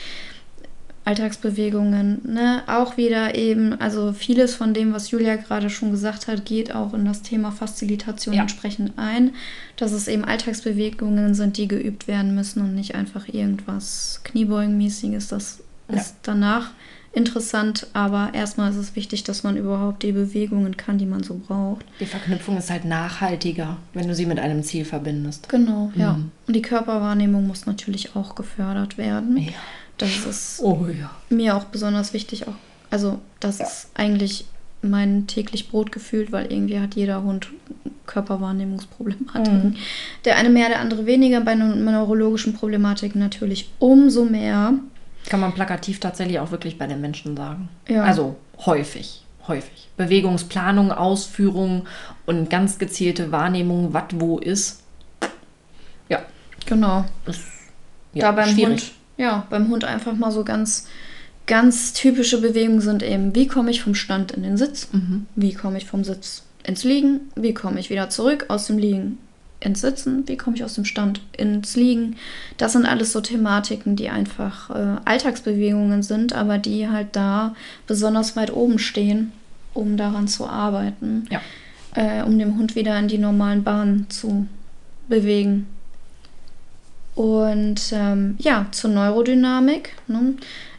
Alltagsbewegungen, ne? Auch wieder eben, also vieles von dem, was Julia gerade schon gesagt hat, geht auch in das Thema Facilitation ja. entsprechend ein, dass es eben Alltagsbewegungen sind, die geübt werden müssen und nicht einfach irgendwas Kniebeugenmäßiges. Das ja. ist danach interessant, aber erstmal ist es wichtig, dass man überhaupt die Bewegungen kann, die man so braucht. Die Verknüpfung ist halt nachhaltiger, wenn du sie mit einem Ziel verbindest. Genau, mhm. ja. Und die Körperwahrnehmung muss natürlich auch gefördert werden. Ja. Das ist oh, ja. mir auch besonders wichtig. Auch, also, das ja. ist eigentlich mein täglich Brot gefühlt, weil irgendwie hat jeder Hund Körperwahrnehmungsproblematiken. Mhm. Der eine mehr, der andere weniger. Bei neurologischen Problematiken natürlich umso mehr. Kann man plakativ tatsächlich auch wirklich bei den Menschen sagen. Ja. Also häufig, häufig. Bewegungsplanung, Ausführung und ganz gezielte Wahrnehmung, was wo ist. Ja. Genau. Ist, ja, da beim schwierig. Hund ja, beim Hund einfach mal so ganz, ganz typische Bewegungen sind eben, wie komme ich vom Stand in den Sitz, mhm. wie komme ich vom Sitz ins Liegen, wie komme ich wieder zurück aus dem Liegen ins Sitzen, wie komme ich aus dem Stand ins Liegen. Das sind alles so Thematiken, die einfach äh, Alltagsbewegungen sind, aber die halt da besonders weit oben stehen, um daran zu arbeiten, ja. äh, um dem Hund wieder in die normalen Bahnen zu bewegen. Und ähm, ja, zur Neurodynamik. Ne?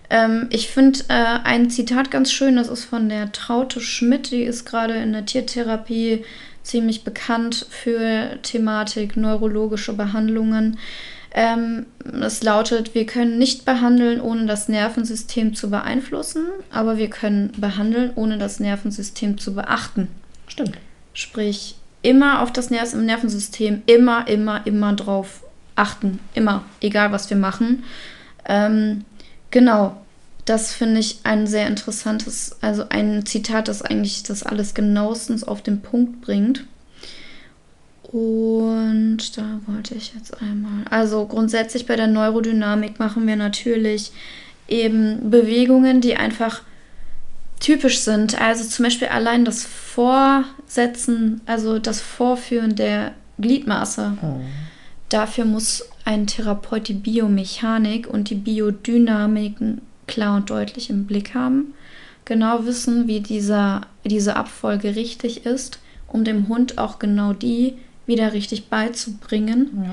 Ähm, ich finde äh, ein Zitat ganz schön, das ist von der Traute Schmidt, die ist gerade in der Tiertherapie ziemlich bekannt für Thematik neurologische Behandlungen. Ähm, es lautet, wir können nicht behandeln, ohne das Nervensystem zu beeinflussen, aber wir können behandeln, ohne das Nervensystem zu beachten. Stimmt. Sprich, immer auf das Nervensystem, immer, immer, immer drauf achten, immer, egal was wir machen. Ähm, genau, das finde ich ein sehr interessantes, also ein Zitat, das eigentlich das alles genauestens auf den Punkt bringt. Und da wollte ich jetzt einmal. Also grundsätzlich bei der Neurodynamik machen wir natürlich eben Bewegungen, die einfach typisch sind. Also zum Beispiel allein das Vorsetzen, also das Vorführen der Gliedmaße. Oh. Dafür muss ein Therapeut die Biomechanik und die Biodynamiken klar und deutlich im Blick haben, genau wissen, wie dieser, diese Abfolge richtig ist, um dem Hund auch genau die wieder richtig beizubringen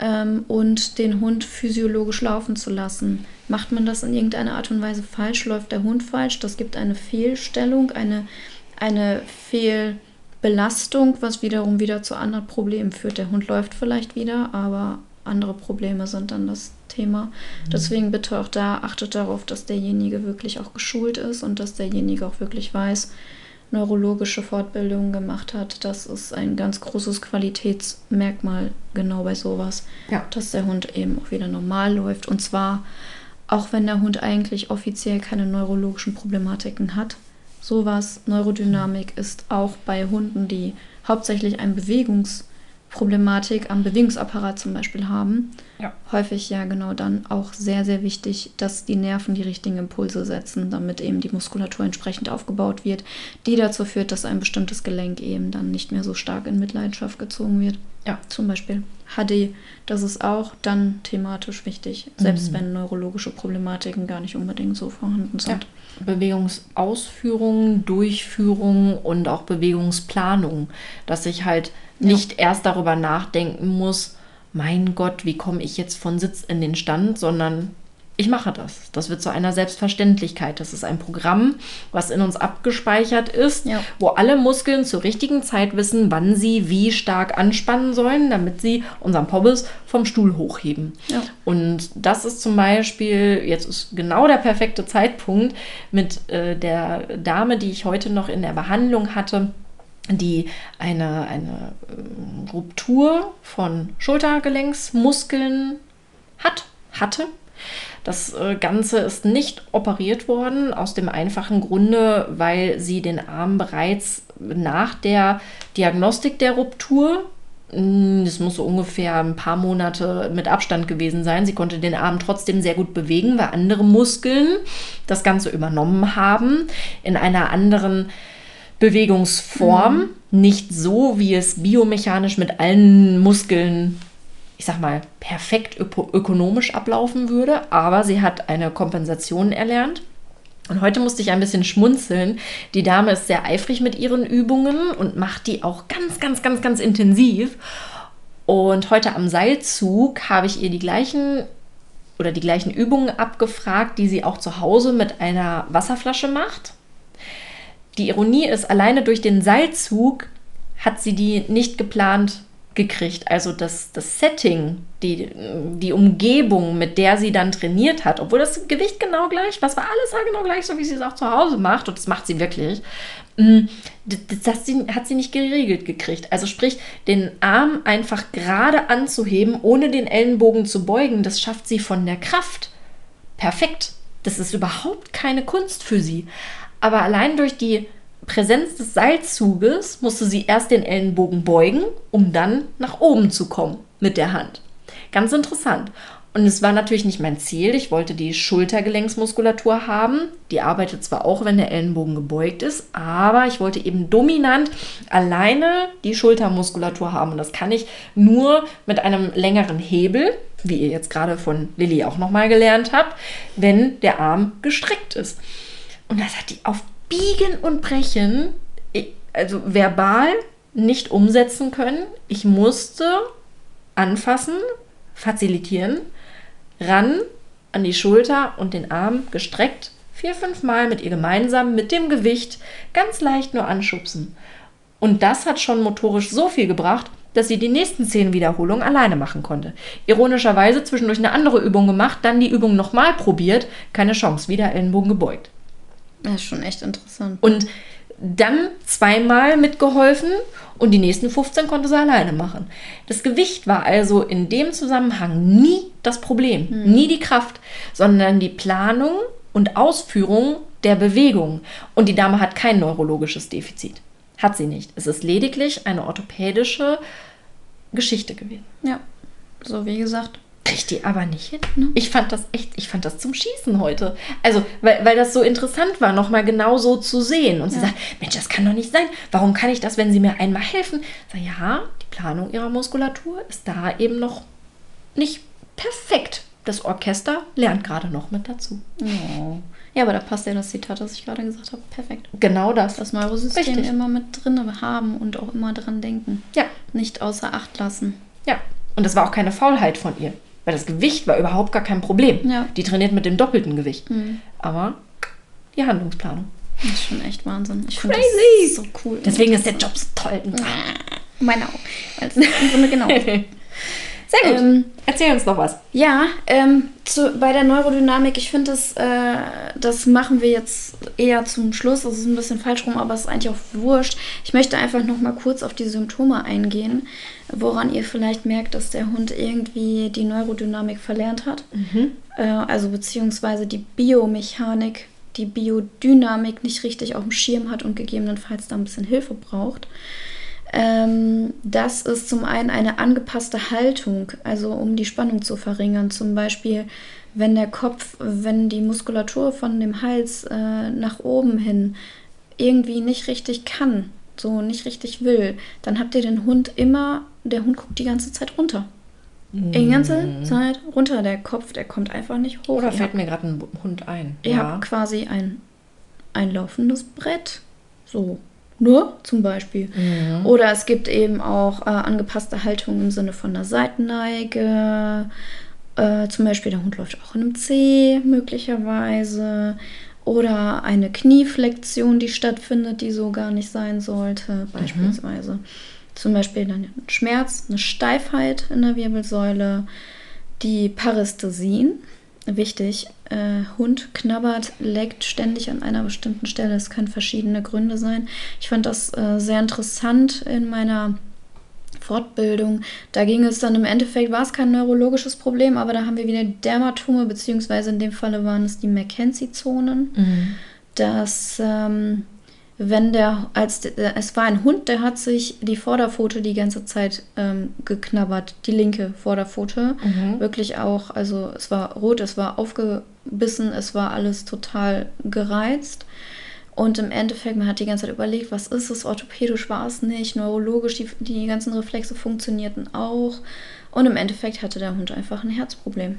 ja. ähm, und den Hund physiologisch laufen zu lassen. Macht man das in irgendeiner Art und Weise falsch, läuft der Hund falsch, das gibt eine Fehlstellung, eine, eine Fehl Belastung, was wiederum wieder zu anderen Problemen führt. Der Hund läuft vielleicht wieder, aber andere Probleme sind dann das Thema. Mhm. Deswegen bitte auch da achtet darauf, dass derjenige wirklich auch geschult ist und dass derjenige auch wirklich weiß, neurologische Fortbildungen gemacht hat. Das ist ein ganz großes Qualitätsmerkmal genau bei sowas, ja. dass der Hund eben auch wieder normal läuft. Und zwar auch wenn der Hund eigentlich offiziell keine neurologischen Problematiken hat, sowas. Neurodynamik ist auch bei Hunden, die hauptsächlich eine Bewegungsproblematik am Bewegungsapparat zum Beispiel haben, ja. häufig ja genau dann auch sehr, sehr wichtig, dass die Nerven die richtigen Impulse setzen, damit eben die Muskulatur entsprechend aufgebaut wird, die dazu führt, dass ein bestimmtes Gelenk eben dann nicht mehr so stark in Mitleidenschaft gezogen wird. Ja. Zum Beispiel HD, das ist auch dann thematisch wichtig, selbst mhm. wenn neurologische Problematiken gar nicht unbedingt so vorhanden sind. Ja. Bewegungsausführung, Durchführung und auch Bewegungsplanung, dass ich halt nicht ja. erst darüber nachdenken muss, mein Gott, wie komme ich jetzt von Sitz in den Stand, sondern ich mache das. Das wird zu einer Selbstverständlichkeit. Das ist ein Programm, was in uns abgespeichert ist, ja. wo alle Muskeln zur richtigen Zeit wissen, wann sie wie stark anspannen sollen, damit sie unseren Pobbes vom Stuhl hochheben. Ja. Und das ist zum Beispiel, jetzt ist genau der perfekte Zeitpunkt mit äh, der Dame, die ich heute noch in der Behandlung hatte die eine, eine äh, Ruptur von Schultergelenksmuskeln hat, hatte. Das äh, Ganze ist nicht operiert worden, aus dem einfachen Grunde, weil sie den Arm bereits nach der Diagnostik der Ruptur, hm, das muss so ungefähr ein paar Monate mit Abstand gewesen sein, sie konnte den Arm trotzdem sehr gut bewegen, weil andere Muskeln das Ganze übernommen haben, in einer anderen Bewegungsform, mhm. nicht so, wie es biomechanisch mit allen Muskeln ich sag mal, perfekt ökonomisch ablaufen würde, aber sie hat eine Kompensation erlernt. Und heute musste ich ein bisschen schmunzeln. Die Dame ist sehr eifrig mit ihren Übungen und macht die auch ganz, ganz, ganz, ganz intensiv. Und heute am Seilzug habe ich ihr die gleichen oder die gleichen Übungen abgefragt, die sie auch zu Hause mit einer Wasserflasche macht. Die Ironie ist, alleine durch den Seilzug hat sie die nicht geplant gekriegt. Also das, das Setting, die, die Umgebung, mit der sie dann trainiert hat, obwohl das Gewicht genau gleich, was war alles genau gleich, so wie sie es auch zu Hause macht, und das macht sie wirklich, mm, das, hat sie nicht geregelt gekriegt. Also sprich, den Arm einfach gerade anzuheben, ohne den Ellenbogen zu beugen, das schafft sie von der Kraft. Perfekt. Das ist überhaupt keine Kunst für sie. Aber allein durch die Präsenz des Seilzuges musste sie erst den Ellenbogen beugen, um dann nach oben zu kommen mit der Hand. Ganz interessant. Und es war natürlich nicht mein Ziel. Ich wollte die Schultergelenksmuskulatur haben. Die arbeitet zwar auch, wenn der Ellenbogen gebeugt ist, aber ich wollte eben dominant alleine die Schultermuskulatur haben. Und das kann ich nur mit einem längeren Hebel, wie ihr jetzt gerade von Lilly auch nochmal gelernt habt, wenn der Arm gestreckt ist. Und das hat die auf Biegen und Brechen, also verbal nicht umsetzen können. Ich musste anfassen, facilitieren, ran an die Schulter und den Arm gestreckt, vier, fünf Mal mit ihr gemeinsam mit dem Gewicht ganz leicht nur anschubsen. Und das hat schon motorisch so viel gebracht, dass sie die nächsten zehn Wiederholungen alleine machen konnte. Ironischerweise zwischendurch eine andere Übung gemacht, dann die Übung nochmal probiert, keine Chance, wieder Ellenbogen gebeugt. Das ist schon echt interessant. Und dann zweimal mitgeholfen und die nächsten 15 konnte sie alleine machen. Das Gewicht war also in dem Zusammenhang nie das Problem, hm. nie die Kraft, sondern die Planung und Ausführung der Bewegung. Und die Dame hat kein neurologisches Defizit. Hat sie nicht. Es ist lediglich eine orthopädische Geschichte gewesen. Ja, so wie gesagt, kriegt die aber nicht hin. Ne? Ich fand das echt, ich fand das zum Schießen heute. Also, weil, weil das so interessant war, nochmal genau so zu sehen. Und ja. sie sagt, Mensch, das kann doch nicht sein. Warum kann ich das, wenn Sie mir einmal helfen? Ich sage, ja, die Planung Ihrer Muskulatur ist da eben noch nicht perfekt. Das Orchester lernt gerade noch mit dazu. Oh. Ja, aber da passt ja das Zitat, das ich gerade gesagt habe. Perfekt. Genau das. Das Neurosystem Richtig. immer mit drin haben und auch immer dran denken. Ja. Nicht außer Acht lassen. Ja. Und das war auch keine Faulheit von ihr. Weil das Gewicht war überhaupt gar kein Problem. Ja. Die trainiert mit dem doppelten Gewicht. Mhm. Aber die Handlungsplanung. Das ist schon echt Wahnsinn. Ich Crazy! so cool. Deswegen ist der Job so toll. Meine auch. Also, genau. Sehr gut. Ähm, Erzähl uns noch was. Ja, ähm, zu, bei der Neurodynamik, ich finde, das, äh, das machen wir jetzt eher zum Schluss. Das ist ein bisschen falsch rum, aber es ist eigentlich auch wurscht. Ich möchte einfach noch mal kurz auf die Symptome eingehen, woran ihr vielleicht merkt, dass der Hund irgendwie die Neurodynamik verlernt hat. Mhm. Äh, also beziehungsweise die Biomechanik, die Biodynamik nicht richtig auf dem Schirm hat und gegebenenfalls da ein bisschen Hilfe braucht. Ähm, das ist zum einen eine angepasste Haltung, also um die Spannung zu verringern. Zum Beispiel, wenn der Kopf, wenn die Muskulatur von dem Hals äh, nach oben hin irgendwie nicht richtig kann, so nicht richtig will, dann habt ihr den Hund immer, der Hund guckt die ganze Zeit runter. Die ganze Zeit runter. Der Kopf, der kommt einfach nicht hoch. Oder fällt mir gerade ein Hund ein. Ihr ja. habt quasi ein, ein laufendes Brett. So. Nur zum Beispiel. Mhm. Oder es gibt eben auch äh, angepasste Haltungen im Sinne von einer Seitenneige Äh, zum Beispiel der Hund läuft auch in einem C möglicherweise. Oder eine Knieflexion, die stattfindet, die so gar nicht sein sollte, beispielsweise. Mhm. Zum Beispiel dann ein Schmerz, eine Steifheit in der Wirbelsäule, die Parästhesien. Wichtig, äh, Hund knabbert, leckt ständig an einer bestimmten Stelle. Es können verschiedene Gründe sein. Ich fand das äh, sehr interessant in meiner Fortbildung. Da ging es dann im Endeffekt, war es kein neurologisches Problem, aber da haben wir wieder Dermatome, beziehungsweise in dem Falle waren es die McKenzie-Zonen. Mhm. Dass, ähm, wenn der, als äh, es war ein Hund, der hat sich die Vorderpfote die ganze Zeit ähm, geknabbert, die linke Vorderpfote. Mhm. Wirklich auch, also es war rot, es war aufgebissen, es war alles total gereizt. Und im Endeffekt, man hat die ganze Zeit überlegt, was ist es? Orthopädisch war es nicht, neurologisch, die, die ganzen Reflexe funktionierten auch. Und im Endeffekt hatte der Hund einfach ein Herzproblem.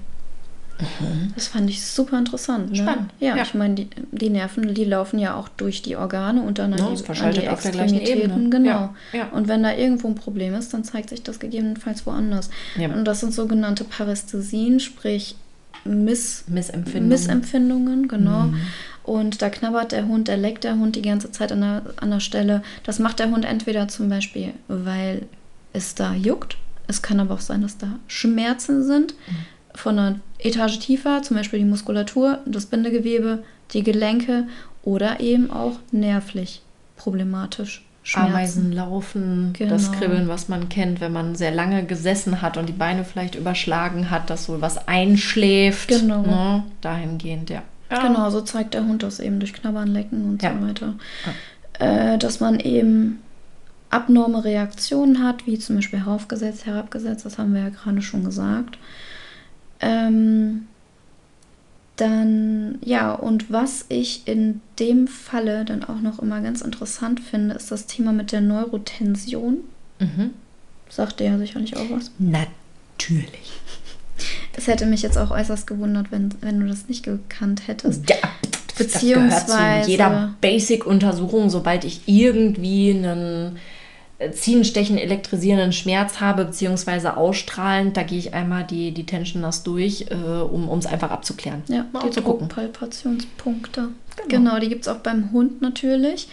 Mhm. Das fand ich super interessant. Ne? Spannend. Ja, ja, ich meine, die, die Nerven, die laufen ja auch durch die Organe und dann an no, die, an die Extremitäten. Genau. Ja. Und wenn da irgendwo ein Problem ist, dann zeigt sich das gegebenenfalls woanders. Und das sind sogenannte Parästhesien, sprich Miss Missempfindungen. Missempfindungen, genau. Mhm. Und da knabbert der Hund, der leckt der Hund die ganze Zeit an der, an der Stelle. Das macht der Hund entweder zum Beispiel, weil es da juckt. Es kann aber auch sein, dass da Schmerzen sind. Mhm. Von einer Etage tiefer, zum Beispiel die Muskulatur, das Bindegewebe, die Gelenke oder eben auch nervlich problematisch. Schmerzen. Ameisen laufen, genau. das Kribbeln, was man kennt, wenn man sehr lange gesessen hat und die Beine vielleicht überschlagen hat, dass so was einschläft. Genau. Ne? Dahingehend, ja. Ja. Genau, so zeigt der Hund das eben durch Knabbern, Lecken und ja. so weiter. Ja. Äh, dass man eben abnorme Reaktionen hat, wie zum Beispiel aufgesetzt, herabgesetzt, das haben wir ja gerade schon gesagt. Ähm, dann, ja, und was ich in dem Falle dann auch noch immer ganz interessant finde, ist das Thema mit der Neurotension. Mhm. Sagt der ja sicherlich auch was. Natürlich. Es hätte mich jetzt auch äußerst gewundert, wenn, wenn du das nicht gekannt hättest. Ja, Beziehungsweise. Das gehört zu jeder Basic-Untersuchung, sobald ich irgendwie einen ziehen, stechen, elektrisierenden Schmerz habe, beziehungsweise ausstrahlend, da gehe ich einmal die, die Tensioners durch, äh, um es einfach abzuklären. Ja, Mal die Druckpalpationspunkte. Genau. genau, die gibt es auch beim Hund natürlich.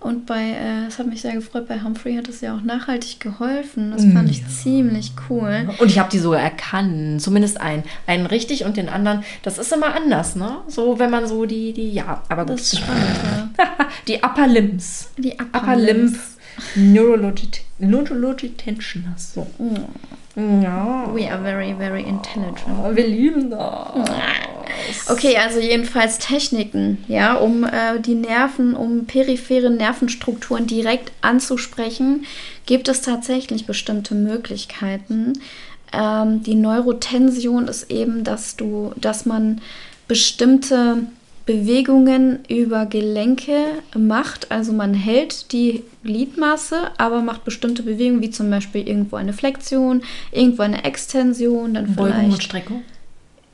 Und bei, äh, das hat mich sehr gefreut, bei Humphrey hat es ja auch nachhaltig geholfen. Das fand ich ziemlich cool. Und ich habe die sogar erkannt, zumindest einen. Einen richtig und den anderen, das ist immer anders, ne? So, wenn man so die, die, ja, aber gut. Das ist spannend, ja. die Upper Limbs. Die Upper, Upper Limbs. Neurology, Neurology Tensioners. So. Ja. We are very, very intelligent. Wir lieben das. Okay, also jedenfalls Techniken, ja, um äh, die Nerven, um periphere Nervenstrukturen direkt anzusprechen, gibt es tatsächlich bestimmte Möglichkeiten. Ähm, die Neurotension ist eben, dass du, dass man bestimmte Bewegungen über Gelenke macht. Also man hält die Gliedmaße, aber macht bestimmte Bewegungen, wie zum Beispiel irgendwo eine Flexion, irgendwo eine Extension, dann Beugung vielleicht. und Streckung?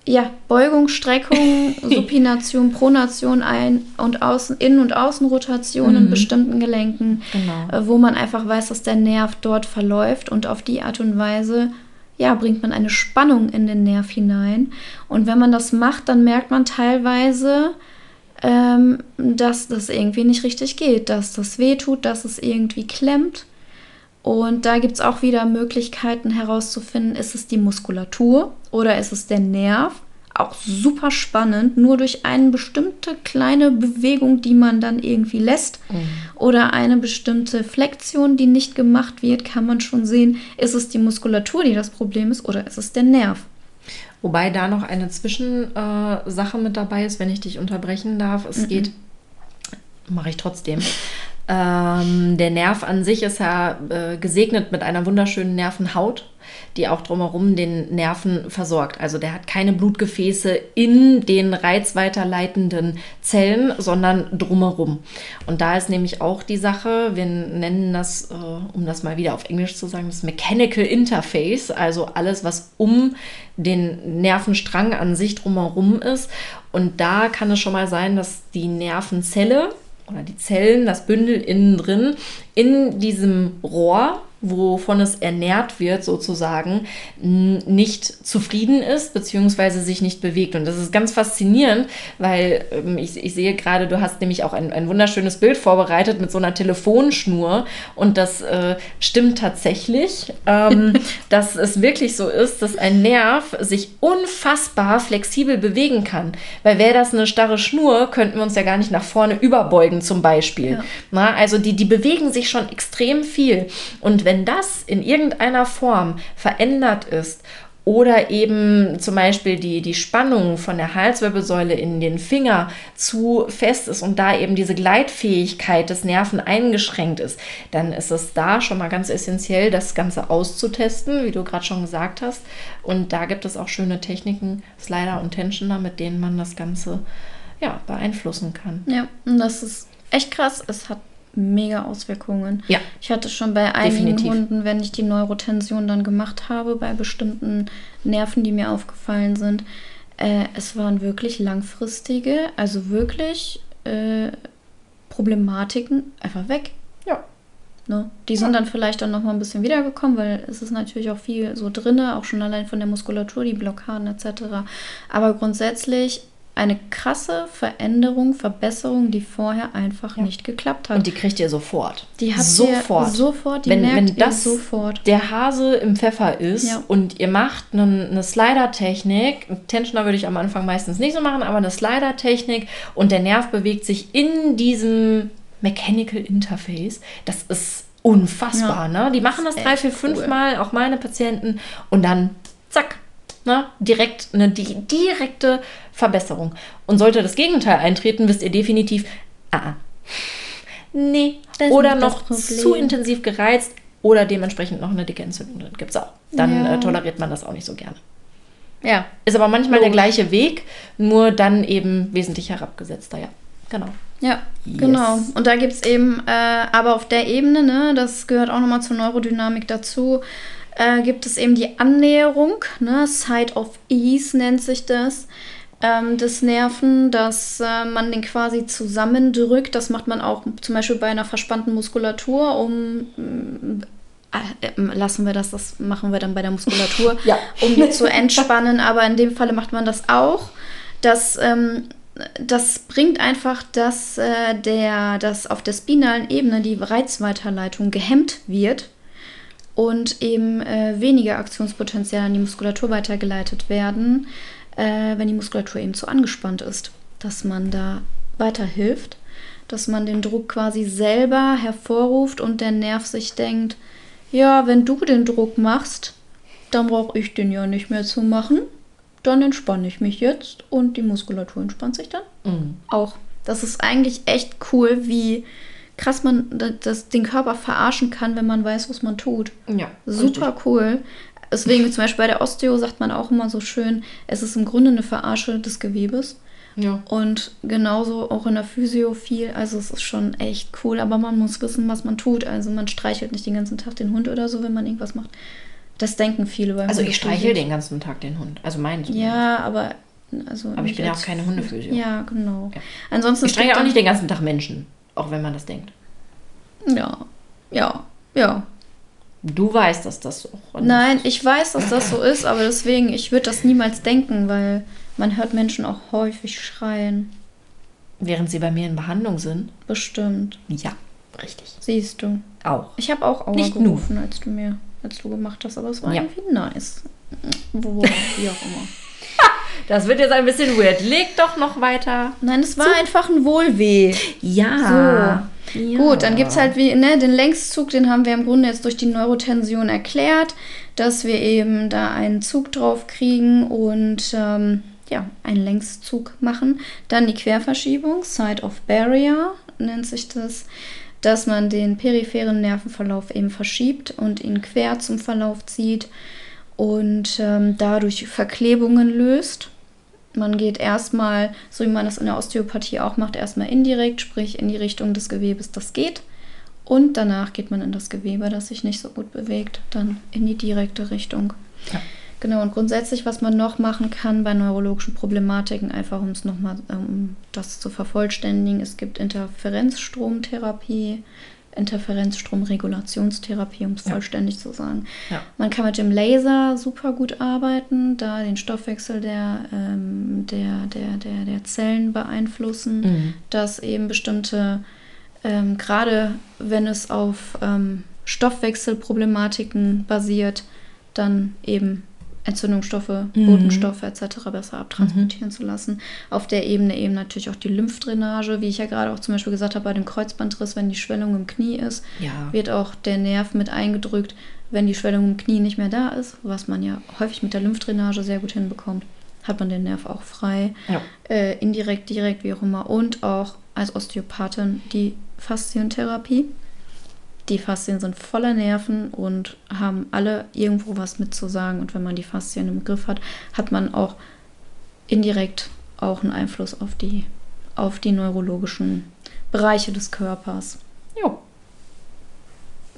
Ja, Beugung, Streckung, Supination, Pronation, Ein- und Außen, Innen- und Außenrotation mhm. in bestimmten Gelenken, genau. Äh, wo man einfach weiß, dass der Nerv dort verläuft und auf die Art und Weise ja, bringt man eine Spannung in den Nerv hinein. Und wenn man das macht, dann merkt man teilweise, ähm, dass das irgendwie nicht richtig geht, dass das weh tut, dass es irgendwie klemmt. Und da gibt es auch wieder Möglichkeiten herauszufinden, ist es die Muskulatur oder ist es der Nerv auch super spannend, nur durch eine bestimmte kleine Bewegung, die man dann irgendwie lässt mhm. oder eine bestimmte Flexion, die nicht gemacht wird, kann man schon sehen, ist es die Muskulatur, die das Problem ist oder ist es der Nerv. Wobei da noch eine Zwischensache äh, mit dabei ist, wenn ich dich unterbrechen darf. Es mhm. geht, mache ich trotzdem. Ähm, der Nerv an sich ist ja äh, gesegnet mit einer wunderschönen Nervenhaut die auch drumherum den Nerven versorgt. Also der hat keine Blutgefäße in den reizweiterleitenden Zellen, sondern drumherum. Und da ist nämlich auch die Sache, wir nennen das, äh, um das mal wieder auf Englisch zu sagen, das Mechanical Interface, also alles, was um den Nervenstrang an sich drumherum ist. Und da kann es schon mal sein, dass die Nervenzelle oder die Zellen, das Bündel innen drin, in diesem Rohr wovon es ernährt wird, sozusagen, nicht zufrieden ist, beziehungsweise sich nicht bewegt. Und das ist ganz faszinierend, weil ähm, ich, ich sehe gerade, du hast nämlich auch ein, ein wunderschönes Bild vorbereitet mit so einer Telefonschnur. Und das äh, stimmt tatsächlich, ähm, dass es wirklich so ist, dass ein Nerv sich unfassbar flexibel bewegen kann. Weil wäre das eine starre Schnur, könnten wir uns ja gar nicht nach vorne überbeugen, zum Beispiel. Ja. Na, also die, die bewegen sich schon extrem viel. Und wenn das in irgendeiner Form verändert ist oder eben zum Beispiel die, die Spannung von der Halswirbelsäule in den Finger zu fest ist und da eben diese Gleitfähigkeit des Nerven eingeschränkt ist, dann ist es da schon mal ganz essentiell, das Ganze auszutesten, wie du gerade schon gesagt hast. Und da gibt es auch schöne Techniken, Slider und Tensioner, mit denen man das Ganze ja, beeinflussen kann. Ja, und das ist echt krass. Es hat mega Auswirkungen. Ja. Ich hatte schon bei einigen Definitiv. Hunden, wenn ich die Neurotension dann gemacht habe, bei bestimmten Nerven, die mir aufgefallen sind, äh, es waren wirklich langfristige, also wirklich äh, Problematiken einfach weg. Ja. Ne? Die sind ja. dann vielleicht dann nochmal ein bisschen wiedergekommen, weil es ist natürlich auch viel so drin, auch schon allein von der Muskulatur, die Blockaden etc. Aber grundsätzlich eine krasse Veränderung, Verbesserung, die vorher einfach ja. nicht geklappt hat. Und die kriegt ihr sofort. Die habt sofort. Ihr sofort, die wenn, wenn das sofort. der Hase im Pfeffer ist ja. und ihr macht eine, eine Slider-Technik, Tensioner würde ich am Anfang meistens nicht so machen, aber eine Slider-Technik und der Nerv bewegt sich in diesem Mechanical Interface, das ist unfassbar. Ja. Ne? Die machen das, das drei, vier, cool. fünf Mal, auch meine Patienten, und dann zack, Ne? Direkt eine die, direkte Verbesserung. Und sollte das Gegenteil eintreten, wisst ihr definitiv, ah, ah. nee, oder noch zu intensiv gereizt oder dementsprechend noch eine dicke Entzündung drin. Gibt es auch. Dann ja. äh, toleriert man das auch nicht so gerne. Ja. Ist aber manchmal Logisch. der gleiche Weg, nur dann eben wesentlich herabgesetzter, ja. Genau. Ja, yes. genau. Und da gibt es eben, äh, aber auf der Ebene, ne, das gehört auch nochmal zur Neurodynamik dazu, äh, gibt es eben die Annäherung, ne? Side of Ease nennt sich das, ähm, des Nerven, dass äh, man den quasi zusammendrückt. Das macht man auch zum Beispiel bei einer verspannten Muskulatur, um äh, äh, lassen wir das, das machen wir dann bei der Muskulatur, ja. um die zu entspannen. Aber in dem Falle macht man das auch. Das, ähm, das bringt einfach, dass, äh, der, dass auf der spinalen Ebene die Reizweiterleitung gehemmt wird und eben äh, weniger Aktionspotenzial an die Muskulatur weitergeleitet werden, äh, wenn die Muskulatur eben zu angespannt ist. Dass man da weiterhilft, dass man den Druck quasi selber hervorruft und der Nerv sich denkt, ja, wenn du den Druck machst, dann brauche ich den ja nicht mehr zu machen. Dann entspanne ich mich jetzt und die Muskulatur entspannt sich dann mhm. auch. Das ist eigentlich echt cool, wie krass man das, den Körper verarschen kann, wenn man weiß, was man tut. Ja. Super richtig. cool. Deswegen zum Beispiel bei der Osteo sagt man auch immer so schön, es ist im Grunde eine Verarsche des Gewebes. Ja. Und genauso auch in der Physio viel. Also es ist schon echt cool, aber man muss wissen, was man tut. Also man streichelt nicht den ganzen Tag den Hund oder so, wenn man irgendwas macht. Das denken viele bei Also ich streichel den ganzen Tag den Hund. Also meinen Ja, aber also aber ich bin ja auch keine Hundephysio. Ja, genau. Ja. Ansonsten ich streiche auch nicht den ganzen Tag Menschen. Auch wenn man das denkt. Ja, ja, ja. Du weißt, dass das so ist. Nein, ich weiß, dass das so ist, aber deswegen, ich würde das niemals denken, weil man hört Menschen auch häufig schreien. Während sie bei mir in Behandlung sind? Bestimmt. Ja, richtig. Siehst du. Auch. Ich habe auch Aua Nicht gerufen, als du mir, als du gemacht hast, aber es war ja. irgendwie nice. Wo, wie auch immer. Das wird jetzt ein bisschen weird. Leg doch noch weiter. Nein, es war einfach ein Wohlweh. Ja. So. ja. Gut, dann gibt es halt wie, ne, den Längszug, den haben wir im Grunde jetzt durch die Neurotension erklärt, dass wir eben da einen Zug drauf kriegen und ähm, ja, einen Längszug machen. Dann die Querverschiebung, Side of Barrier nennt sich das, dass man den peripheren Nervenverlauf eben verschiebt und ihn quer zum Verlauf zieht und ähm, dadurch Verklebungen löst. Man geht erstmal, so wie man das in der Osteopathie auch macht, erstmal indirekt, sprich in die Richtung des Gewebes, das geht. Und danach geht man in das Gewebe, das sich nicht so gut bewegt, dann in die direkte Richtung. Ja. Genau, und grundsätzlich, was man noch machen kann bei neurologischen Problematiken, einfach um es nochmal, um das zu vervollständigen, es gibt Interferenzstromtherapie, Interferenzstromregulationstherapie, um es Ja. vollständig zu sagen. Ja. Man kann mit dem Laser super gut arbeiten, da den Stoffwechsel der, ähm, der, der, der, der Zellen beeinflussen, Mhm. dass eben bestimmte, ähm, gerade wenn es auf ähm, Stoffwechselproblematiken basiert, dann eben Entzündungsstoffe, Mhm. Botenstoffe etc. besser abtransportieren zu lassen. Auf der Ebene eben natürlich auch die Lymphdrainage, wie ich ja gerade auch zum Beispiel gesagt habe, bei dem Kreuzbandriss, wenn die Schwellung im Knie ist, Ja. wird auch der Nerv mit eingedrückt, wenn die Schwellung im Knie nicht mehr da ist, was man ja häufig mit der Lymphdrainage sehr gut hinbekommt, hat man den Nerv auch frei, Ja. äh, indirekt, direkt, wie auch immer. Und auch als Osteopathin die Faszientherapie. Die Faszien sind voller Nerven und haben alle irgendwo was mitzusagen. Und wenn man die Faszien im Griff hat, hat man auch indirekt auch einen Einfluss auf die, auf die neurologischen Bereiche des Körpers. Jo.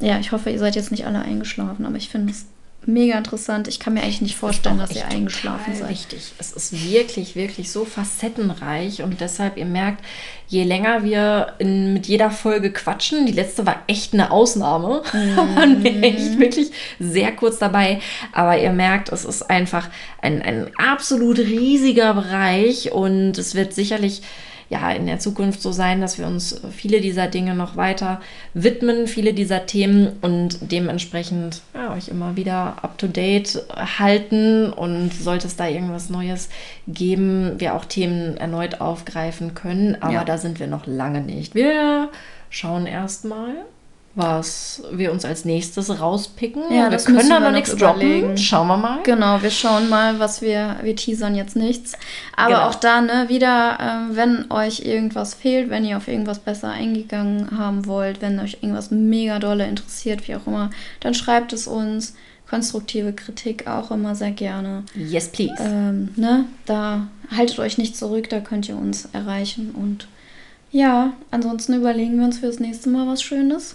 Ja, ich hoffe, ihr seid jetzt nicht alle eingeschlafen, aber ich finde es mega interessant. Ich kann mir eigentlich nicht vorstellen, dass ihr eingeschlafen seid. Wichtig. Es ist wirklich, wirklich so facettenreich und deshalb, ihr merkt, je länger wir in, mit jeder Folge quatschen, die letzte war echt eine Ausnahme, da waren wir echt wirklich sehr kurz dabei, aber ihr merkt, es ist einfach ein, ein absolut riesiger Bereich und es wird sicherlich ja, in der Zukunft so sein, dass wir uns viele dieser Dinge noch weiter widmen, viele dieser Themen und dementsprechend ja, euch immer wieder up to date halten und sollte es da irgendwas Neues geben, wir auch Themen erneut aufgreifen können, aber Ja. da sind wir noch lange nicht. Wir schauen erstmal, was wir uns als nächstes rauspicken. Ja, wir das können da noch noch nichts droppen. Schauen wir mal. Genau, wir schauen mal, was wir, wir teasern jetzt nichts. Aber Genau. auch da, ne, wieder, ähm, wenn euch irgendwas fehlt, wenn ihr auf irgendwas besser eingegangen haben wollt, wenn euch irgendwas mega dolle interessiert, wie auch immer, dann schreibt es uns. Konstruktive Kritik auch immer sehr gerne. Yes, please. Ähm, ne, da haltet euch nicht zurück, da könnt ihr uns erreichen. Und ja, ansonsten überlegen wir uns für das nächste Mal was Schönes.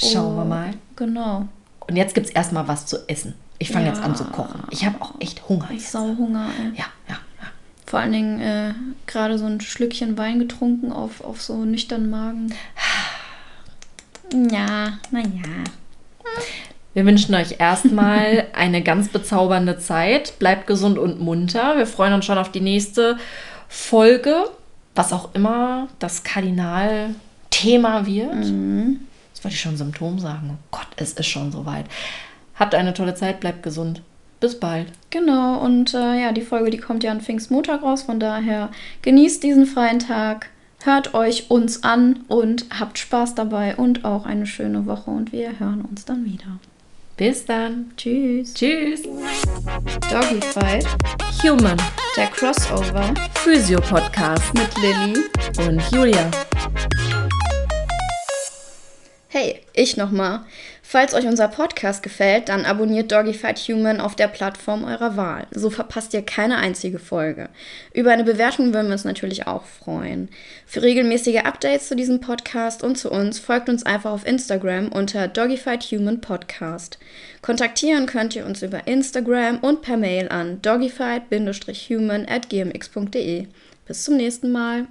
Schauen wir Oh, mal. Genau. Und jetzt gibt es erstmal was zu essen. Ich fange Ja. jetzt an zu kochen. Ich habe auch echt Hunger. Ich Jetzt. sau Hunger, ey. Ja, ja, ja. Vor allen Dingen äh, gerade so ein Schlückchen Wein getrunken auf, auf so nüchternen Magen. Ja, naja. Wir wünschen euch erstmal eine ganz bezaubernde Zeit. Bleibt gesund und munter. Wir freuen uns schon auf die nächste Folge, was auch immer das Kardinalthema wird. Mhm. Das wollte ich schon Symptom sagen. Oh Gott, es ist schon soweit. Habt eine tolle Zeit, bleibt gesund. Bis bald. Genau, und äh, ja, die Folge, die kommt ja an Pfingstmontag raus. Von daher genießt diesen freien Tag, hört euch uns an und habt Spaß dabei und auch eine schöne Woche. Und wir hören uns dann wieder. Bis dann. Tschüss. Tschüss. Doggy Fight, Human der Crossover Physio Podcast mit Lilly. und Julia. Hey, ich nochmal. Falls euch unser Podcast gefällt, dann abonniert Doggyfight Human auf der Plattform eurer Wahl. So verpasst ihr keine einzige Folge. Über eine Bewertung würden wir uns natürlich auch freuen. Für regelmäßige Updates zu diesem Podcast und zu uns folgt uns einfach auf Instagram unter Doggyfight Human Podcast. Kontaktieren könnt ihr uns über Instagram und per Mail an doggyfight-human at gmx.de. Bis zum nächsten Mal.